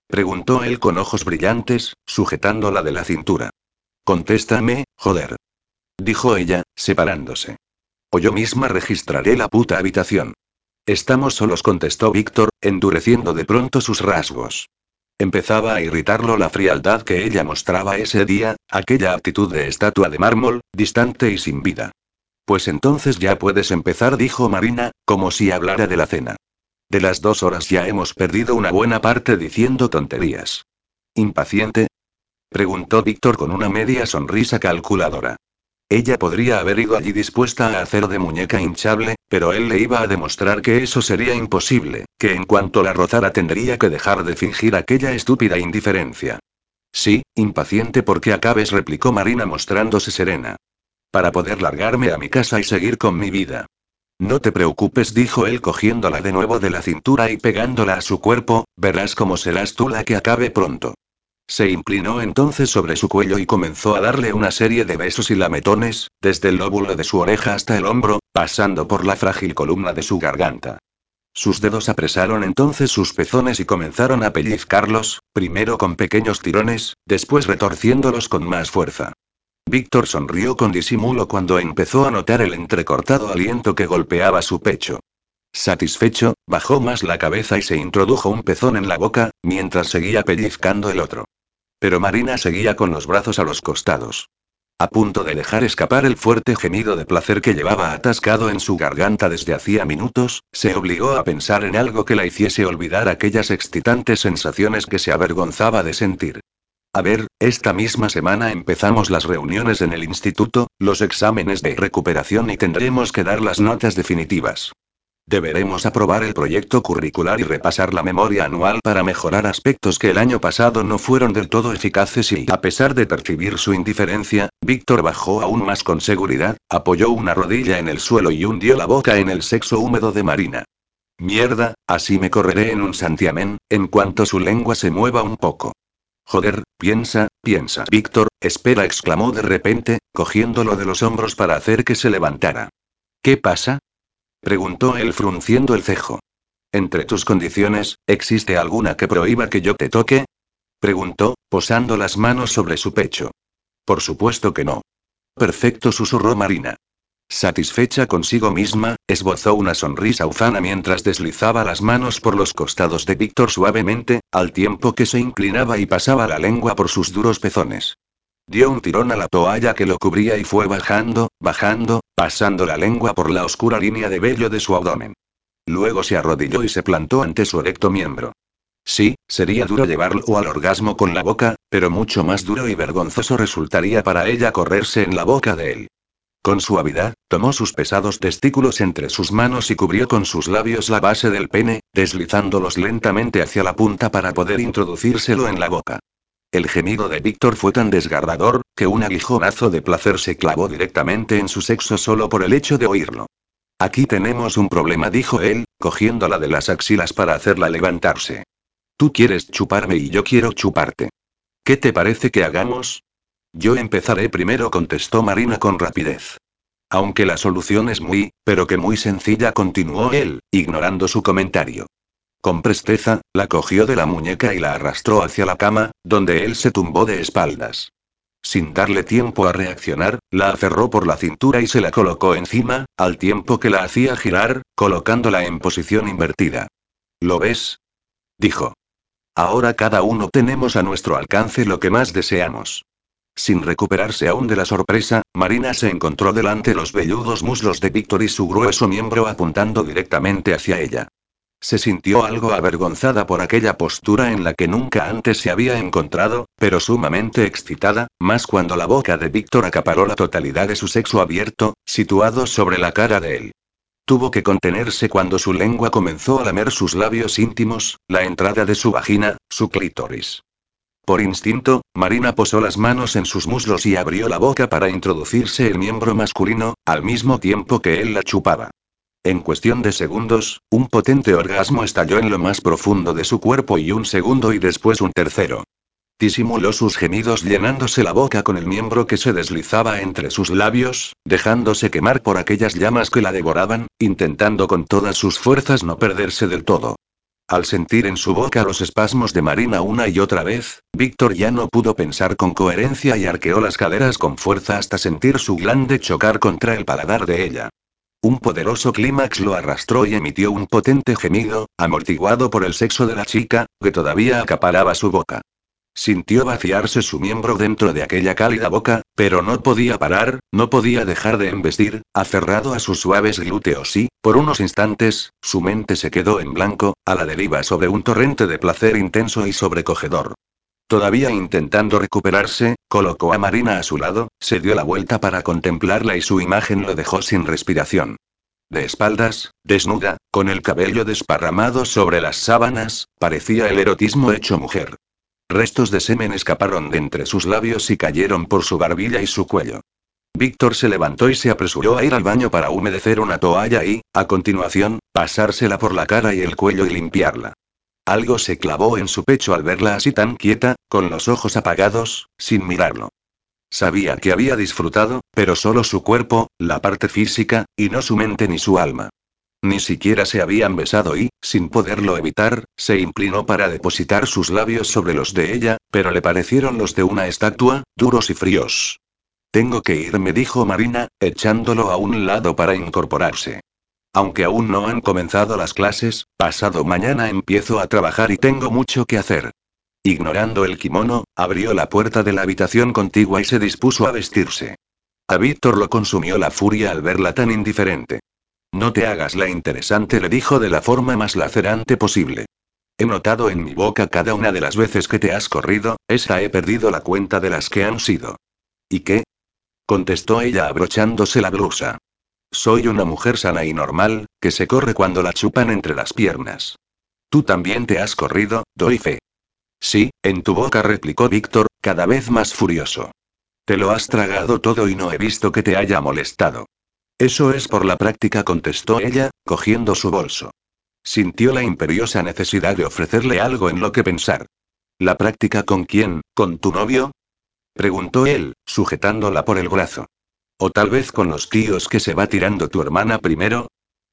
[SPEAKER 1] Preguntó él con ojos brillantes, sujetándola de la cintura. Contéstame, joder. Dijo ella, separándose. O yo misma registraré la puta habitación. Estamos solos, contestó Víctor, endureciendo de pronto sus rasgos. Empezaba a irritarlo la frialdad que ella mostraba ese día, aquella actitud de estatua de mármol, distante y sin vida. Pues entonces ya puedes empezar, dijo Marina, como si hablara de la cena. De las dos horas ya hemos perdido una buena parte diciendo tonterías. Impaciente. Preguntó Víctor con una media sonrisa calculadora. Ella podría haber ido allí dispuesta a hacer de muñeca hinchable, pero él le iba a demostrar que eso sería imposible, que en cuanto la rozara tendría que dejar de fingir aquella estúpida indiferencia. Sí, impaciente porque acabes, replicó Marina mostrándose serena. Para poder largarme a mi casa y seguir con mi vida. No te preocupes, dijo él cogiéndola de nuevo de la cintura y pegándola a su cuerpo, verás cómo serás tú la que acabe pronto. Se inclinó entonces sobre su cuello y comenzó a darle una serie de besos y lametones, desde el lóbulo de su oreja hasta el hombro, pasando por la frágil columna de su garganta. Sus dedos apresaron entonces sus pezones y comenzaron a pellizcarlos, primero con pequeños tirones, después retorciéndolos con más fuerza. Víctor sonrió con disimulo cuando empezó a notar el entrecortado aliento que golpeaba su pecho. Satisfecho, bajó más la cabeza y se introdujo un pezón en la boca, mientras seguía pellizcando el otro. Pero Marina seguía con los brazos a los costados. A punto de dejar escapar el fuerte gemido de placer que llevaba atascado en su garganta desde hacía minutos, se obligó a pensar en algo que la hiciese olvidar aquellas excitantes sensaciones que se avergonzaba de sentir. A ver, esta misma semana empezamos las reuniones en el instituto, los exámenes de recuperación y tendremos que dar las notas definitivas. Deberemos aprobar el proyecto curricular y repasar la memoria anual para mejorar aspectos que el año pasado no fueron del todo eficaces y, a pesar de percibir su indiferencia, Víctor bajó aún más con seguridad, apoyó una rodilla en el suelo y hundió la boca en el sexo húmedo de Marina. Mierda, así me correré en un santiamén, en cuanto su lengua se mueva un poco. Joder, piensa, piensa. Víctor, espera, exclamó de repente, cogiéndolo de los hombros para hacer que se levantara. ¿Qué pasa? Preguntó él frunciendo el cejo. Entre tus condiciones, ¿existe alguna que prohíba que yo te toque? Preguntó, posando las manos sobre su pecho. Por supuesto que no. Perfecto, susurró Marina. Satisfecha consigo misma, esbozó una sonrisa ufana mientras deslizaba las manos por los costados de Víctor suavemente, al tiempo que se inclinaba y pasaba la lengua por sus duros pezones. Dio un tirón a la toalla que lo cubría y fue bajando, bajando, pasando la lengua por la oscura línea de vello de su abdomen. Luego se arrodilló y se plantó ante su erecto miembro. Sí, sería duro llevarlo al orgasmo con la boca, pero mucho más duro y vergonzoso resultaría para ella correrse en la boca de él. Con suavidad, tomó sus pesados testículos entre sus manos y cubrió con sus labios la base del pene, deslizándolos lentamente hacia la punta para poder introducírselo en la boca. El gemido de Víctor fue tan desgarrador, que un aguijonazo de placer se clavó directamente en su sexo solo por el hecho de oírlo. Aquí tenemos un problema, dijo él, cogiéndola de las axilas para hacerla levantarse. Tú quieres chuparme y yo quiero chuparte. ¿Qué te parece que hagamos? Yo empezaré primero, contestó Marina con rapidez. Aunque la solución es muy, pero que muy sencilla, continuó él, ignorando su comentario. Con presteza, la cogió de la muñeca y la arrastró hacia la cama, donde él se tumbó de espaldas. Sin darle tiempo a reaccionar, la aferró por la cintura y se la colocó encima, al tiempo que la hacía girar, colocándola en posición invertida. ¿Lo ves? dijo. Ahora cada uno tenemos a nuestro alcance lo que más deseamos. Sin recuperarse aún de la sorpresa, Marina se encontró delante los velludos muslos de Víctor y su grueso miembro apuntando directamente hacia ella. Se sintió algo avergonzada por aquella postura en la que nunca antes se había encontrado, pero sumamente excitada, más cuando la boca de Víctor acaparó la totalidad de su sexo abierto, situado sobre la cara de él. Tuvo que contenerse cuando su lengua comenzó a lamer sus labios íntimos, la entrada de su vagina, su clítoris. Por instinto, Marina posó las manos en sus muslos y abrió la boca para introducirse el miembro masculino, al mismo tiempo que él la chupaba. En cuestión de segundos, un potente orgasmo estalló en lo más profundo de su cuerpo y un segundo y después un tercero. Disimuló sus gemidos llenándose la boca con el miembro que se deslizaba entre sus labios, dejándose quemar por aquellas llamas que la devoraban, intentando con todas sus fuerzas no perderse del todo. Al sentir en su boca los espasmos de Marina una y otra vez, Víctor ya no pudo pensar con coherencia y arqueó las caderas con fuerza hasta sentir su glande chocar contra el paladar de ella. Un poderoso clímax lo arrastró y emitió un potente gemido, amortiguado por el sexo de la chica, que todavía acaparaba su boca. Sintió vaciarse su miembro dentro de aquella cálida boca, pero no podía parar, no podía dejar de embestir, aferrado a sus suaves glúteos y, por unos instantes, su mente se quedó en blanco, a la deriva sobre un torrente de placer intenso y sobrecogedor. Todavía intentando recuperarse, colocó a Marina a su lado, se dio la vuelta para contemplarla y su imagen lo dejó sin respiración. De espaldas, desnuda, con el cabello desparramado sobre las sábanas, parecía el erotismo hecho mujer. Restos de semen escaparon de entre sus labios y cayeron por su barbilla y su cuello. Víctor se levantó y se apresuró a ir al baño para humedecer una toalla y, a continuación, pasársela por la cara y el cuello y limpiarla. Algo se clavó en su pecho al verla así tan quieta, con los ojos apagados, sin mirarlo. Sabía que había disfrutado, pero solo su cuerpo, la parte física, y no su mente ni su alma. Ni siquiera se habían besado y, sin poderlo evitar, se inclinó para depositar sus labios sobre los de ella, pero le parecieron los de una estatua, duros y fríos. Tengo que irme, dijo Marina, echándolo a un lado para incorporarse. Aunque aún no han comenzado las clases, pasado mañana empiezo a trabajar y tengo mucho que hacer. Ignorando el kimono, abrió la puerta de la habitación contigua y se dispuso a vestirse. A Víctor lo consumió la furia al verla tan indiferente. No te hagas la interesante, le dijo de la forma más lacerante posible. He notado en mi boca cada una de las veces que te has corrido, esa he perdido la cuenta de las que han sido. ¿Y qué? contestó ella abrochándose la blusa. Soy una mujer sana y normal, que se corre cuando la chupan entre las piernas. Tú también te has corrido, doy fe. Sí, en tu boca replicó Víctor, cada vez más furioso. Te lo has tragado todo y no he visto que te haya molestado. Eso es por la práctica, contestó ella, cogiendo su bolso. Sintió la imperiosa necesidad de ofrecerle algo en lo que pensar. ¿La práctica con quién? ¿Con tu novio? preguntó él, sujetándola por el brazo. O tal vez con los tíos que se va tirando tu hermana primero.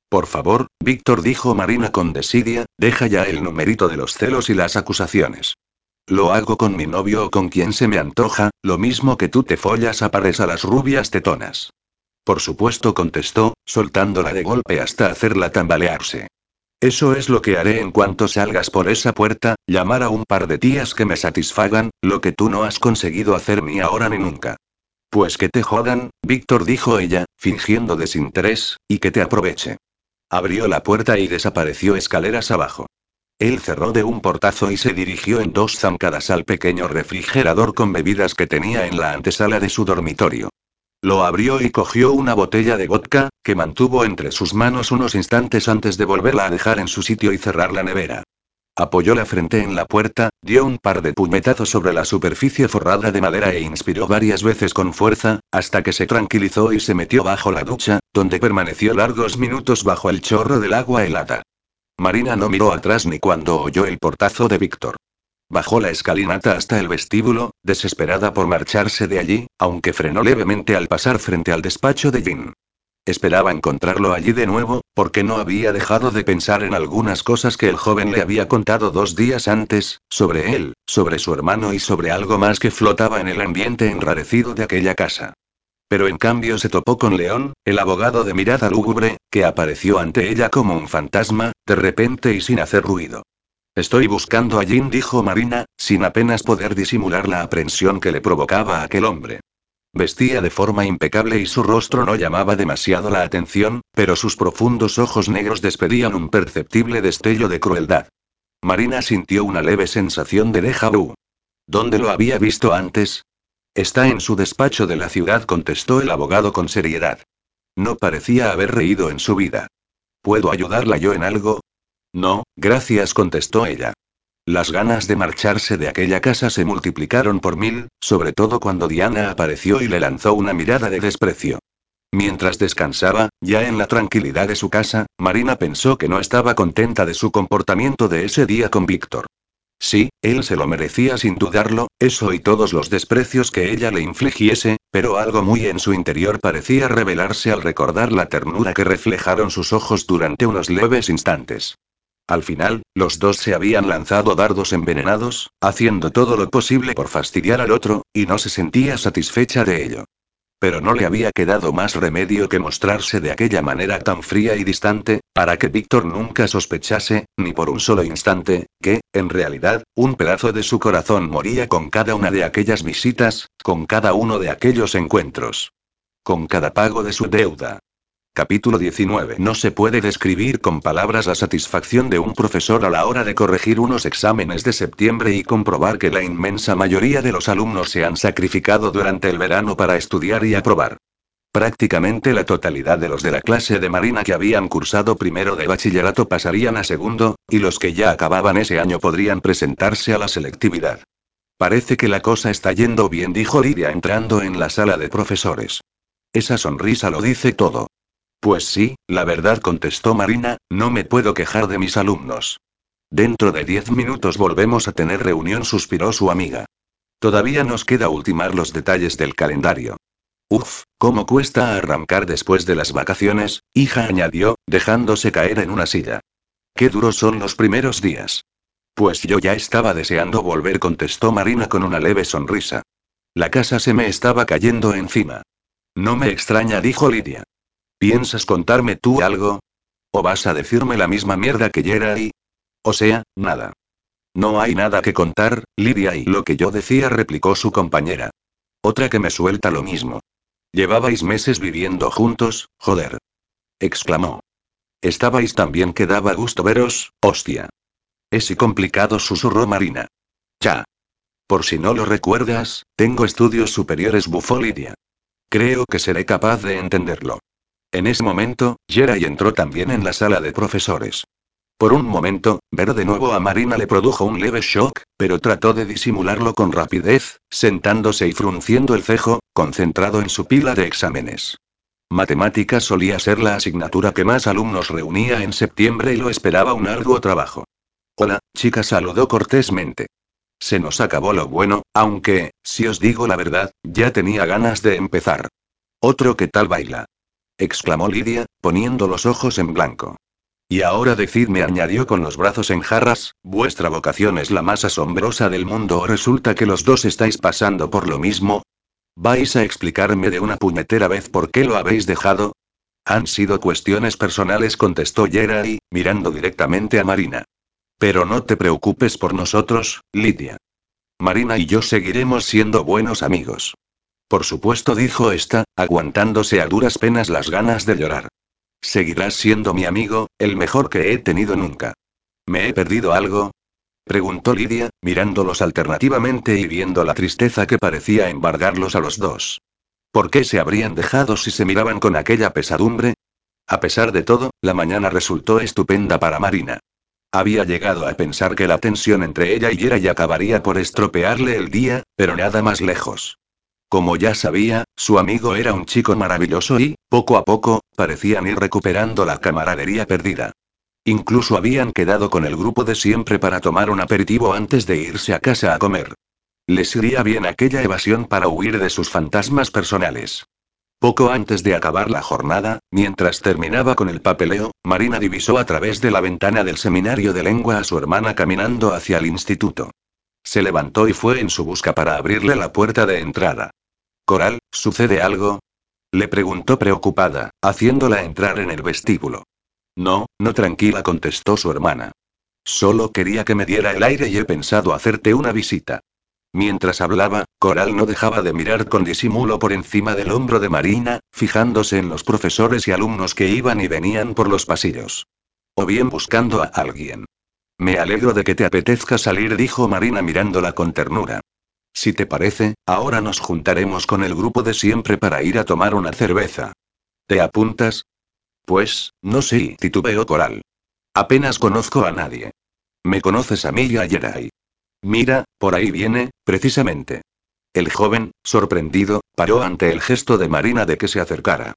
[SPEAKER 1] Por favor, Víctor dijo Marina con desidia, deja ya el numerito de los celos y las acusaciones. Lo hago con mi novio o con quien se me antoja, lo mismo que tú te follas a pares a las rubias tetonas. Por supuesto, contestó, soltándola de golpe hasta hacerla tambalearse. Eso es lo que haré en cuanto salgas por esa puerta, llamar a un par de tías que me satisfagan, lo que tú no has conseguido hacer ni ahora ni nunca. Pues que te jodan, Víctor dijo ella, fingiendo desinterés, y que te aproveche. Abrió la puerta y desapareció escaleras abajo. Él cerró de un portazo y se dirigió en dos zancadas al pequeño refrigerador con bebidas que tenía en la antesala de su dormitorio. Lo abrió y cogió una botella de vodka, que mantuvo entre sus manos unos instantes antes de volverla a dejar en su sitio y cerrar la nevera. Apoyó la frente en la puerta, dio un par de puñetazos sobre la superficie forrada de madera e inspiró varias veces con fuerza, hasta que se tranquilizó y se metió bajo la ducha, donde permaneció largos minutos bajo el chorro del agua helada. Marina no miró atrás ni cuando oyó el portazo de Víctor. Bajó la escalinata hasta el vestíbulo, desesperada por marcharse de allí, aunque frenó levemente al pasar frente al despacho de Jin. Esperaba encontrarlo allí de nuevo, porque no había dejado de pensar en algunas cosas que el joven le había contado dos días antes, sobre él, sobre su hermano y sobre algo más que flotaba en el ambiente enrarecido de aquella casa. Pero en cambio se topó con León, el abogado de mirada lúgubre, que apareció ante ella como un fantasma, de repente y sin hacer ruido. Estoy buscando a Jin, dijo Marina, sin apenas poder disimular la aprensión que le provocaba aquel hombre. Vestía de forma impecable y su rostro no llamaba demasiado la atención, pero sus profundos ojos negros despedían un perceptible destello de crueldad. Marina sintió una leve sensación de déjà vu. ¿Dónde lo había visto antes? Está en su despacho de la ciudad, contestó el abogado con seriedad. No parecía haber reído en su vida. ¿Puedo ayudarla yo en algo? No, gracias, contestó ella. Las ganas de marcharse de aquella casa se multiplicaron por mil, sobre todo cuando Diana apareció y le lanzó una mirada de desprecio. Mientras descansaba, ya en la tranquilidad de su casa, Marina pensó que no estaba contenta de su comportamiento de ese día con Víctor. Sí, él se lo merecía sin dudarlo, eso y todos los desprecios que ella le infligiese, pero algo muy en su interior parecía revelarse al recordar la ternura que reflejaron sus ojos durante unos leves instantes. Al final, los dos se habían lanzado dardos envenenados, haciendo todo lo posible por fastidiar al otro, y no se sentía satisfecha de ello. Pero no le había quedado más remedio que mostrarse de aquella manera tan fría y distante, para que Víctor nunca sospechase, ni por un solo instante, que, en realidad, un pedazo de su corazón moría con cada una de aquellas visitas, con cada uno de aquellos encuentros. Con cada pago de su deuda. Capítulo 19. No se puede describir con palabras la satisfacción de un profesor a la hora de corregir unos exámenes de septiembre y comprobar que la inmensa mayoría de los alumnos se han sacrificado durante el verano para estudiar y aprobar. Prácticamente la totalidad de los de la clase de Marina que habían cursado primero de bachillerato pasarían a segundo, y los que ya acababan ese año podrían presentarse a la selectividad. Parece que la cosa está yendo bien, dijo Lidia entrando en la sala de profesores. Esa sonrisa lo dice todo. Pues sí, la verdad contestó Marina, no me puedo quejar de mis alumnos. Dentro de diez minutos volvemos a tener reunión, suspiró su amiga. Todavía nos queda ultimar los detalles del calendario. Uf, ¿cómo cuesta arrancar después de las vacaciones? hija añadió, dejándose caer en una silla. Qué duros son los primeros días. Pues yo ya estaba deseando volver, contestó Marina con una leve sonrisa. La casa se me estaba cayendo encima. No me extraña, dijo Lidia. ¿Piensas contarme tú algo? ¿O vas a decirme la misma mierda que Jerry? O sea, nada. No hay nada que contar, Lidia, y lo que yo decía, replicó su compañera. Otra que me suelta lo mismo. Llevabais meses viviendo juntos, joder. exclamó. Estabais tan bien que daba gusto veros, hostia. Es y complicado, susurró Marina. Ya. Por si no lo recuerdas, tengo estudios superiores, bufó Lidia. Creo que seré capaz de entenderlo. En ese momento, Jerai entró también en la sala de profesores. Por un momento, ver de nuevo a Marina le produjo un leve shock, pero trató de disimularlo con rapidez, sentándose y frunciendo el cejo, concentrado en su pila de exámenes. Matemáticas solía ser la asignatura que más alumnos reunía en septiembre y lo esperaba un arduo trabajo. Hola, chica, saludó cortésmente. Se nos acabó lo bueno, aunque, si os digo la verdad, ya tenía ganas de empezar. Otro que tal baila exclamó Lidia, poniendo los ojos en blanco. Y ahora decidme, añadió con los brazos en jarras, ¿vuestra vocación es la más asombrosa del mundo o resulta que los dos estáis pasando por lo mismo? ¿Vais a explicarme de una puñetera vez por qué lo habéis dejado? Han sido cuestiones personales, contestó Jerry, mirando directamente a Marina. Pero no te preocupes por nosotros, Lidia. Marina y yo seguiremos siendo buenos amigos. Por supuesto, dijo esta, aguantándose a duras penas las ganas de llorar. Seguirás siendo mi amigo, el mejor que he tenido nunca. ¿Me he perdido algo? preguntó Lidia, mirándolos alternativamente y viendo la tristeza que parecía embargarlos a los dos. ¿Por qué se habrían dejado si se miraban con aquella pesadumbre? A pesar de todo, la mañana resultó estupenda para Marina. Había llegado a pensar que la tensión entre ella y Yera acabaría por estropearle el día, pero nada más lejos. Como ya sabía, su amigo era un chico maravilloso y, poco a poco, parecían ir recuperando la camaradería perdida. Incluso habían quedado con el grupo de siempre para tomar un aperitivo antes de irse a casa a comer. Les iría bien aquella evasión para huir de sus fantasmas personales. Poco antes de acabar la jornada, mientras terminaba con el papeleo, Marina divisó a través de la ventana del seminario de lengua a su hermana caminando hacia el instituto. Se levantó y fue en su busca para abrirle la puerta de entrada. Coral, ¿sucede algo? Le preguntó preocupada, haciéndola entrar en el vestíbulo. No, no tranquila, contestó su hermana. Solo quería que me diera el aire y he pensado hacerte una visita. Mientras hablaba, Coral no dejaba de mirar con disimulo por encima del hombro de Marina, fijándose en los profesores y alumnos que iban y venían por los pasillos. O bien buscando a alguien. Me alegro de que te apetezca salir, dijo Marina mirándola con ternura. Si te parece, ahora nos juntaremos con el grupo de siempre para ir a tomar una cerveza. ¿Te apuntas? Pues, no sé, titubeó Coral. Apenas conozco a nadie. ¿Me conoces a mí y a Jerai? Mira, por ahí viene, precisamente. El joven, sorprendido, paró ante el gesto de Marina de que se acercara.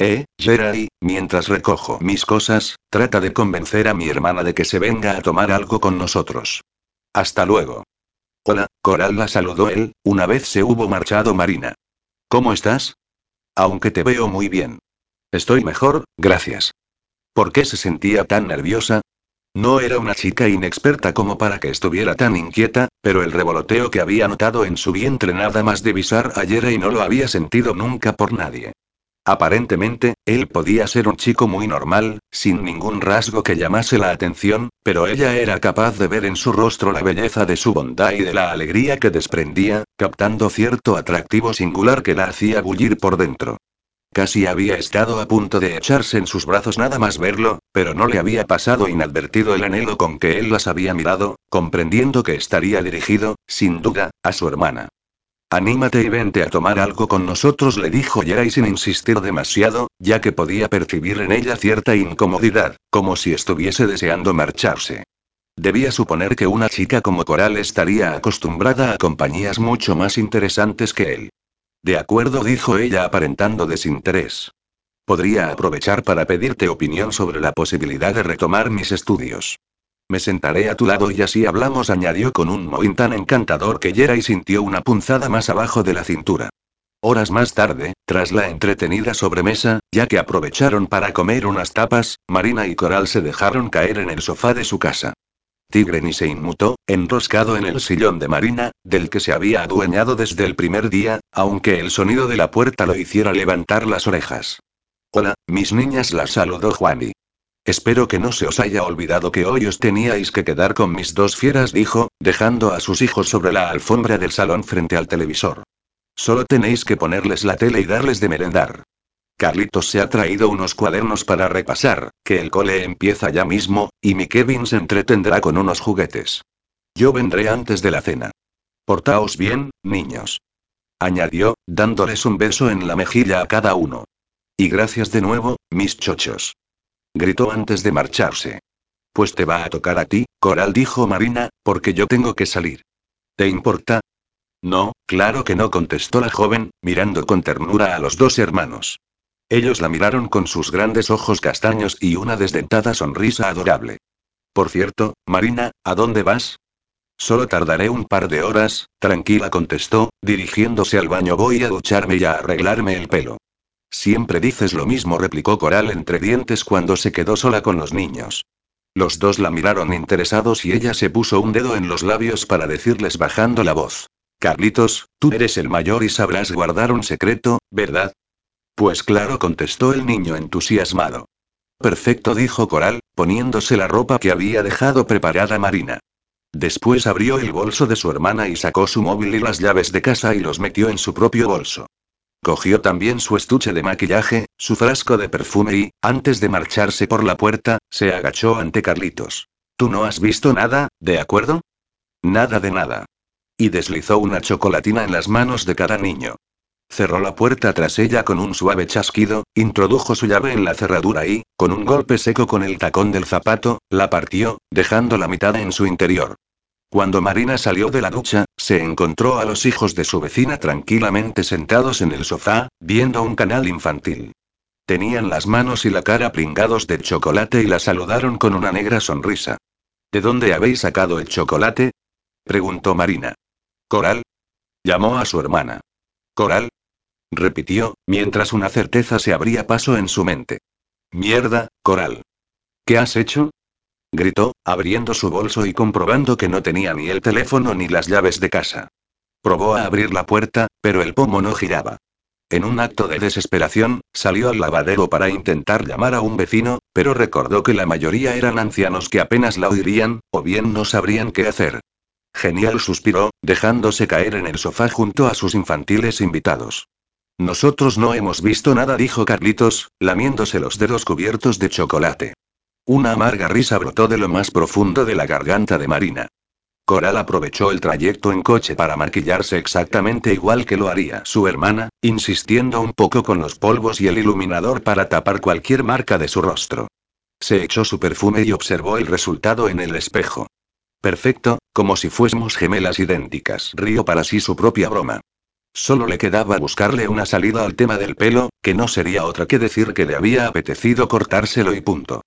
[SPEAKER 1] Eh, Jerai, mientras recojo mis cosas, trata de convencer a mi hermana de que se venga a tomar algo con nosotros. Hasta luego. Hola, Coral la saludó él, una vez se hubo marchado Marina. ¿Cómo estás? Aunque te veo muy bien. Estoy mejor, gracias. ¿Por qué se sentía tan nerviosa? No era una chica inexperta como para que estuviera tan inquieta, pero el revoloteo que había notado en su vientre nada más divisar ayer y no lo había sentido nunca por nadie. Aparentemente, él podía ser un chico muy normal, sin ningún rasgo que llamase la atención, pero ella era capaz de ver en su rostro la belleza de su bondad y de la alegría que desprendía, captando cierto atractivo singular que la hacía bullir por dentro. casi había estado a punto de echarse en sus brazos nada más verlo, pero no le había pasado inadvertido el anhelo con que él las había mirado, comprendiendo que estaría dirigido, sin duda, a su hermana. Anímate y vente a tomar algo con nosotros, le dijo Yeray sin insistir demasiado, ya que podía percibir en ella cierta incomodidad, como si estuviese deseando marcharse. Debía suponer que una chica como Coral estaría acostumbrada a compañías mucho más interesantes que él. De acuerdo, dijo ella aparentando desinterés. Podría aprovechar para pedirte opinión sobre la posibilidad de retomar mis estudios. Me sentaré a tu lado y así hablamos, añadió con un mohín tan encantador que Yeray sintió una punzada más abajo de la cintura. Horas más tarde, tras la entretenida sobremesa, ya que aprovecharon para comer unas tapas, Marina y Coral se dejaron caer en el sofá de su casa. Tigre ni se inmutó, enroscado en el sillón de Marina, del que se había adueñado desde el primer día, aunque el sonido de la puerta lo hiciera levantar las orejas. Hola, mis niñas, las saludó Juani. Espero que no se os haya olvidado que hoy os teníais que quedar con mis dos fieras, dijo, dejando a sus hijos sobre la alfombra del salón frente al televisor. Solo tenéis que ponerles la tele y darles de merendar. Carlitos se ha traído unos cuadernos para repasar, que el cole empieza ya mismo, y mi Kevin se entretendrá con unos juguetes. Yo vendré antes de la cena. Portaos bien, niños. Añadió, dándoles un beso en la mejilla a cada uno. Y gracias de nuevo, mis chochos gritó antes de marcharse. Pues te va a tocar a ti, Coral dijo Marina, porque yo tengo que salir. ¿Te importa? No, claro que no, contestó la joven, mirando con ternura a los dos hermanos. Ellos la miraron con sus grandes ojos castaños y una desdentada sonrisa adorable. Por cierto, Marina, ¿a dónde vas? Solo tardaré un par de horas, tranquila contestó, dirigiéndose al baño voy a ducharme y a arreglarme el pelo. Siempre dices lo mismo, replicó Coral entre dientes cuando se quedó sola con los niños. Los dos la miraron interesados y ella se puso un dedo en los labios para decirles bajando la voz. Carlitos, tú eres el mayor y sabrás guardar un secreto, ¿verdad? Pues claro, contestó el niño entusiasmado. Perfecto, dijo Coral, poniéndose la ropa que había dejado preparada Marina. Después abrió el bolso de su hermana y sacó su móvil y las llaves de casa y los metió en su propio bolso. Cogió también su estuche de maquillaje, su frasco de perfume y, antes de marcharse por la puerta, se agachó ante Carlitos. Tú no has visto nada, ¿de acuerdo? Nada de nada. Y deslizó una chocolatina en las manos de cada niño. Cerró la puerta tras ella con un suave chasquido, introdujo su llave en la cerradura y, con un golpe seco con el tacón del zapato, la partió, dejando la mitad en su interior. Cuando Marina salió de la ducha, se encontró a los hijos de su vecina tranquilamente sentados en el sofá, viendo un canal infantil. Tenían las manos y la cara pringados de chocolate y la saludaron con una negra sonrisa. ¿De dónde habéis sacado el chocolate? preguntó Marina. Coral. Llamó a su hermana. Coral. repitió, mientras una certeza se abría paso en su mente. Mierda, Coral. ¿Qué has hecho? Gritó, abriendo su bolso y comprobando que no tenía ni el teléfono ni las llaves de casa. Probó a abrir la puerta, pero el pomo no giraba. En un acto de desesperación, salió al lavadero para intentar llamar a un vecino, pero recordó que la mayoría eran ancianos que apenas la oirían, o bien no sabrían qué hacer. Genial suspiró, dejándose caer en el sofá junto a sus infantiles invitados. Nosotros no hemos visto nada, dijo Carlitos, lamiéndose los dedos cubiertos de chocolate. Una amarga risa brotó de lo más profundo de la garganta de Marina. Coral aprovechó el trayecto en coche para maquillarse exactamente igual que lo haría su hermana, insistiendo un poco con los polvos y el iluminador para tapar cualquier marca de su rostro. Se echó su perfume y observó el resultado en el espejo. Perfecto, como si fuésemos gemelas idénticas. Río para sí su propia broma. Solo le quedaba buscarle una salida al tema del pelo, que no sería otra que decir que le había apetecido cortárselo y punto.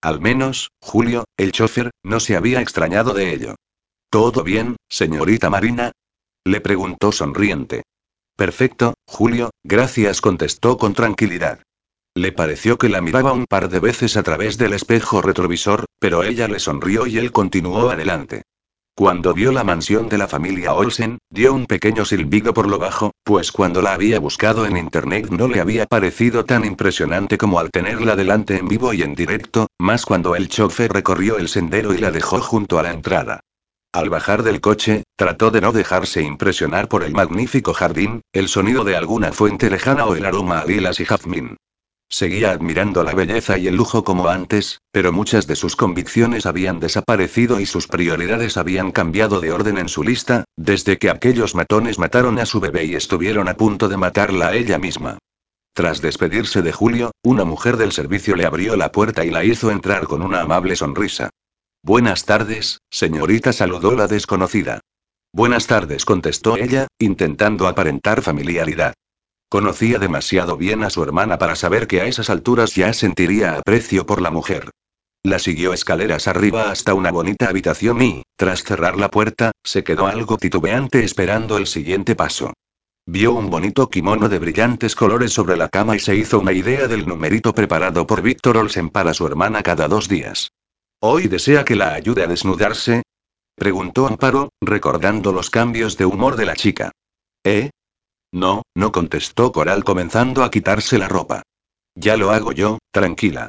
[SPEAKER 1] Al menos, Julio, el chofer, no se había extrañado de ello. ¿Todo bien, señorita Marina? Le preguntó sonriente. Perfecto, Julio, gracias, contestó con tranquilidad. Le pareció que la miraba un par de veces a través del espejo retrovisor, pero ella le sonrió y él continuó adelante. Cuando vio la mansión de la familia Olsen, dio un pequeño silbido por lo bajo, pues cuando la había buscado en internet no le había parecido tan impresionante como al tenerla delante en vivo y en directo, más cuando el chofer recorrió el sendero y la dejó junto a la entrada. Al bajar del coche, trató de no dejarse impresionar por el magnífico jardín, el sonido de alguna fuente lejana o el aroma a lilas y jazmín. Seguía admirando la belleza y el lujo como antes, pero muchas de sus convicciones habían desaparecido y sus prioridades habían cambiado de orden en su lista, desde que aquellos matones mataron a su bebé y estuvieron a punto de matarla a ella misma. Tras despedirse de Julio, una mujer del servicio le abrió la puerta y la hizo entrar con una amable sonrisa. Buenas tardes, señorita, saludó la desconocida. Buenas tardes, contestó ella, intentando aparentar familiaridad. Conocía demasiado bien a su hermana para saber que a esas alturas ya sentiría aprecio por la mujer. La siguió escaleras arriba hasta una bonita habitación y, tras cerrar la puerta, se quedó algo titubeante esperando el siguiente paso. Vio un bonito kimono de brillantes colores sobre la cama y se hizo una idea del numerito preparado por Víctor Olsen para su hermana cada dos días. ¿Hoy desea que la ayude a desnudarse? Preguntó Amparo, recordando los cambios de humor de la chica. ¿Eh? No, no contestó Coral comenzando a quitarse la ropa. Ya lo hago yo, tranquila.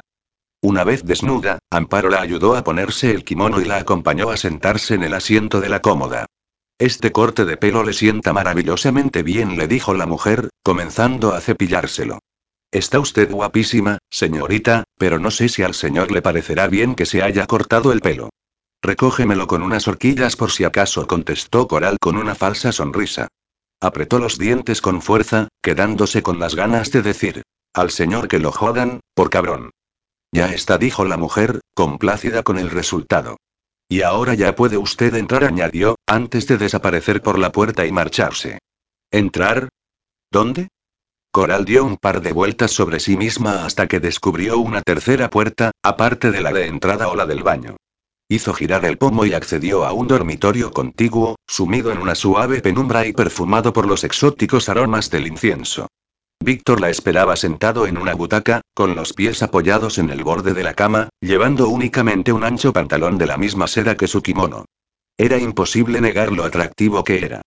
[SPEAKER 1] Una vez desnuda, Amparo la ayudó a ponerse el kimono y la acompañó a sentarse en el asiento de la cómoda. Este corte de pelo le sienta maravillosamente bien, le dijo la mujer, comenzando a cepillárselo. Está usted guapísima, señorita, pero no sé si al señor le parecerá bien que se haya cortado el pelo. Recógemelo con unas horquillas por si acaso, contestó Coral con una falsa sonrisa. Apretó los dientes con fuerza, quedándose con las ganas de decir. Al señor que lo jodan, por cabrón. Ya está, dijo la mujer, complácida con el resultado. Y ahora ya puede usted entrar, añadió, antes de desaparecer por la puerta y marcharse. ¿Entrar? ¿Dónde? Coral dio un par de vueltas sobre sí misma hasta que descubrió una tercera puerta, aparte de la de entrada o la del baño. Hizo girar el pomo y accedió a un dormitorio contiguo, sumido en una suave penumbra y perfumado por los exóticos aromas del incienso. Víctor la esperaba sentado en una butaca, con los pies apoyados en el borde de la cama, llevando únicamente un ancho pantalón de la misma seda que su kimono. Era imposible negar lo atractivo que era.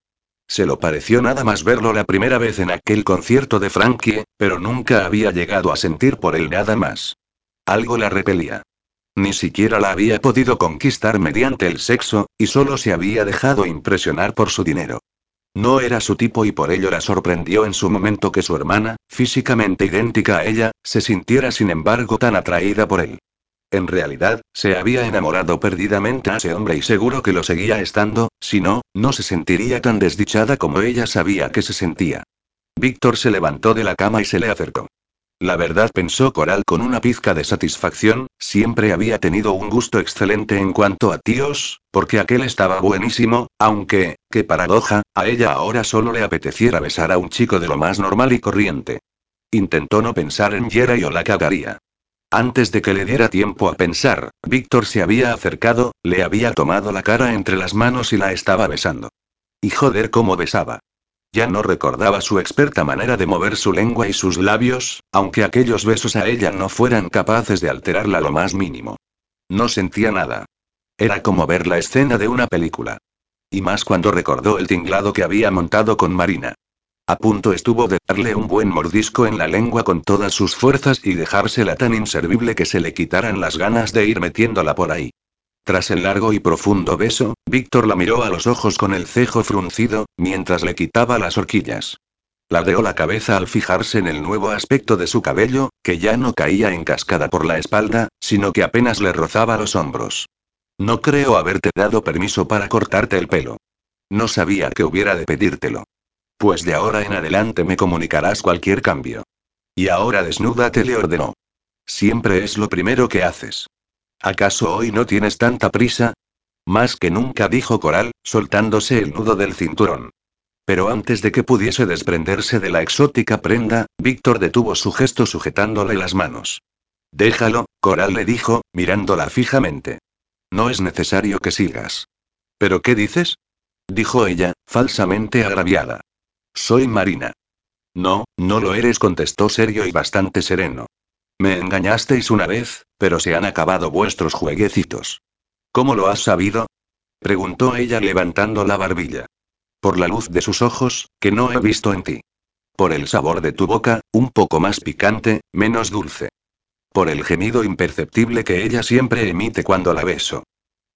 [SPEAKER 1] Se lo pareció nada más verlo la primera vez en aquel concierto de Frankie, pero nunca había llegado a sentir por él nada más. Algo la repelía. Ni siquiera la había podido conquistar mediante el sexo, y solo se había dejado impresionar por su dinero. No era su tipo y por ello la sorprendió en su momento que su hermana, físicamente idéntica a ella, se sintiera sin embargo tan atraída por él. En realidad, se había enamorado perdidamente a ese hombre y seguro que lo seguía estando, si no, no se sentiría tan desdichada como ella sabía que se sentía. Víctor se levantó de la cama y se le acercó. La verdad pensó Coral con una pizca de satisfacción, siempre había tenido un gusto excelente en cuanto a tíos, porque aquel estaba buenísimo, aunque, qué paradoja, a ella ahora solo le apeteciera besar a un chico de lo más normal y corriente. Intentó no pensar en Yera y o la cagaría. Antes de que le diera tiempo a pensar, Víctor se había acercado, le había tomado la cara entre las manos y la estaba besando. Y joder cómo besaba. Ya no recordaba su experta manera de mover su lengua y sus labios, aunque aquellos besos a ella no fueran capaces de alterarla lo más mínimo. No sentía nada. Era como ver la escena de una película. Y más cuando recordó el tinglado que había montado con Marina. A punto estuvo de darle un buen mordisco en la lengua con todas sus fuerzas y dejársela tan inservible que se le quitaran las ganas de ir metiéndola por ahí. Tras el largo y profundo beso, Víctor la miró a los ojos con el cejo fruncido, mientras le quitaba las horquillas. Ladeó la cabeza al fijarse en el nuevo aspecto de su cabello, que ya no caía en cascada por la espalda, sino que apenas le rozaba los hombros. No creo haberte dado permiso para cortarte el pelo. No sabía que hubiera de pedírtelo. Pues de ahora en adelante me comunicarás cualquier cambio. Y ahora desnúdate, le ordenó. Siempre es lo primero que haces. ¿Acaso hoy no tienes tanta prisa? Más que nunca dijo Coral, soltándose el nudo del cinturón. Pero antes de que pudiese desprenderse de la exótica prenda, Víctor detuvo su gesto sujetándole las manos. Déjalo, Coral le dijo, mirándola fijamente. No es necesario que sigas. ¿Pero qué dices? dijo ella, falsamente agraviada. Soy Marina. No, no lo eres, contestó serio y bastante sereno. Me engañasteis una vez, pero se han acabado vuestros jueguecitos. ¿Cómo lo has sabido? preguntó ella levantando la barbilla. Por la luz de sus ojos, que no he visto en ti. Por el sabor de tu boca, un poco más picante, menos dulce. Por el gemido imperceptible que ella siempre emite cuando la beso.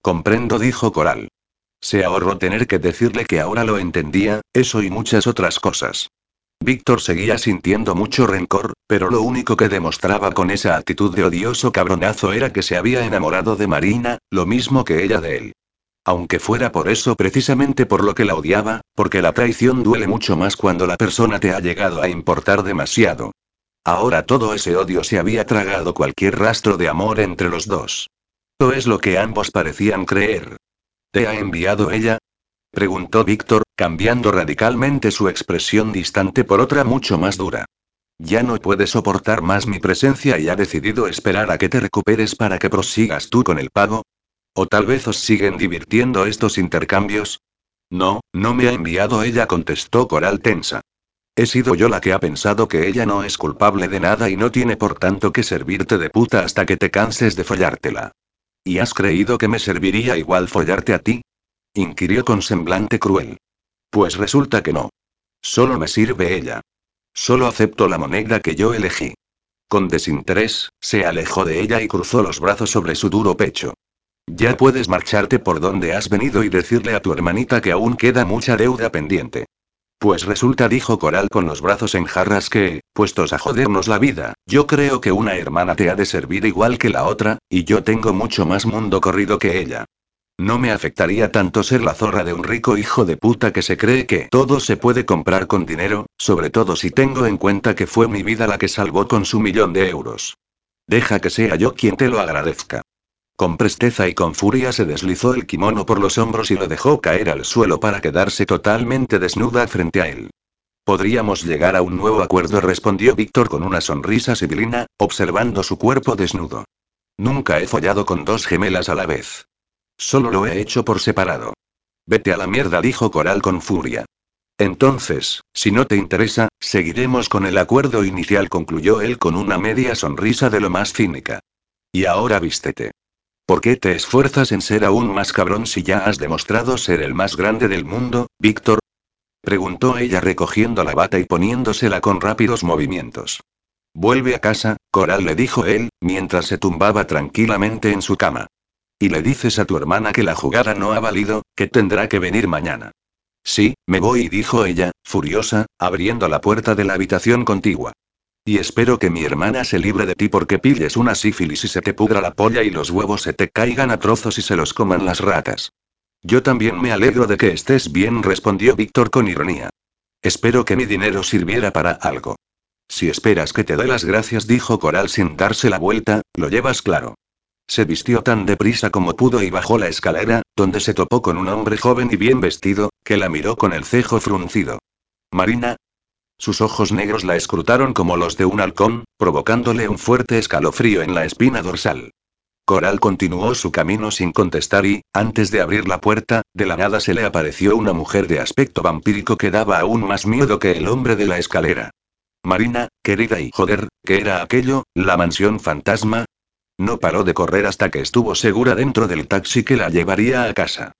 [SPEAKER 1] Comprendo, dijo Coral. Se ahorró tener que decirle que ahora lo entendía, eso y muchas otras cosas. Víctor seguía sintiendo mucho rencor, pero lo único que demostraba con esa actitud de odioso cabronazo era que se había enamorado de Marina, lo mismo que ella de él. Aunque fuera por eso precisamente por lo que la odiaba, porque la traición duele mucho más cuando la persona te ha llegado a importar demasiado. Ahora todo ese odio se había tragado cualquier rastro de amor entre los dos. Eso es lo que ambos parecían creer. ¿Te ha enviado ella? Preguntó Víctor, cambiando radicalmente su expresión distante por otra mucho más dura. Ya no puede soportar más mi presencia y ha decidido esperar a que te recuperes para que prosigas tú con el pago. ¿O tal vez os siguen divirtiendo estos intercambios? No, no me ha enviado ella, contestó Coral tensa. He sido yo la que ha pensado que ella no es culpable de nada y no tiene por tanto que servirte de puta hasta que te canses de follártela. ¿Y has creído que me serviría igual follarte a ti? inquirió con semblante cruel. Pues resulta que no. Solo me sirve ella. Solo acepto la moneda que yo elegí. Con desinterés, se alejó de ella y cruzó los brazos sobre su duro pecho. Ya puedes marcharte por donde has venido y decirle a tu hermanita que aún queda mucha deuda pendiente. Pues resulta, dijo Coral con los brazos en jarras que, puestos a jodernos la vida, yo creo que una hermana te ha de servir igual que la otra, y yo tengo mucho más mundo corrido que ella. No me afectaría tanto ser la zorra de un rico hijo de puta que se cree que todo se puede comprar con dinero, sobre todo si tengo en cuenta que fue mi vida la que salvó con su millón de euros. Deja que sea yo quien te lo agradezca. Con presteza y con furia se deslizó el kimono por los hombros y lo dejó caer al suelo para quedarse totalmente desnuda frente a él. Podríamos llegar a un nuevo acuerdo, respondió Víctor con una sonrisa sibilina, observando su cuerpo desnudo. Nunca he follado con dos gemelas a la vez. Solo lo he hecho por separado. Vete a la mierda, dijo Coral con furia. Entonces, si no te interesa, seguiremos con el acuerdo inicial, concluyó él con una media sonrisa de lo más cínica. Y ahora vístete. ¿Por qué te esfuerzas en ser aún más cabrón si ya has demostrado ser el más grande del mundo, Víctor? Preguntó ella recogiendo la bata y poniéndosela con rápidos movimientos. Vuelve a casa, Coral le dijo él, mientras se tumbaba tranquilamente en su cama. Y le dices a tu hermana que la jugada no ha valido, que tendrá que venir mañana. Sí, me voy, dijo ella, furiosa, abriendo la puerta de la habitación contigua. Y espero que mi hermana se libre de ti porque pilles una sífilis y se te pudra la polla y los huevos se te caigan a trozos y se los coman las ratas. Yo también me alegro de que estés bien, respondió Víctor con ironía. Espero que mi dinero sirviera para algo. Si esperas que te dé las gracias, dijo Coral sin darse la vuelta, lo llevas claro. Se vistió tan deprisa como pudo y bajó la escalera, donde se topó con un hombre joven y bien vestido, que la miró con el cejo fruncido. Marina. Sus ojos negros la escrutaron como los de un halcón, provocándole un fuerte escalofrío en la espina dorsal. Coral continuó su camino sin contestar y, antes de abrir la puerta, de la nada se le apareció una mujer de aspecto vampírico que daba aún más miedo que el hombre de la escalera. Marina, querida y joder, ¿qué era aquello? ¿La mansión fantasma? No paró de correr hasta que estuvo segura dentro del taxi que la llevaría a casa.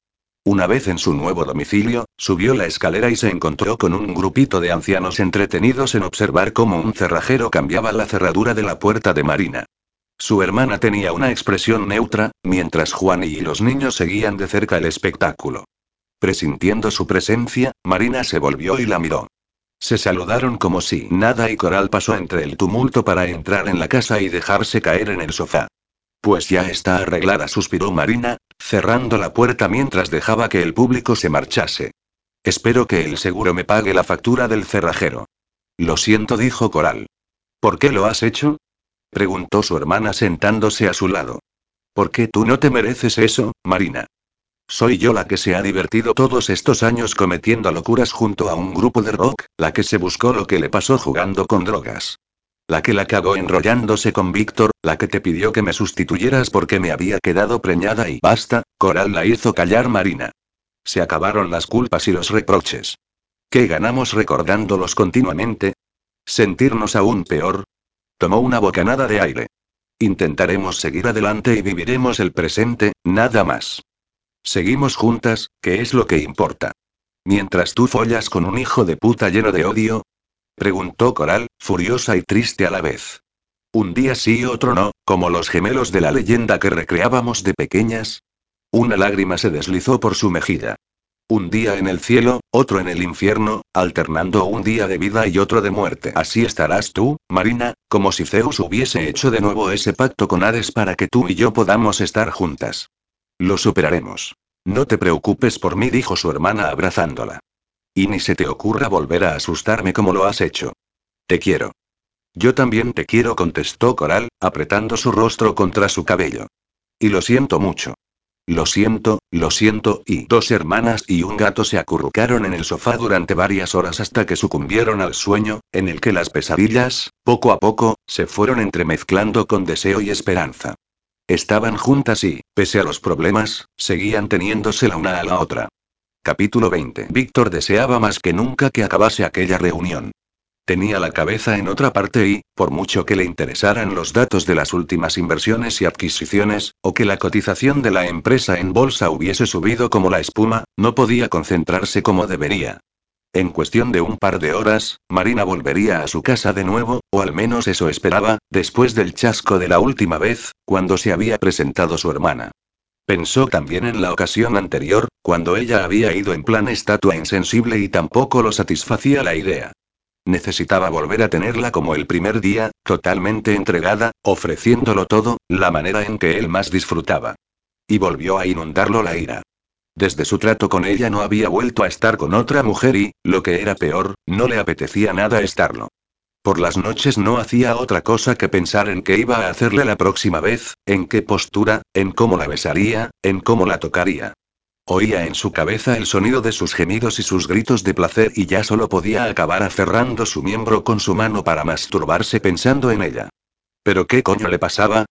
[SPEAKER 1] Una vez en su nuevo domicilio, subió la escalera y se encontró con un grupito de ancianos entretenidos en observar cómo un cerrajero cambiaba la cerradura de la puerta de Marina. Su hermana tenía una expresión neutra, mientras Juan y los niños seguían de cerca el espectáculo. Presintiendo su presencia, Marina se volvió y la miró. Se saludaron como si nada y Coral pasó entre el tumulto para entrar en la casa y dejarse caer en el sofá. Pues ya está arreglada, suspiró Marina, cerrando la puerta mientras dejaba que el público se marchase. Espero que el seguro me pague la factura del cerrajero. Lo siento, dijo Coral. ¿Por qué lo has hecho? preguntó su hermana sentándose a su lado. ¿Por qué tú no te mereces eso, Marina? Soy yo la que se ha divertido todos estos años cometiendo locuras junto a un grupo de rock, la que se buscó lo que le pasó jugando con drogas. La que la cagó enrollándose con Víctor, la que te pidió que me sustituyeras porque me había quedado preñada y basta, Coral la hizo callar Marina. Se acabaron las culpas y los reproches. ¿Qué ganamos recordándolos continuamente? ¿Sentirnos aún peor? Tomó una bocanada de aire. Intentaremos seguir adelante y viviremos el presente, nada más. Seguimos juntas, ¿qué es lo que importa? Mientras tú follas con un hijo de puta lleno de odio. Preguntó Coral, furiosa y triste a la vez. Un día sí y otro no, como los gemelos de la leyenda que recreábamos de pequeñas. Una lágrima se deslizó por su mejilla. Un día en el cielo, otro en el infierno, alternando un día de vida y otro de muerte. Así estarás tú, Marina, como si Zeus hubiese hecho de nuevo ese pacto con Hades para que tú y yo podamos estar juntas. Lo superaremos. No te preocupes por mí, dijo su hermana abrazándola. Y ni se te ocurra volver a asustarme como lo has hecho. Te quiero. Yo también te quiero, contestó Coral, apretando su rostro contra su cabello. Y lo siento mucho. Lo siento, lo siento, y dos hermanas y un gato se acurrucaron en el sofá durante varias horas hasta que sucumbieron al sueño, en el que las pesadillas, poco a poco, se fueron entremezclando con deseo y esperanza. Estaban juntas y, pese a los problemas, seguían teniéndose la una a la otra. Capítulo 20. Víctor deseaba más que nunca que acabase aquella reunión. Tenía la cabeza en otra parte y, por mucho que le interesaran los datos de las últimas inversiones y adquisiciones, o que la cotización de la empresa en bolsa hubiese subido como la espuma, no podía concentrarse como debería. En cuestión de un par de horas, Marina volvería a su casa de nuevo, o al menos eso esperaba, después del chasco de la última vez, cuando se había presentado su hermana. Pensó también en la ocasión anterior, cuando ella había ido en plan estatua insensible y tampoco lo satisfacía la idea. Necesitaba volver a tenerla como el primer día, totalmente entregada, ofreciéndolo todo, la manera en que él más disfrutaba. Y volvió a inundarlo la ira. Desde su trato con ella no había vuelto a estar con otra mujer y, lo que era peor, no le apetecía nada estarlo. Por las noches no hacía otra cosa que pensar en qué iba a hacerle la próxima vez, en qué postura, en cómo la besaría, en cómo la tocaría. Oía en su cabeza el sonido de sus gemidos y sus gritos de placer y ya solo podía acabar aferrando su miembro con su mano para masturbarse pensando en ella. ¿Pero qué coño le pasaba?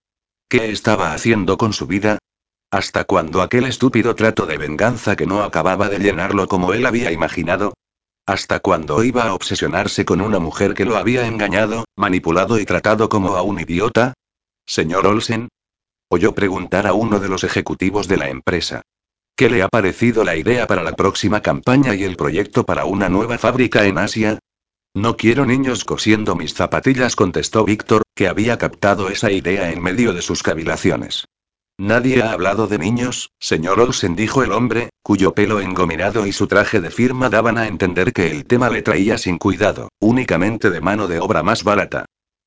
[SPEAKER 1] ¿Qué estaba haciendo con su vida? ¿Hasta cuándo aquel estúpido trato de venganza que no acababa de llenarlo como él había imaginado? ¿Hasta cuándo iba a obsesionarse con una mujer que lo había engañado, manipulado y tratado como a un idiota? Señor Olsen. Oyó preguntar a uno de los ejecutivos de la empresa. ¿Qué le ha parecido la idea para la próxima campaña y el proyecto para una nueva fábrica en Asia? No quiero niños cosiendo mis zapatillas, contestó Víctor, que había captado esa idea en medio de sus cavilaciones. Nadie ha hablado de niños, señor Olsen, dijo el hombre, cuyo pelo engominado y su traje de firma daban a entender que el tema le traía sin cuidado, únicamente de mano de obra más barata.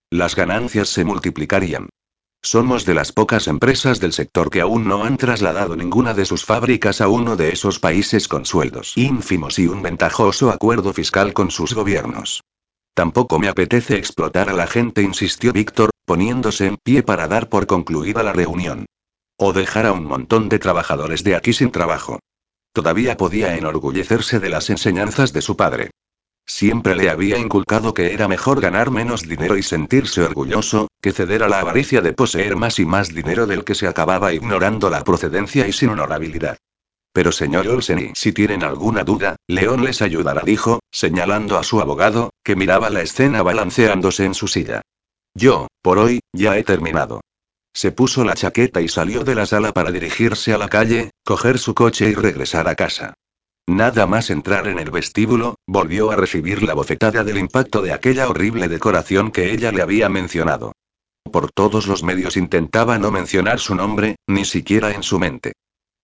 [SPEAKER 1] Las ganancias se multiplicarían. Somos de las pocas empresas del sector que aún no han trasladado ninguna de sus fábricas a uno de esos países con sueldos ínfimos y un ventajoso acuerdo fiscal con sus gobiernos. Tampoco me apetece explotar a la gente, insistió Víctor, poniéndose en pie para dar por concluida la reunión. O dejar a un montón de trabajadores de aquí sin trabajo. Todavía podía enorgullecerse de las enseñanzas de su padre. Siempre le había inculcado que era mejor ganar menos dinero y sentirse orgulloso, que ceder a la avaricia de poseer más y más dinero del que se acababa ignorando la procedencia y sin honorabilidad. Pero señor Olsen, si tienen alguna duda, León les ayudará, dijo, señalando a su abogado, que miraba la escena balanceándose en su silla. Yo, por hoy, ya he terminado. Se puso la chaqueta y salió de la sala para dirigirse a la calle, coger su coche y regresar a casa. Nada más entrar en el vestíbulo, volvió a recibir la bofetada del impacto de aquella horrible decoración que ella le había mencionado. Por todos los medios intentaba no mencionar su nombre, ni siquiera en su mente.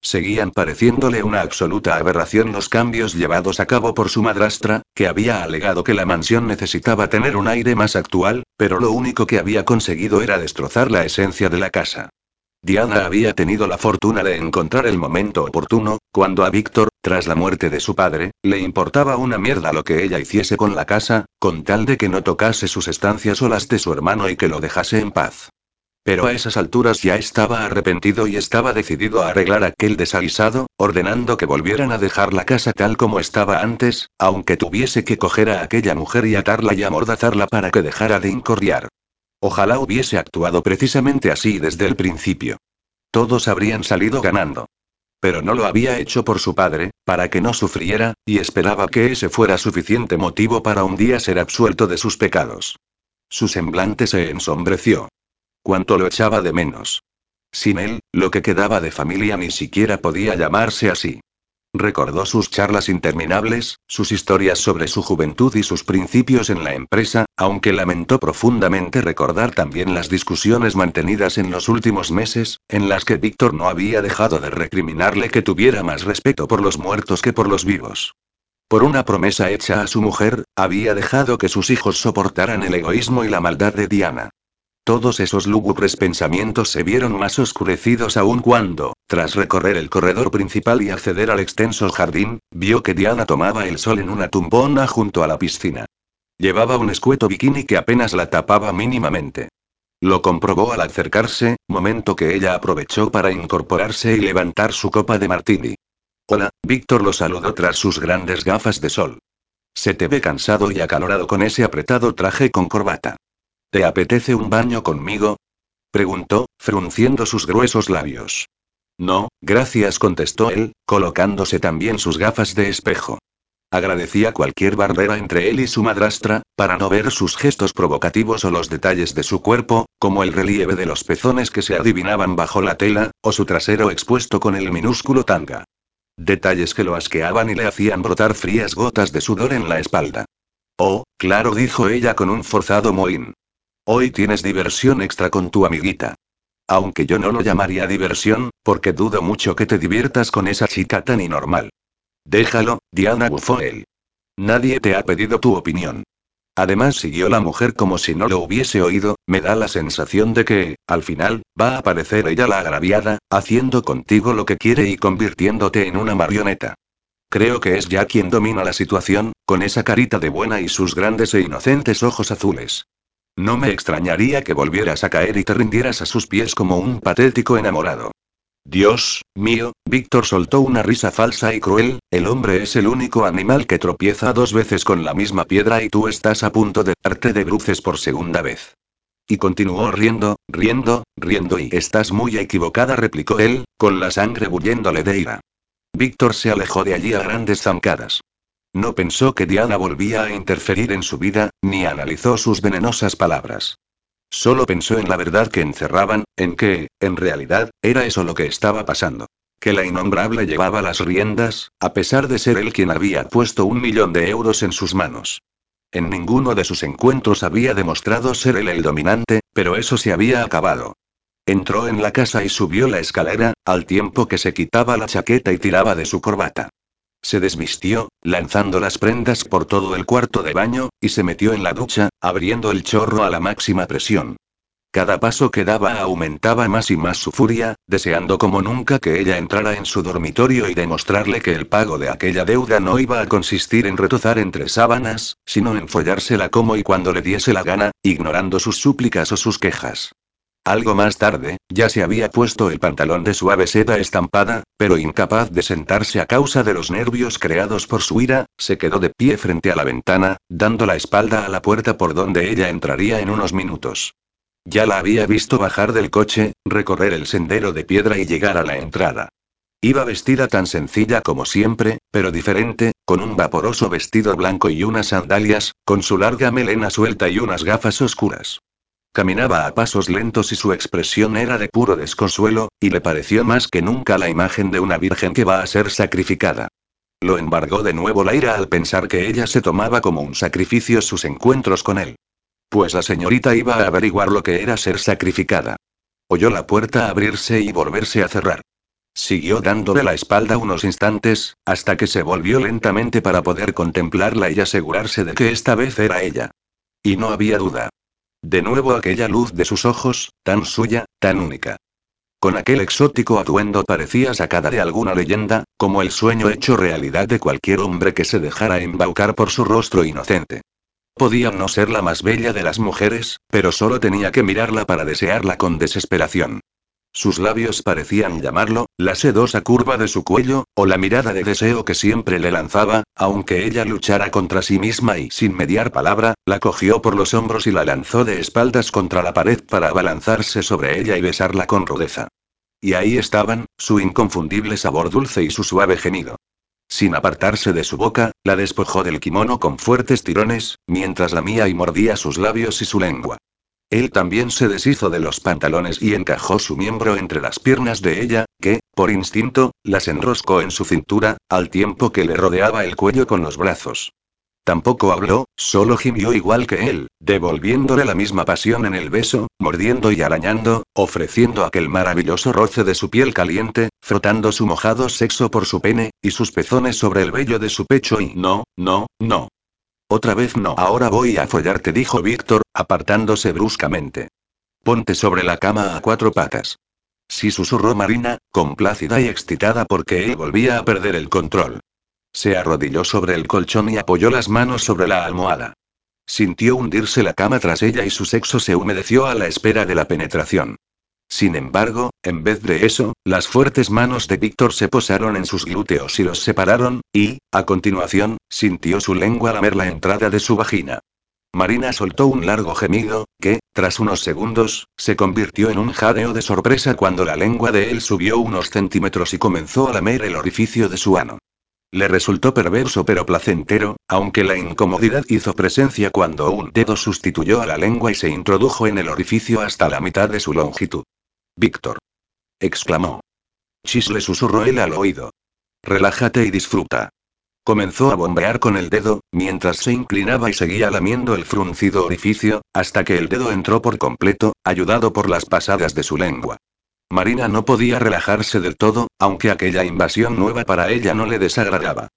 [SPEAKER 1] Seguían pareciéndole una absoluta aberración los cambios llevados a cabo por su madrastra, que había alegado que la mansión necesitaba tener un aire más actual, pero lo único que había conseguido era destrozar la esencia de la casa. Diana había tenido la fortuna de encontrar el momento oportuno, cuando a Víctor, tras la muerte de su padre, le importaba una mierda lo que ella hiciese con la casa, con tal de que no tocase sus estancias o las de su hermano y que lo dejase en paz. Pero a esas alturas ya estaba arrepentido y estaba decidido a arreglar aquel desaguisado, ordenando que volvieran a dejar la casa tal como estaba antes, aunque tuviese que coger a aquella mujer y atarla y amordazarla para que dejara de incordiar. Ojalá hubiese actuado precisamente así desde el principio. Todos habrían salido ganando. Pero no lo había hecho por su padre, para que no sufriera, y esperaba que ese fuera suficiente motivo para un día ser absuelto de sus pecados. Su semblante se ensombreció. Cuánto lo echaba de menos. Sin él, lo que quedaba de familia ni siquiera podía llamarse así. recordó sus charlas interminables, sus historias sobre su juventud y sus principios en la empresa, aunque lamentó profundamente recordar también las discusiones mantenidas en los últimos meses, en las que Víctor no había dejado de recriminarle que tuviera más respeto por los muertos que por los vivos. Por una promesa hecha a su mujer, había dejado que sus hijos soportaran el egoísmo y la maldad de Diana. Todos esos lúgubres pensamientos se vieron más oscurecidos aún cuando, tras recorrer el corredor principal y acceder al extenso jardín, vio que Diana tomaba el sol en una tumbona junto a la piscina. Llevaba un escueto bikini que apenas la tapaba mínimamente. Lo comprobó al acercarse, momento que ella aprovechó para incorporarse y levantar su copa de martini. Hola, Víctor lo saludó tras sus grandes gafas de sol. Se te ve cansado y acalorado con ese apretado traje con corbata. ¿Te apetece un baño conmigo? preguntó, frunciendo sus gruesos labios. No, gracias, contestó él, colocándose también sus gafas de espejo. Agradecía cualquier barrera entre él y su madrastra, para no ver sus gestos provocativos o los detalles de su cuerpo, como el relieve de los pezones que se adivinaban bajo la tela, o su trasero expuesto con el minúsculo tanga. Detalles que lo asqueaban y le hacían brotar frías gotas de sudor en la espalda. Oh, claro, dijo ella con un forzado mohín. Hoy tienes diversión extra con tu amiguita. Aunque yo no lo llamaría diversión, porque dudo mucho que te diviertas con esa chica tan inormal. Déjalo, Diana bufó él. Nadie te ha pedido tu opinión. Además siguió la mujer como si no lo hubiese oído, me da la sensación de que, al final, va a aparecer ella la agraviada, haciendo contigo lo que quiere y convirtiéndote en una marioneta. Creo que es ya quien domina la situación, con esa carita de buena y sus grandes e inocentes ojos azules. No me extrañaría que volvieras a caer y te rindieras a sus pies como un patético enamorado. Dios mío, Víctor soltó una risa falsa y cruel, el hombre es el único animal que tropieza dos veces con la misma piedra y tú estás a punto de darte de bruces por segunda vez. Y continuó riendo, riendo, riendo y estás muy equivocada, replicó él, con la sangre bulléndole de ira. Víctor se alejó de allí a grandes zancadas. No pensó que Diana volvía a interferir en su vida, ni analizó sus venenosas palabras. Solo pensó en la verdad que encerraban, en que, en realidad, era eso lo que estaba pasando. Que la innombrable llevaba las riendas, a pesar de ser él quien había puesto un millón de euros en sus manos. En ninguno de sus encuentros había demostrado ser él el dominante, pero eso se había acabado. Entró en la casa y subió la escalera, al tiempo que se quitaba la chaqueta y tiraba de su corbata. Se desvistió, lanzando las prendas por todo el cuarto de baño, y se metió en la ducha, abriendo el chorro a la máxima presión. Cada paso que daba aumentaba más y más su furia, deseando como nunca que ella entrara en su dormitorio y demostrarle que el pago de aquella deuda no iba a consistir en retozar entre sábanas, sino en follársela como y cuando le diese la gana, ignorando sus súplicas o sus quejas. Algo más tarde, ya se había puesto el pantalón de suave seda estampada, pero incapaz de sentarse a causa de los nervios creados por su ira, se quedó de pie frente a la ventana, dando la espalda a la puerta por donde ella entraría en unos minutos. Ya la había visto bajar del coche, recorrer el sendero de piedra y llegar a la entrada. Iba vestida tan sencilla como siempre, pero diferente, con un vaporoso vestido blanco y unas sandalias, con su larga melena suelta y unas gafas oscuras. Caminaba a pasos lentos y su expresión era de puro desconsuelo, y le pareció más que nunca la imagen de una virgen que va a ser sacrificada. Lo embargó de nuevo la ira al pensar que ella se tomaba como un sacrificio sus encuentros con él. Pues la señorita iba a averiguar lo que era ser sacrificada. Oyó la puerta abrirse y volverse a cerrar. Siguió dándole la espalda unos instantes, hasta que se volvió lentamente para poder contemplarla y asegurarse de que esta vez era ella. Y no había duda. De nuevo aquella luz de sus ojos, tan suya, tan única. Con aquel exótico atuendo parecía sacada de alguna leyenda, como el sueño hecho realidad de cualquier hombre que se dejara embaucar por su rostro inocente. Podía no ser la más bella de las mujeres, pero solo tenía que mirarla para desearla con desesperación. Sus labios parecían llamarlo, la sedosa curva de su cuello, o la mirada de deseo que siempre le lanzaba, aunque ella luchara contra sí misma y sin mediar palabra, la cogió por los hombros y la lanzó de espaldas contra la pared para abalanzarse sobre ella y besarla con rudeza. Y ahí estaban, su inconfundible sabor dulce y su suave gemido. Sin apartarse de su boca, la despojó del kimono con fuertes tirones, mientras lamía y mordía sus labios y su lengua. Él también se deshizo de los pantalones y encajó su miembro entre las piernas de ella, que, por instinto, las enroscó en su cintura, al tiempo que le rodeaba el cuello con los brazos. Tampoco habló, solo gimió igual que él, devolviéndole la misma pasión en el beso, mordiendo y arañando, ofreciendo aquel maravilloso roce de su piel caliente, frotando su mojado sexo por su pene, y sus pezones sobre el vello de su pecho y no, no, no. Otra vez no. Ahora voy a follarte, dijo Víctor, apartándose bruscamente. Ponte sobre la cama a cuatro patas. Sí susurró Marina, complácida y excitada porque él volvía a perder el control. Se arrodilló sobre el colchón y apoyó las manos sobre la almohada. Sintió hundirse la cama tras ella y su sexo se humedeció a la espera de la penetración. Sin embargo, en vez de eso, las fuertes manos de Víctor se posaron en sus glúteos y los separaron, y, a continuación, sintió su lengua lamer la entrada de su vagina. Marina soltó un largo gemido, que, tras unos segundos, se convirtió en un jadeo de sorpresa cuando la lengua de él subió unos centímetros y comenzó a lamer el orificio de su ano. Le resultó perverso pero placentero, aunque la incomodidad hizo presencia cuando un dedo sustituyó a la lengua y se introdujo en el orificio hasta la mitad de su longitud. Víctor. exclamó. Chis le susurró él al oído. Relájate y disfruta. Comenzó a bombear con el dedo, mientras se inclinaba y seguía lamiendo el fruncido orificio, hasta que el dedo entró por completo, ayudado por las pasadas de su lengua. Marina no podía relajarse del todo, aunque aquella invasión nueva para ella no le desagradaba.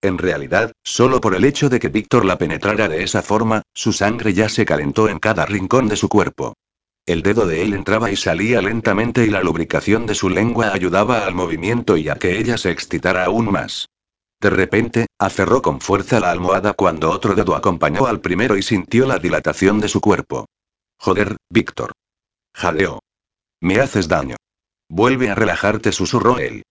[SPEAKER 1] En realidad, solo por el hecho de que Víctor la penetrara de esa forma, su sangre ya se calentó en cada rincón de su cuerpo. El dedo de él entraba y salía lentamente y la lubricación de su lengua ayudaba al movimiento y a que ella se excitara aún más. De repente, aferró con fuerza la almohada cuando otro dedo acompañó al primero y sintió la dilatación de su cuerpo. Joder, Víctor. Jadeó. Me haces daño. Vuelve a relajarte, susurró él.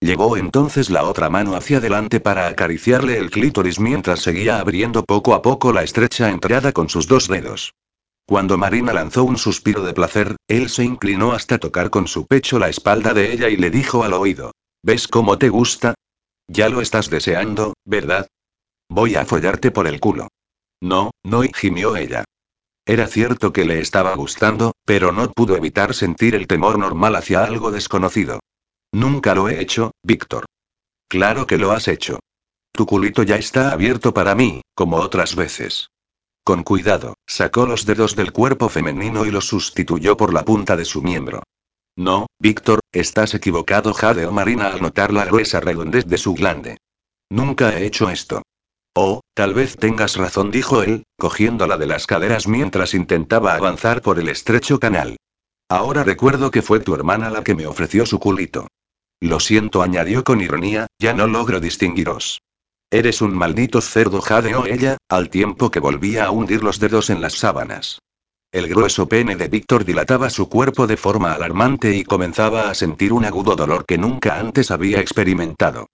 [SPEAKER 1] Llevó entonces la otra mano hacia adelante para acariciarle el clítoris mientras seguía abriendo poco a poco la estrecha entrada con sus dos dedos. Cuando Marina lanzó un suspiro de placer, él se inclinó hasta tocar con su pecho la espalda de ella y le dijo al oído. ¿Ves cómo te gusta? Ya lo estás deseando, ¿verdad? Voy a follarte por el culo. No, no, gimió ella. Era cierto que le estaba gustando, pero no pudo evitar sentir el temor normal hacia algo desconocido. Nunca lo he hecho, Víctor. Claro que lo has hecho. Tu culito ya está abierto para mí, como otras veces. Con cuidado, sacó los dedos del cuerpo femenino y los sustituyó por la punta de su miembro. No, Víctor, estás equivocado, jadeó Marina al notar la gruesa redondez de su glande. Nunca he hecho esto. Oh, tal vez tengas razón, dijo él, cogiéndola de las caderas mientras intentaba avanzar por el estrecho canal. Ahora recuerdo que fue tu hermana la que me ofreció su culito. Lo siento, añadió con ironía, ya no logro distinguiros. Eres un maldito cerdo, jadeó ella, al tiempo que volvía a hundir los dedos en las sábanas. El grueso pene de Víctor dilataba su cuerpo de forma alarmante y comenzaba a sentir un agudo dolor que nunca antes había experimentado.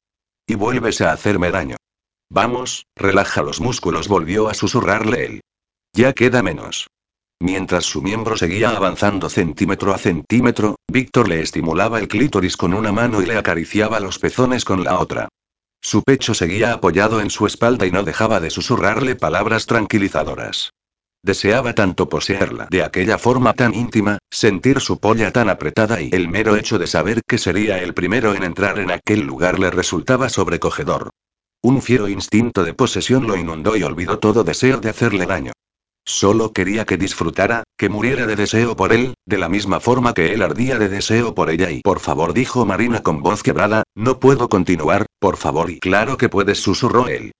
[SPEAKER 1] Y vuelves a hacerme daño. Vamos, relaja los músculos, volvió a susurrarle él. Ya queda menos. Mientras su miembro seguía avanzando centímetro a centímetro, Víctor le estimulaba el clítoris con una mano y le acariciaba los pezones con la otra. Su pecho seguía apoyado en su espalda y no dejaba de susurrarle palabras tranquilizadoras. Deseaba tanto poseerla de aquella forma tan íntima, sentir su polla tan apretada y el mero hecho de saber que sería el primero en entrar en aquel lugar le resultaba sobrecogedor. Un fiero instinto de posesión lo inundó y olvidó todo deseo de hacerle daño. Solo quería que disfrutara, que muriera de deseo por él, de la misma forma que él ardía de deseo por ella y por favor dijo Marina con voz quebrada, no puedo continuar, por favor y claro que puedes susurró él.